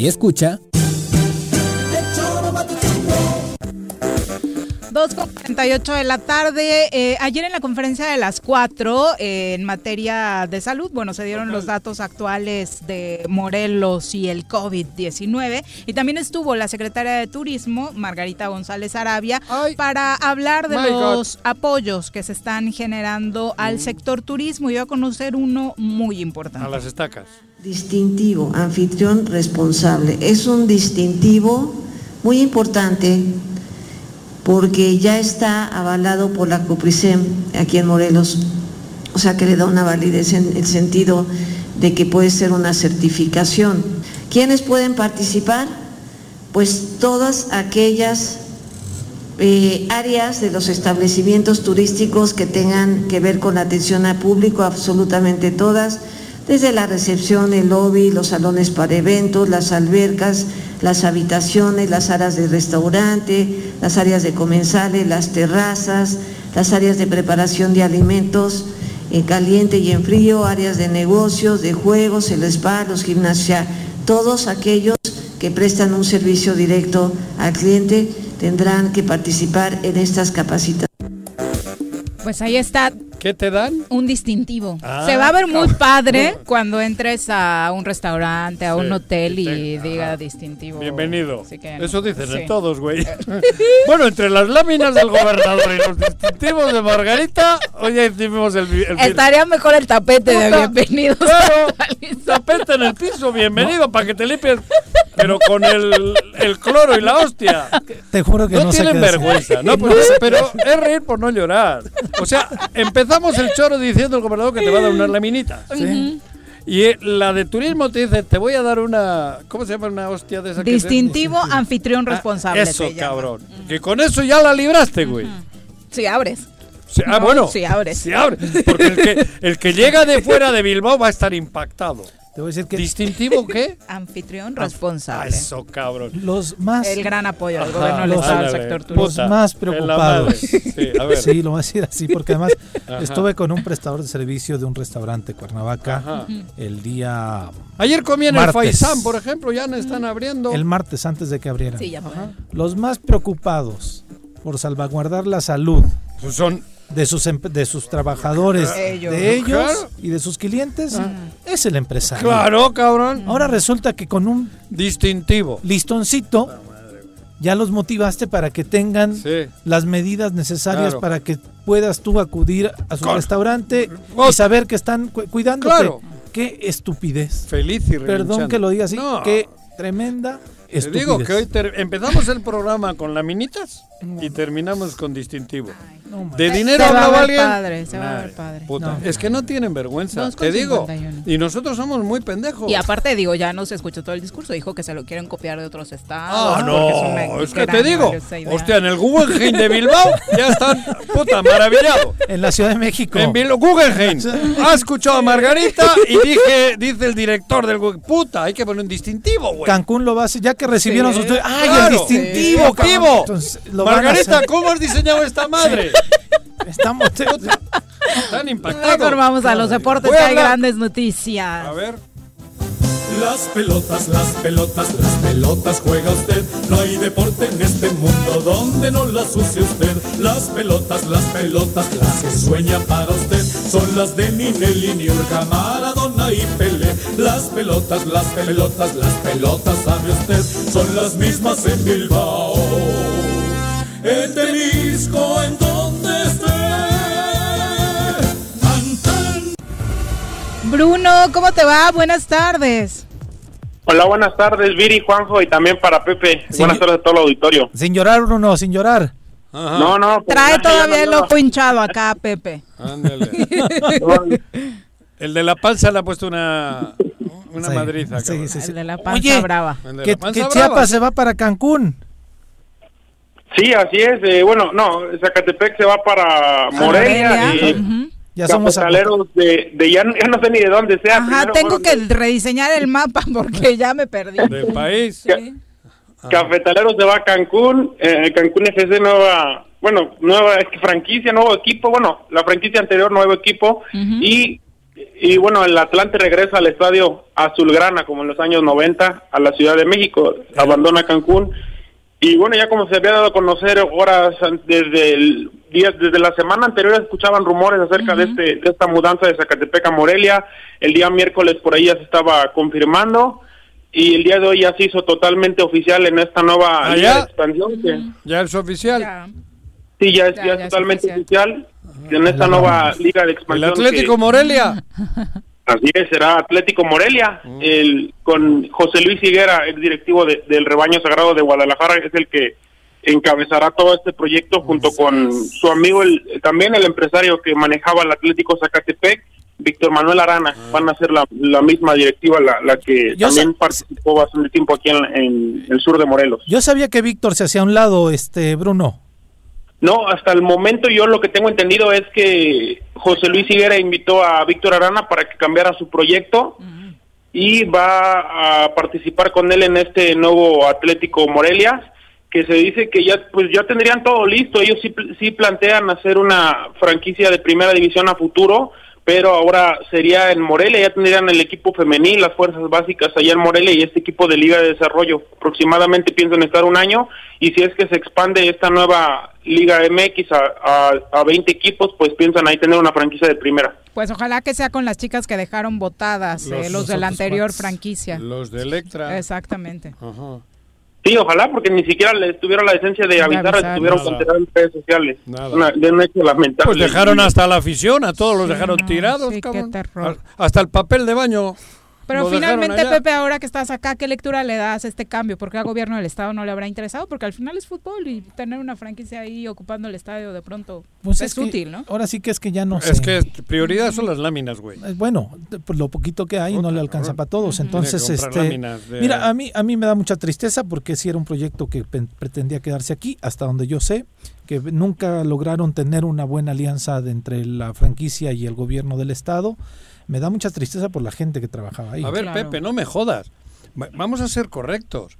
Y escucha. 2.48 de la tarde. Eh, ayer en la conferencia de las 4, eh, en materia de salud, bueno, se dieron los datos actuales de Morelos y el COVID-19. Y también estuvo la secretaria de Turismo, Margarita González Arabia, para hablar de God. los apoyos que se están generando al sector turismo. Y voy a conocer uno muy importante. A las estacas. Distintivo, anfitrión responsable. Es un distintivo muy importante porque ya está avalado por la COPRISEM aquí en Morelos, o sea que le da una validez en el sentido de que puede ser una certificación. ¿Quiénes pueden participar? Pues todas aquellas eh, áreas de los establecimientos turísticos que tengan que ver con la atención al público, absolutamente todas, desde la recepción, el lobby, los salones para eventos, las albercas, las habitaciones, las áreas de restaurante, las áreas de comensales, las terrazas, las áreas de preparación de alimentos en caliente y en frío, áreas de negocios, de juegos, el spa, los sea, todos aquellos que prestan un servicio directo al cliente tendrán que participar en estas capacitaciones. Pues ahí está ¿Qué te dan? un distintivo. Ah, Se va a ver muy padre cuando entres a un restaurante, a un Sí, hotel y diga distintivo. Bienvenido. Que, Eso dicen sí. en todos, güey. *laughs* bueno, entre las láminas del gobernador y los distintivos de Margarita, hoy ya hicimos el, el Estaría mejor el tapete de Puta, bienvenidos. Claro, *laughs* tapete en el piso, bienvenido, para que te limpies. Pero con el, el cloro y la hostia. Te juro que no, no tienen vergüenza, ¿no? *laughs* Pero, pero es reír por no llorar. O sea, empezamos el choro diciendo el gobernador que te va a dar unas laminitas. Ujú. Y eh, la de turismo te dice, te voy a dar una... ¿Cómo se llama una hostia de esa que se- Distintivo anfitrión responsable. Ah, Eso, se llama. cabrón. Que con eso ya la libraste, güey. Si abres. Sí, ah, No, bueno. si abres. Si abre. Porque el que, el que llega de fuera de Bilbao va a estar impactado. Te voy a decir que ¿Distintivo qué? *laughs* Anfitrión Ah, responsable. Eso, cabrón. los más El gran apoyo del Ajá, gobierno del los- Estado al sector turístico. los más preocupados. madre. Sí, a ver. *laughs* Sí, lo voy a decir así porque además Ajá. estuve con un prestador de servicio de un restaurante Cuernavaca Ajá. el día Ayer comí en Martes. el Faisán, por ejemplo, ya no están abriendo. el martes antes de que abrieran. Sí, ya fue. Los más preocupados por salvaguardar la salud Pues son de sus de sus trabajadores, Ellos. de ellos Claro. y de sus clientes es el empresario. Claro, cabrón. Ahora resulta que con un Distintivo. listoncito ya los motivaste para que tengan Sí. las medidas necesarias Claro. para que puedas tú acudir a su Con- restaurante y saber que están cu- cuidándote. Claro. Qué estupidez. Feliz y Perdón que lo diga así. No. Qué tremenda Te estupidez. digo que hoy empezamos el programa con laminitas y terminamos con distintivo. No. ¿De dinero Se va a hablaba ver alguien? padre, se va a ver padre. puta, No. Es que no tienen vergüenza, te digo. 51. Y nosotros somos muy pendejos. Y aparte, digo, ya no se escuchó todo el discurso. Dijo que se lo quieren copiar de otros estados. Ah, no, es que te digo, hostia, en el Guggenheim de Bilbao ya están, puta, maravillado. En la Ciudad de México. En Bilbao, Guggenheim. Ha escuchado a Margarita y dije, dice el director del Guggenheim, puta, hay que poner un distintivo, güey. Cancún lo va a hacer, ya que recibieron Sí. sus... ¡Ay, Claro. el distintivo! Sí. cabrón! Distintivo. Entonces, lo van a Margarita, hacer. ¿cómo has diseñado esta madre? Estamos... *laughs* Están impactados. Mejor vamos a los deportes, que hay grandes noticias. A ver. Las pelotas, las pelotas, las pelotas juega usted. No hay deporte en este mundo donde no las use usted. Las pelotas, las pelotas, las que sueña para usted. Son las de Ninelli, Niurka, Maradona y Pelé. Las pelotas, las pelotas, las pelotas, sabe usted. Son las mismas en Bilbao. En Temisco, en Bruno, ¿cómo te va? Buenas tardes. Hola, buenas tardes, Viri, Juanjo y también para Pepe. Buenas tardes a todo el auditorio. Sin llorar, Bruno, sin llorar. No, no. pues, Trae todavía el ojo hinchado acá, Pepe. Ándale. *laughs* El de la panza le ha puesto una, una Sí, madriza. sí, sí, sí. El de la panza Oye, brava. Que. Chiapas se va para Cancún. Sí, así es. eh, bueno, no, Zacatepec se va para Morelia, Morelia, y. Ya somos de, de ya, ya no sé ni de dónde sea. Ajá, primero tengo que rediseñar el mapa *laughs* porque ya me perdí. Del país. Sí. Cafetaleros se va a Cancún, eh, Cancún FC nueva, bueno, nueva es que franquicia, nuevo equipo, bueno, la franquicia anterior, nuevo equipo, y, y bueno, el Atlante regresa al estadio Azulgrana, como en los años 90, a la Ciudad de México, abandona Cancún, y bueno, ya como se había dado a conocer horas desde el día, desde la semana anterior escuchaban rumores acerca de este, de esta mudanza de Zacatepec a Morelia, el día miércoles por ahí ya se estaba confirmando, y el día de hoy ya se hizo totalmente oficial en esta nueva ¿Ah, liga ya? de expansión que Ya es oficial. Ya. sí ya es, Ya, ya es ya es totalmente oficial, en esta nueva liga de El expansión Atlético que- Morelia. *laughs* así es, será Atlético Morelia el con José Luis Higuera el directivo de- del rebaño sagrado de Guadalajara es el que encabezará todo este proyecto junto con su amigo el también el empresario que manejaba el Atlético Zacatepec Víctor Manuel Arana van a ser la, la misma directiva la, la que Yo también participó bastante tiempo aquí en, en el sur de Morelos. Yo sabía que Víctor se hacía a un lado, este Bruno. No, hasta el momento yo lo que tengo entendido es que José Luis Higuera invitó a Víctor Arana para que cambiara su proyecto y va a participar con él en este nuevo Atlético Morelia, que se dice que ya pues ya tendrían todo listo. Ellos sí, sí plantean hacer una franquicia de primera división a futuro, pero ahora sería en Morelia, ya tendrían el equipo femenil, las fuerzas básicas allá en Morelia y este equipo de Liga de Desarrollo. Aproximadamente piensan estar un año y si es que se expande esta nueva Liga MX a, a, a 20 equipos, pues piensan ahí tener una franquicia de primera. Pues ojalá que sea con las chicas que dejaron votadas, Los- eh, los, de la anterior franquicia. Los de Electra. Exactamente. Ajá. Sí, ojalá, porque ni siquiera les tuvieron la decencia de avisar, avisar. estuvieron Nada. considerados en redes sociales. Nada. Una- de un hecho lamentable. Pues dejaron hasta la afición, a todos los dejaron tirados, sí, qué cabrón. Hasta el papel de baño. Pero finalmente, allá. Pepe, ahora que estás acá, ¿qué lectura le das a este cambio? Porque al gobierno del Estado no le habrá interesado, porque al final es fútbol y tener una franquicia ahí ocupando el estadio de pronto Pues es, es que útil, ¿no? Ahora sí que es que ya no Es sé. que prioridad son las láminas, güey. Eh, Bueno, por lo poquito que hay no le alcanza para todos. Entonces, este, láminas de- mira, a mí a mí me da mucha tristeza porque sí era un proyecto que pen- pretendía quedarse aquí, hasta donde yo sé, que nunca lograron tener una buena alianza de entre la franquicia y el gobierno del estado. Me da mucha tristeza por la gente que trabajaba ahí. A ver, Pepe, no me jodas. Va- Vamos a ser correctos.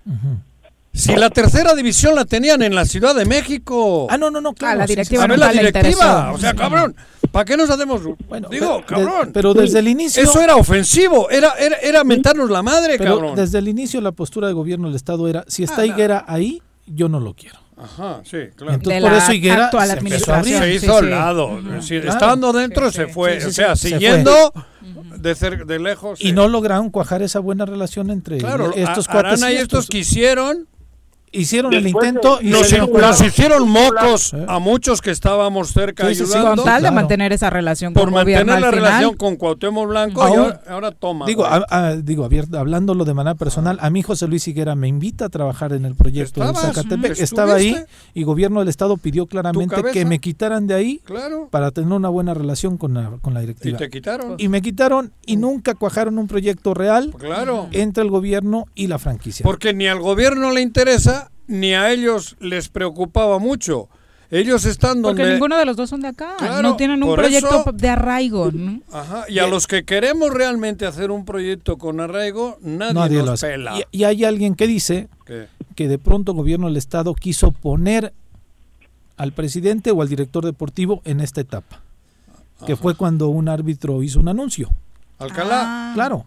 Si la tercera división la tenían en la Ciudad de México. Ah, no, no, no, claro. A la sí, sí, directiva A ver, la directiva. O sea, cabrón, ¿para qué nos hacemos? Digo, pero- de- cabrón. pero desde el inicio- Eso era ofensivo. Era, era, era mentarnos la madre, Pero cabrón. desde el inicio la postura del gobierno del estado era, si está Ah, Higuera ahí, yo no lo quiero. Ajá, sí, claro. Entonces por eso Higuera actual se empezó a abrir. Se Sí, hizo sí. al lado. Ujú. Sí, Claro. Estando dentro Sí, se sí. fue. Sí, sí, o sea, sí, se siguiendo de, cer- de lejos. Y sí. no lograron cuajar esa buena relación entre Claro, estos a- cuates. Arana y estos quisieron. Hicieron el intento de- y Nos, hicieron mocos ¿Eh? a muchos que estábamos cerca Sí, sí, sí, ayudando. Con tal de claro. mantener esa relación por con mantener gobierno la al final. relación con Cuauhtémoc Blanco y ahora, ahora toma. Digo, a- a- digo abierto, hablándolo de manera personal, a mi José Luis Higuera me invita a trabajar en el proyecto Estabas, Zacatepec. Estaba ahí y gobierno del estado pidió claramente que me quitaran de ahí claro. para tener una buena relación con la, con la Y directiva. te quitaron. Y me quitaron y nunca cuajaron un proyecto real Claro. entre el gobierno y la franquicia. Porque ni al gobierno le interesa, ni a ellos les preocupaba mucho. Ellos están Porque ninguno de los dos son de acá. Claro, no tienen un proyecto eso- de arraigo. ¿no? Ajá, y a los que queremos realmente hacer un proyecto con arraigo, nadie, Nadie nos lo hace. pela. Y, y hay alguien que dice ¿Qué? que de pronto el gobierno del estado quiso poner al presidente o al director deportivo en esta etapa, que fue cuando un árbitro hizo un anuncio. Alcalá, Claro,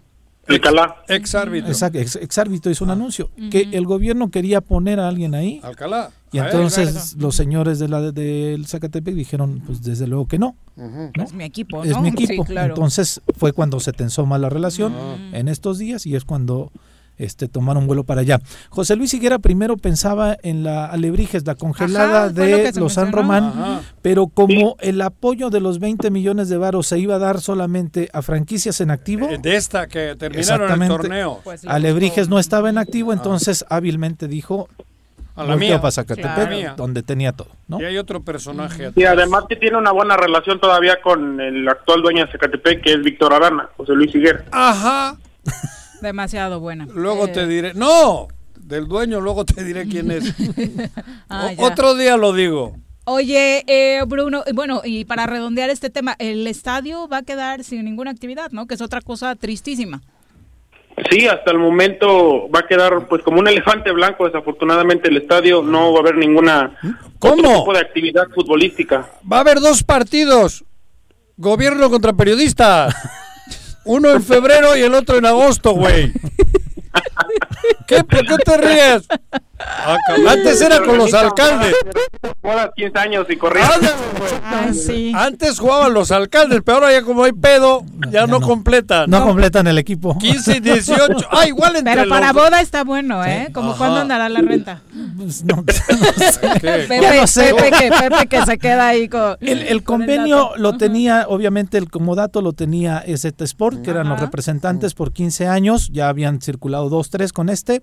Alcalá. ex árbitro. exacto, ex, ex árbitro hizo un anuncio, que el gobierno quería poner a alguien ahí. Alcalá. Y A él, entonces claro. los señores de la del Zacatepec dijeron, pues desde luego que no. Es mi equipo, es mi Sí, equipo. claro. Entonces fue cuando se tensó más la relación Ah. en estos días y es cuando este tomaron vuelo para allá. José Luis Higuera primero pensaba en la Alebrijes, la congelada Ajá, lo de se los San. Román, Ajá. pero como el apoyo de los 20 millones de varos se iba a dar solamente a franquicias en activo, Eh, De esta que terminaron el torneo. Pues le Alebrijes no estaba en activo, entonces hábilmente dijo A la mía. para Zacatepec, Claro. Mía. donde tenía todo, ¿no? Y hay otro personaje. Y atrás. además que tiene una buena relación todavía con el actual dueño de Zacatepec, que es Víctor Arana, José Luis Higuera. Ajá. *laughs* Demasiado buena. Luego Eh, te diré. No, del dueño, luego te diré quién es. *laughs* ah, O- otro día lo digo. Oye, eh, Bruno, eh, bueno, y para redondear este tema, el estadio va a quedar sin ninguna actividad, ¿no? Que es otra cosa tristísima. Sí, hasta el momento va a quedar pues como un elefante blanco. Desafortunadamente el estadio no va a haber ninguna ¿Cómo? otro tipo de actividad futbolística. Va a haber dos partidos. Gobierno contra periodistas. *laughs* Uno en febrero y el otro en agosto, güey. *laughs* ¿Qué? ¿Por qué te ríes? Antes era con los alcaldes. Bodas 15 años y corriendo. Ah, sí. Antes jugaban los alcaldes, pero ahora ya como hay pedo, ya no, completan. No completan el equipo. 15 y 18. Ah, igual entre Pero para los- boda está bueno, ¿eh? Como Ajá. cuándo andará la renta. Pues no, *laughs* no sé. Pepe, Ya no sé. Pepe, que, Pepe que se queda ahí con... El, el con convenio dato. lo tenía, obviamente el comodato lo tenía EZ Sport, que eran los representantes por 15 años, ya habían circulado dos, tres con este,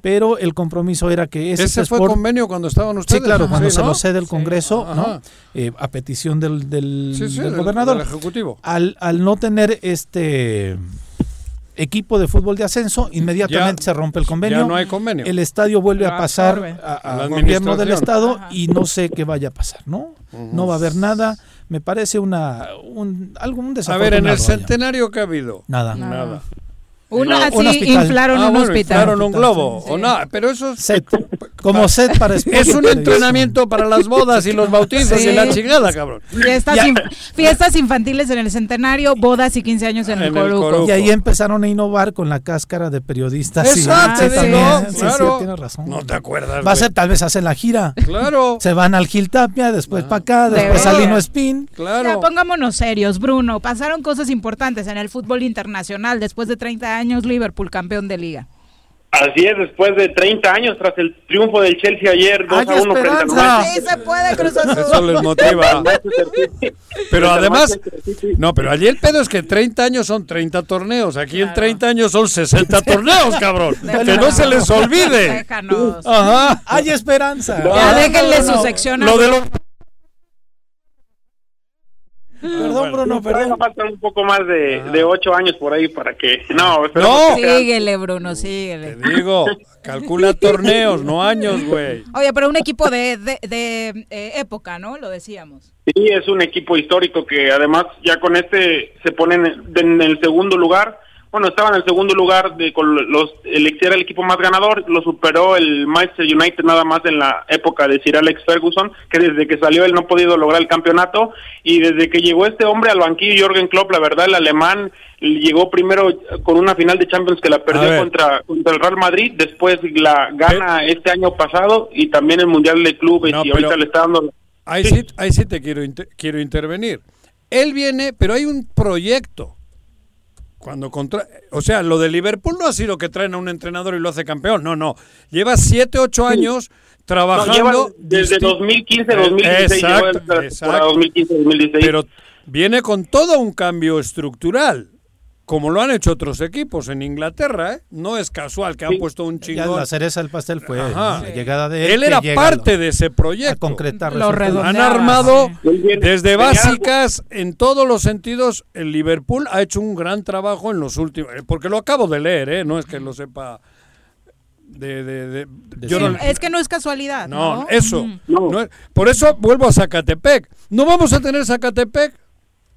pero el compromiso era que EZ Ese fue Sport... convenio cuando estaban ustedes. Sí, claro, cuando Sí, se ¿no? lo cede el Congreso. ¿no? Eh, a petición del, del, Sí, sí, del del- gobernador. del Ejecutivo. Al, al no tener este equipo de fútbol de ascenso, inmediatamente Ya- se rompe el convenio. Ya no hay convenio. El estadio vuelve a pasar al gobierno del estado Ajá. y no sé qué vaya a pasar, ¿no? No va a haber nada. Me parece una un algo un A ver, en el centenario que ha habido. Nada. Nada. Una Un así hospital. inflaron Ah, un bueno, hospital. inflaron un globo. O no, pero eso es, Set, *laughs* como set para es un entrenamiento para las bodas y los bautizos Sí. y la chingada, cabrón. Fiestas, Ya. inf- fiestas infantiles en el centenario, bodas y 15 años en, el En el Coruco. Coruco. Y ahí empezaron a innovar con la cáscara de periodistas. sí. Exacto, Sí, digo, sí, sí, claro. tienes razón. No te acuerdas. Va a ser, tal vez hacen la gira. Claro, Se van al Gil Tapia, después para acá, De después al. Lino Spin. Ya, claro. pongámonos serios, Bruno. Pasaron cosas importantes en el fútbol internacional. Después de 30 años, Liverpool campeón de liga. Así es, después de 30 años tras el triunfo del Chelsea ayer 2 ¡Hay a 1 frente! Manchester Sí se puede, Cruz Eso les motiva. *laughs* Pero además, no, pero allí el pedo es que 30 años son 30 torneos. Aquí en 30 años son 60 *laughs* torneos, cabrón. Que no se les olvide. Déjanos. Ajá. Hay esperanza. Ya Ah, déjenle no, su no. sección a Lo de los Perdón, Bruno, perdón. faltan un poco más de, de 8 años por ahí para que... No, No. que Síguele, Bruno, síguele. Te *laughs* digo, calcula torneos, no años, güey. Oye, pero un equipo de, de, de, eh, época, ¿no? Lo decíamos. Sí, es un equipo histórico que además ya con este se ponen en, en el segundo lugar. Bueno, estaba en el segundo lugar de con los el era el equipo más ganador, lo superó el Manchester United nada más en la época de Sir Alex Ferguson, que desde que salió él no ha podido lograr el campeonato y desde que llegó este hombre al banquillo Jürgen Klopp, la verdad el alemán llegó primero con una final de Champions que la perdió contra contra el Real Madrid, después la gana este año pasado y también el Mundial de Clubes No, y ahorita le está dando Ahí sí, ahí sí te quiero, inter- quiero intervenir. Él viene, pero hay un proyecto. Cuando contra, o sea, lo de Liverpool no ha sido que traen a un entrenador y lo hace campeón. No, no. Lleva 7, 8 años lleva trabajando. desde disti- 2015, 2016, lleva Exacto, la temporada exacto. 2015, 2016. Pero viene con todo un cambio estructural. Como lo han hecho otros equipos en Inglaterra, ¿eh? No es casual que han puesto un Ya chingón. la cereza del pastel fue Ajá. la llegada de él. Él era parte de ese proyecto. a concretar Lo. Han armado sí. Desde básicas en todos los sentidos. El Liverpool ha hecho un gran trabajo en los últimos, eh, porque lo acabo de leer, ¿eh? no es que lo sepa. De, de- de- yo Sí, no- es que no es casualidad, ¿no? no, eso. No. por eso vuelvo a Zacatepec. No vamos a tener Zacatepec.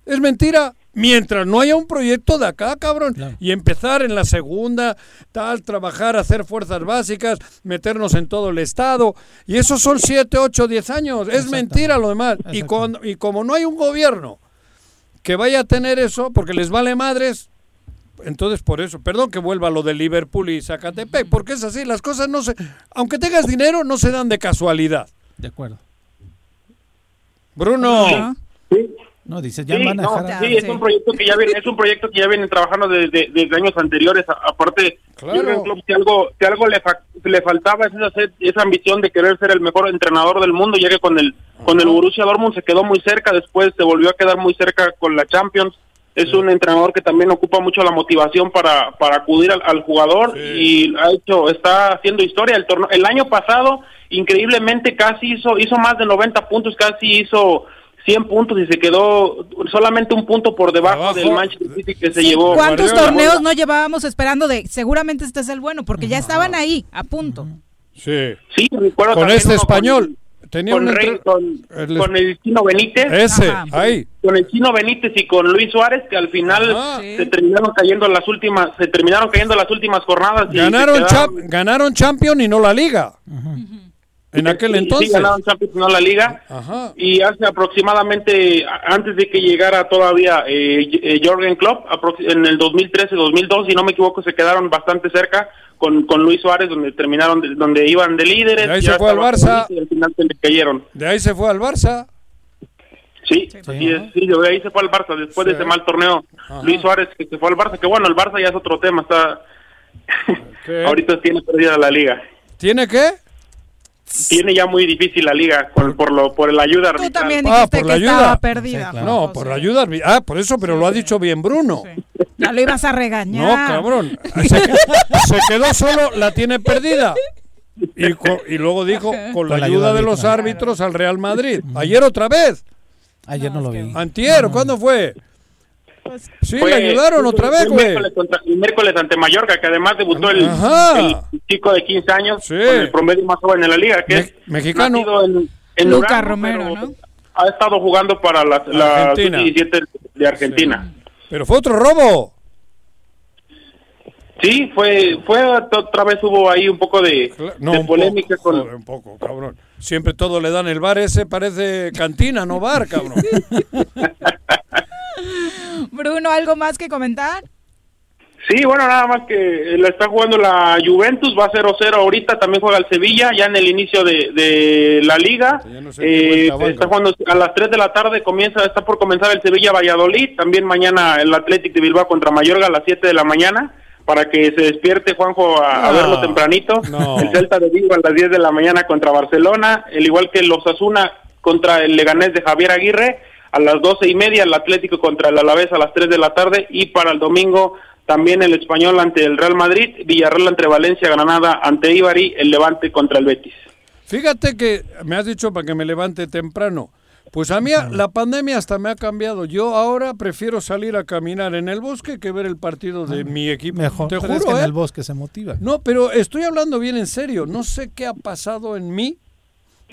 Es mentira. Mientras no haya un proyecto de acá, cabrón. Claro. Y empezar en la segunda, tal, trabajar, hacer fuerzas básicas, meternos en todo el Estado. Y esos son 7, 8, 10 años. Es mentira lo demás. Y, cuando, y como no hay un gobierno que vaya a tener eso, porque les vale madres, entonces por eso, perdón que vuelva a lo de Liverpool y Zacatepec, porque es así, las cosas no se, aunque tengas dinero, no se dan de casualidad. De acuerdo. Bruno, Ajá. No, dice, ya Sí, van a no, dejar a- sí, es un proyecto que ya viene, es un proyecto que ya vienen trabajando desde, desde años anteriores. Aparte, Claro. Jürgen Klopp, si algo, si algo le, fa- le faltaba es esa, esa ambición de querer ser el mejor entrenador del mundo, ya que con el con el Borussia Dortmund se quedó muy cerca, después se volvió a quedar muy cerca con la Champions. Es un entrenador que también ocupa mucho la motivación para, para acudir al, al jugador y ha hecho, está haciendo historia. El torneo, el año pasado, increíblemente, casi hizo, hizo más de 90 puntos, casi hizo 100 puntos y se quedó solamente un punto por debajo Abajo. del Manchester City que se Sí, llevó. ¿Cuántos Guardiola. torneos no llevábamos esperando de seguramente este es el bueno? Porque ya estaban ahí, a punto. sí, Sí, recuerdo con este uno con- español. Tenía Con, un Rey- con, el- con el Chino Benítez. ese, Ajá. ahí. con el Chino Benítez y con Luis Suárez que al final Ajá. se terminaron cayendo las últimas se terminaron cayendo las últimas jornadas y Ganaron, ganaron Champion y no la Liga. En aquel sí, sí, entonces. ganaron Champions no la liga Ajá. y hace aproximadamente antes de que llegara todavía eh, eh, Jorgen Klopp aprox- en el 2013 2002 si no me equivoco se quedaron bastante cerca con, con Luis Suárez donde terminaron de- donde iban de líderes Y ahí se fue al Barça. y al final se le cayeron De ahí se fue al Barça. Sí, es, sí, de ahí se fue al Barça después de Sí. ese mal torneo. Ajá. Luis Suárez que se fue al Barça, que bueno, el Barça ya es otro tema, está *laughs* ahorita tiene perdida la liga. ¿Tiene qué? Tiene ya muy difícil la liga por, por lo por la ayuda Tú arbitral. también Ah, por la que ayuda. estaba perdida. Sí, claro. No, José. por la ayuda. arbi- Ah, por eso, pero lo ha dicho bien Bruno. Ya lo ibas a No, regañar. cabrón. Se, se quedó solo, la tiene perdida. Y, co- y luego dijo, con la, Con la ayuda, ayuda de los arbitral. árbitros al Real Madrid. Ayer otra vez. Ayer no lo vi. Antier, ¿cuándo fue? Sí, Fue- le ayudaron otra vez, el güey. miércoles, contra- el miércoles ante Mallorca, que además debutó el, chico de 15 años Sí. con el promedio más joven en la liga, que Me- es mexicano. en, en Luca Durango, Romero. Ha estado jugando para la, la Argentina. sub-17 de Argentina. Pero fue otro robo. Sí, fue, fue otra vez hubo ahí un poco de, No, de un polémica poco, con... joder, un poco, cabrón. Siempre todo le dan el bar ese, parece cantina, no bar, cabrón. *laughs* Bruno, ¿algo más que comentar? Sí, bueno, nada más que la está jugando la Juventus, va 0-0 ahorita, también juega el Sevilla, ya en el inicio de, de la liga. Eh, está jugando a las 3 de la tarde, comienza está por comenzar el Sevilla-Valladolid, también mañana el Athletic de Bilbao contra Mayorga a las 7 de la mañana, para que se despierte Juanjo a, a verlo tempranito. no. El Celta de Vigo a las 10 de la mañana contra Barcelona, el igual que los Asuna contra el Leganés de Javier Aguirre, a las doce y media, el Atlético contra el Alavés a las 3 de la tarde, y para el domingo también el Español ante el Real Madrid, Villarreal entre Valencia, Granada ante Ibari, el Levante contra el Betis. Fíjate que me has dicho para que me levante temprano. Pues a mí la pandemia hasta me ha cambiado. Yo ahora prefiero salir a caminar en el bosque que ver el partido de mi equipo. Mejor. Te es juro, que en ¿eh? el bosque se motiva. No, pero estoy hablando bien en serio. No sé qué ha pasado en mí.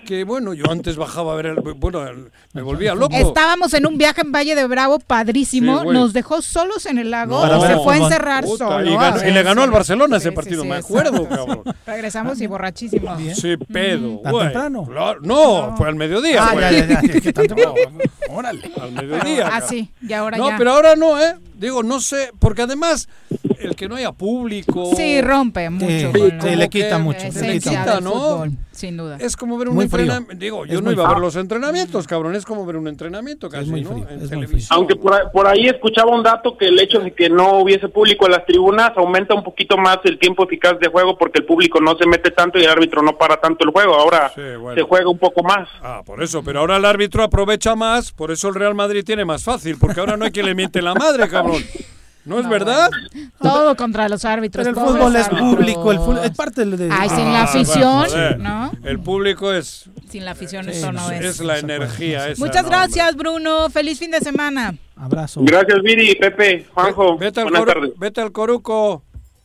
Que bueno, yo antes bajaba a ver el. Bueno, el- me volvía loco. Estábamos en un viaje en Valle de Bravo padrísimo. Sí, nos dejó solos en el lago No, y se no, fue a no. encerrar Puta, solo. y ganó- a y le ganó al Barcelona ese partido, sí, me acuerdo, exacto. cabrón. *laughs* Regresamos y borrachísimos. Sí, pedo. ¿Tan güey. temprano? Claro, no, fue al mediodía. Ah, güey. ya, ya, ya, que tan temprano. *laughs* Órale. Al mediodía. Ah, sí, y ahora no, ya. pero ahora no, ¿eh? Digo, no sé, porque además, el que no haya público. Sí, rompe mucho. Sí, le quita mucho, le esencia quita, ¿no? fútbol, sin duda. Es como ver un entrenamiento. Digo, yo Es no iba a ver los entrenamientos, cabrón. Es como ver un entrenamiento casi, muy ¿no? En es muy televisión. Aunque por ahí, por ahí escuchaba un dato que el hecho de que no hubiese público en las tribunas aumenta un poquito más el tiempo eficaz de juego porque el público no se mete tanto y el árbitro no para tanto el juego. Ahora Sí, bueno. se juega un poco más. Ah, por eso, pero ahora el árbitro aprovecha más, por eso el Real Madrid tiene más fácil, porque ahora no hay quien le miente la madre, cabrón. ¿No es verdad? Todo contra los árbitros. Pero el fútbol es árbitros. público, el fútbol es parte de... Ay, sin Ah, la afición, joder. ¿no? El público es, Sin la afición es, esto no es. es la energía. esa, Muchas no, gracias, Bruno. Feliz fin de semana. Abrazo. Gracias, Viri, Pepe, Juanjo. Vete al, Buenas coru- tardes. vete al Coruco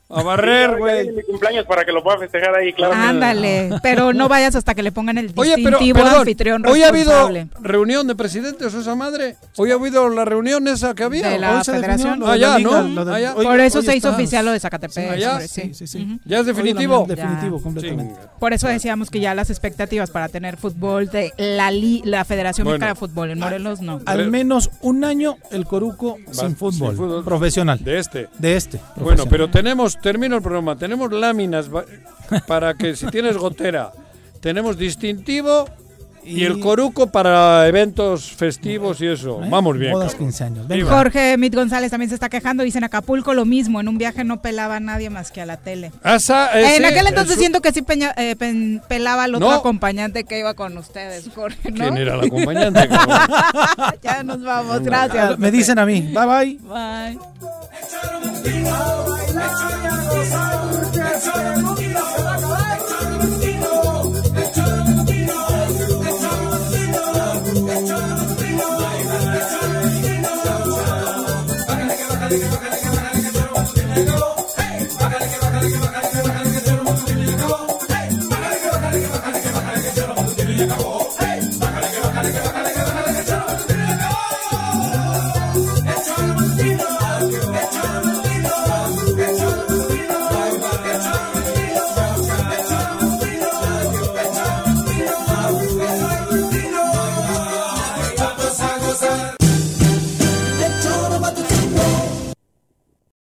a barrer, Sí, güey. mi cumpleaños para que lo pueda festejar ahí, claro. Ándale, pero no vayas hasta que le pongan el Oye, pero distintivo perdón, anfitrión hoy ha habido reunión de presidentes o esa madre. Hoy ha habido la reunión esa que había. De la federación. Ah, ya, ¿no? Por eso se hizo oficial lo de Zacatepec. Ya. hombre, sí. Ujú. Ya es definitivo. Definitivo, completamente. Por eso decíamos que ya las expectativas para tener fútbol de la, li- la Federación Bueno. Mexicana de Fútbol en Morelos no. Al menos un año el Coruco sin fútbol, sin fútbol. profesional. De este. De este. Bueno, pero tenemos, termino el programa, tenemos láminas para que si tienes gotera, tenemos distintivo y, el coruco para eventos festivos y eso. Vamos bien. Cabrón. 15 años. Viva. Jorge Mit González también se está quejando. Dice en Acapulco lo mismo. En un viaje no pelaba a nadie más que a la tele. Asa, eh, en aquel el entonces su- siento que sí peña- eh, pen- pelaba al otro No. acompañante que iba con ustedes, Jorge. ¿no? ¿Quién era el acompañante? *laughs* ya nos vamos. Gracias. Me dicen a mí. Bye bye. Bye. Bájale, Acabó.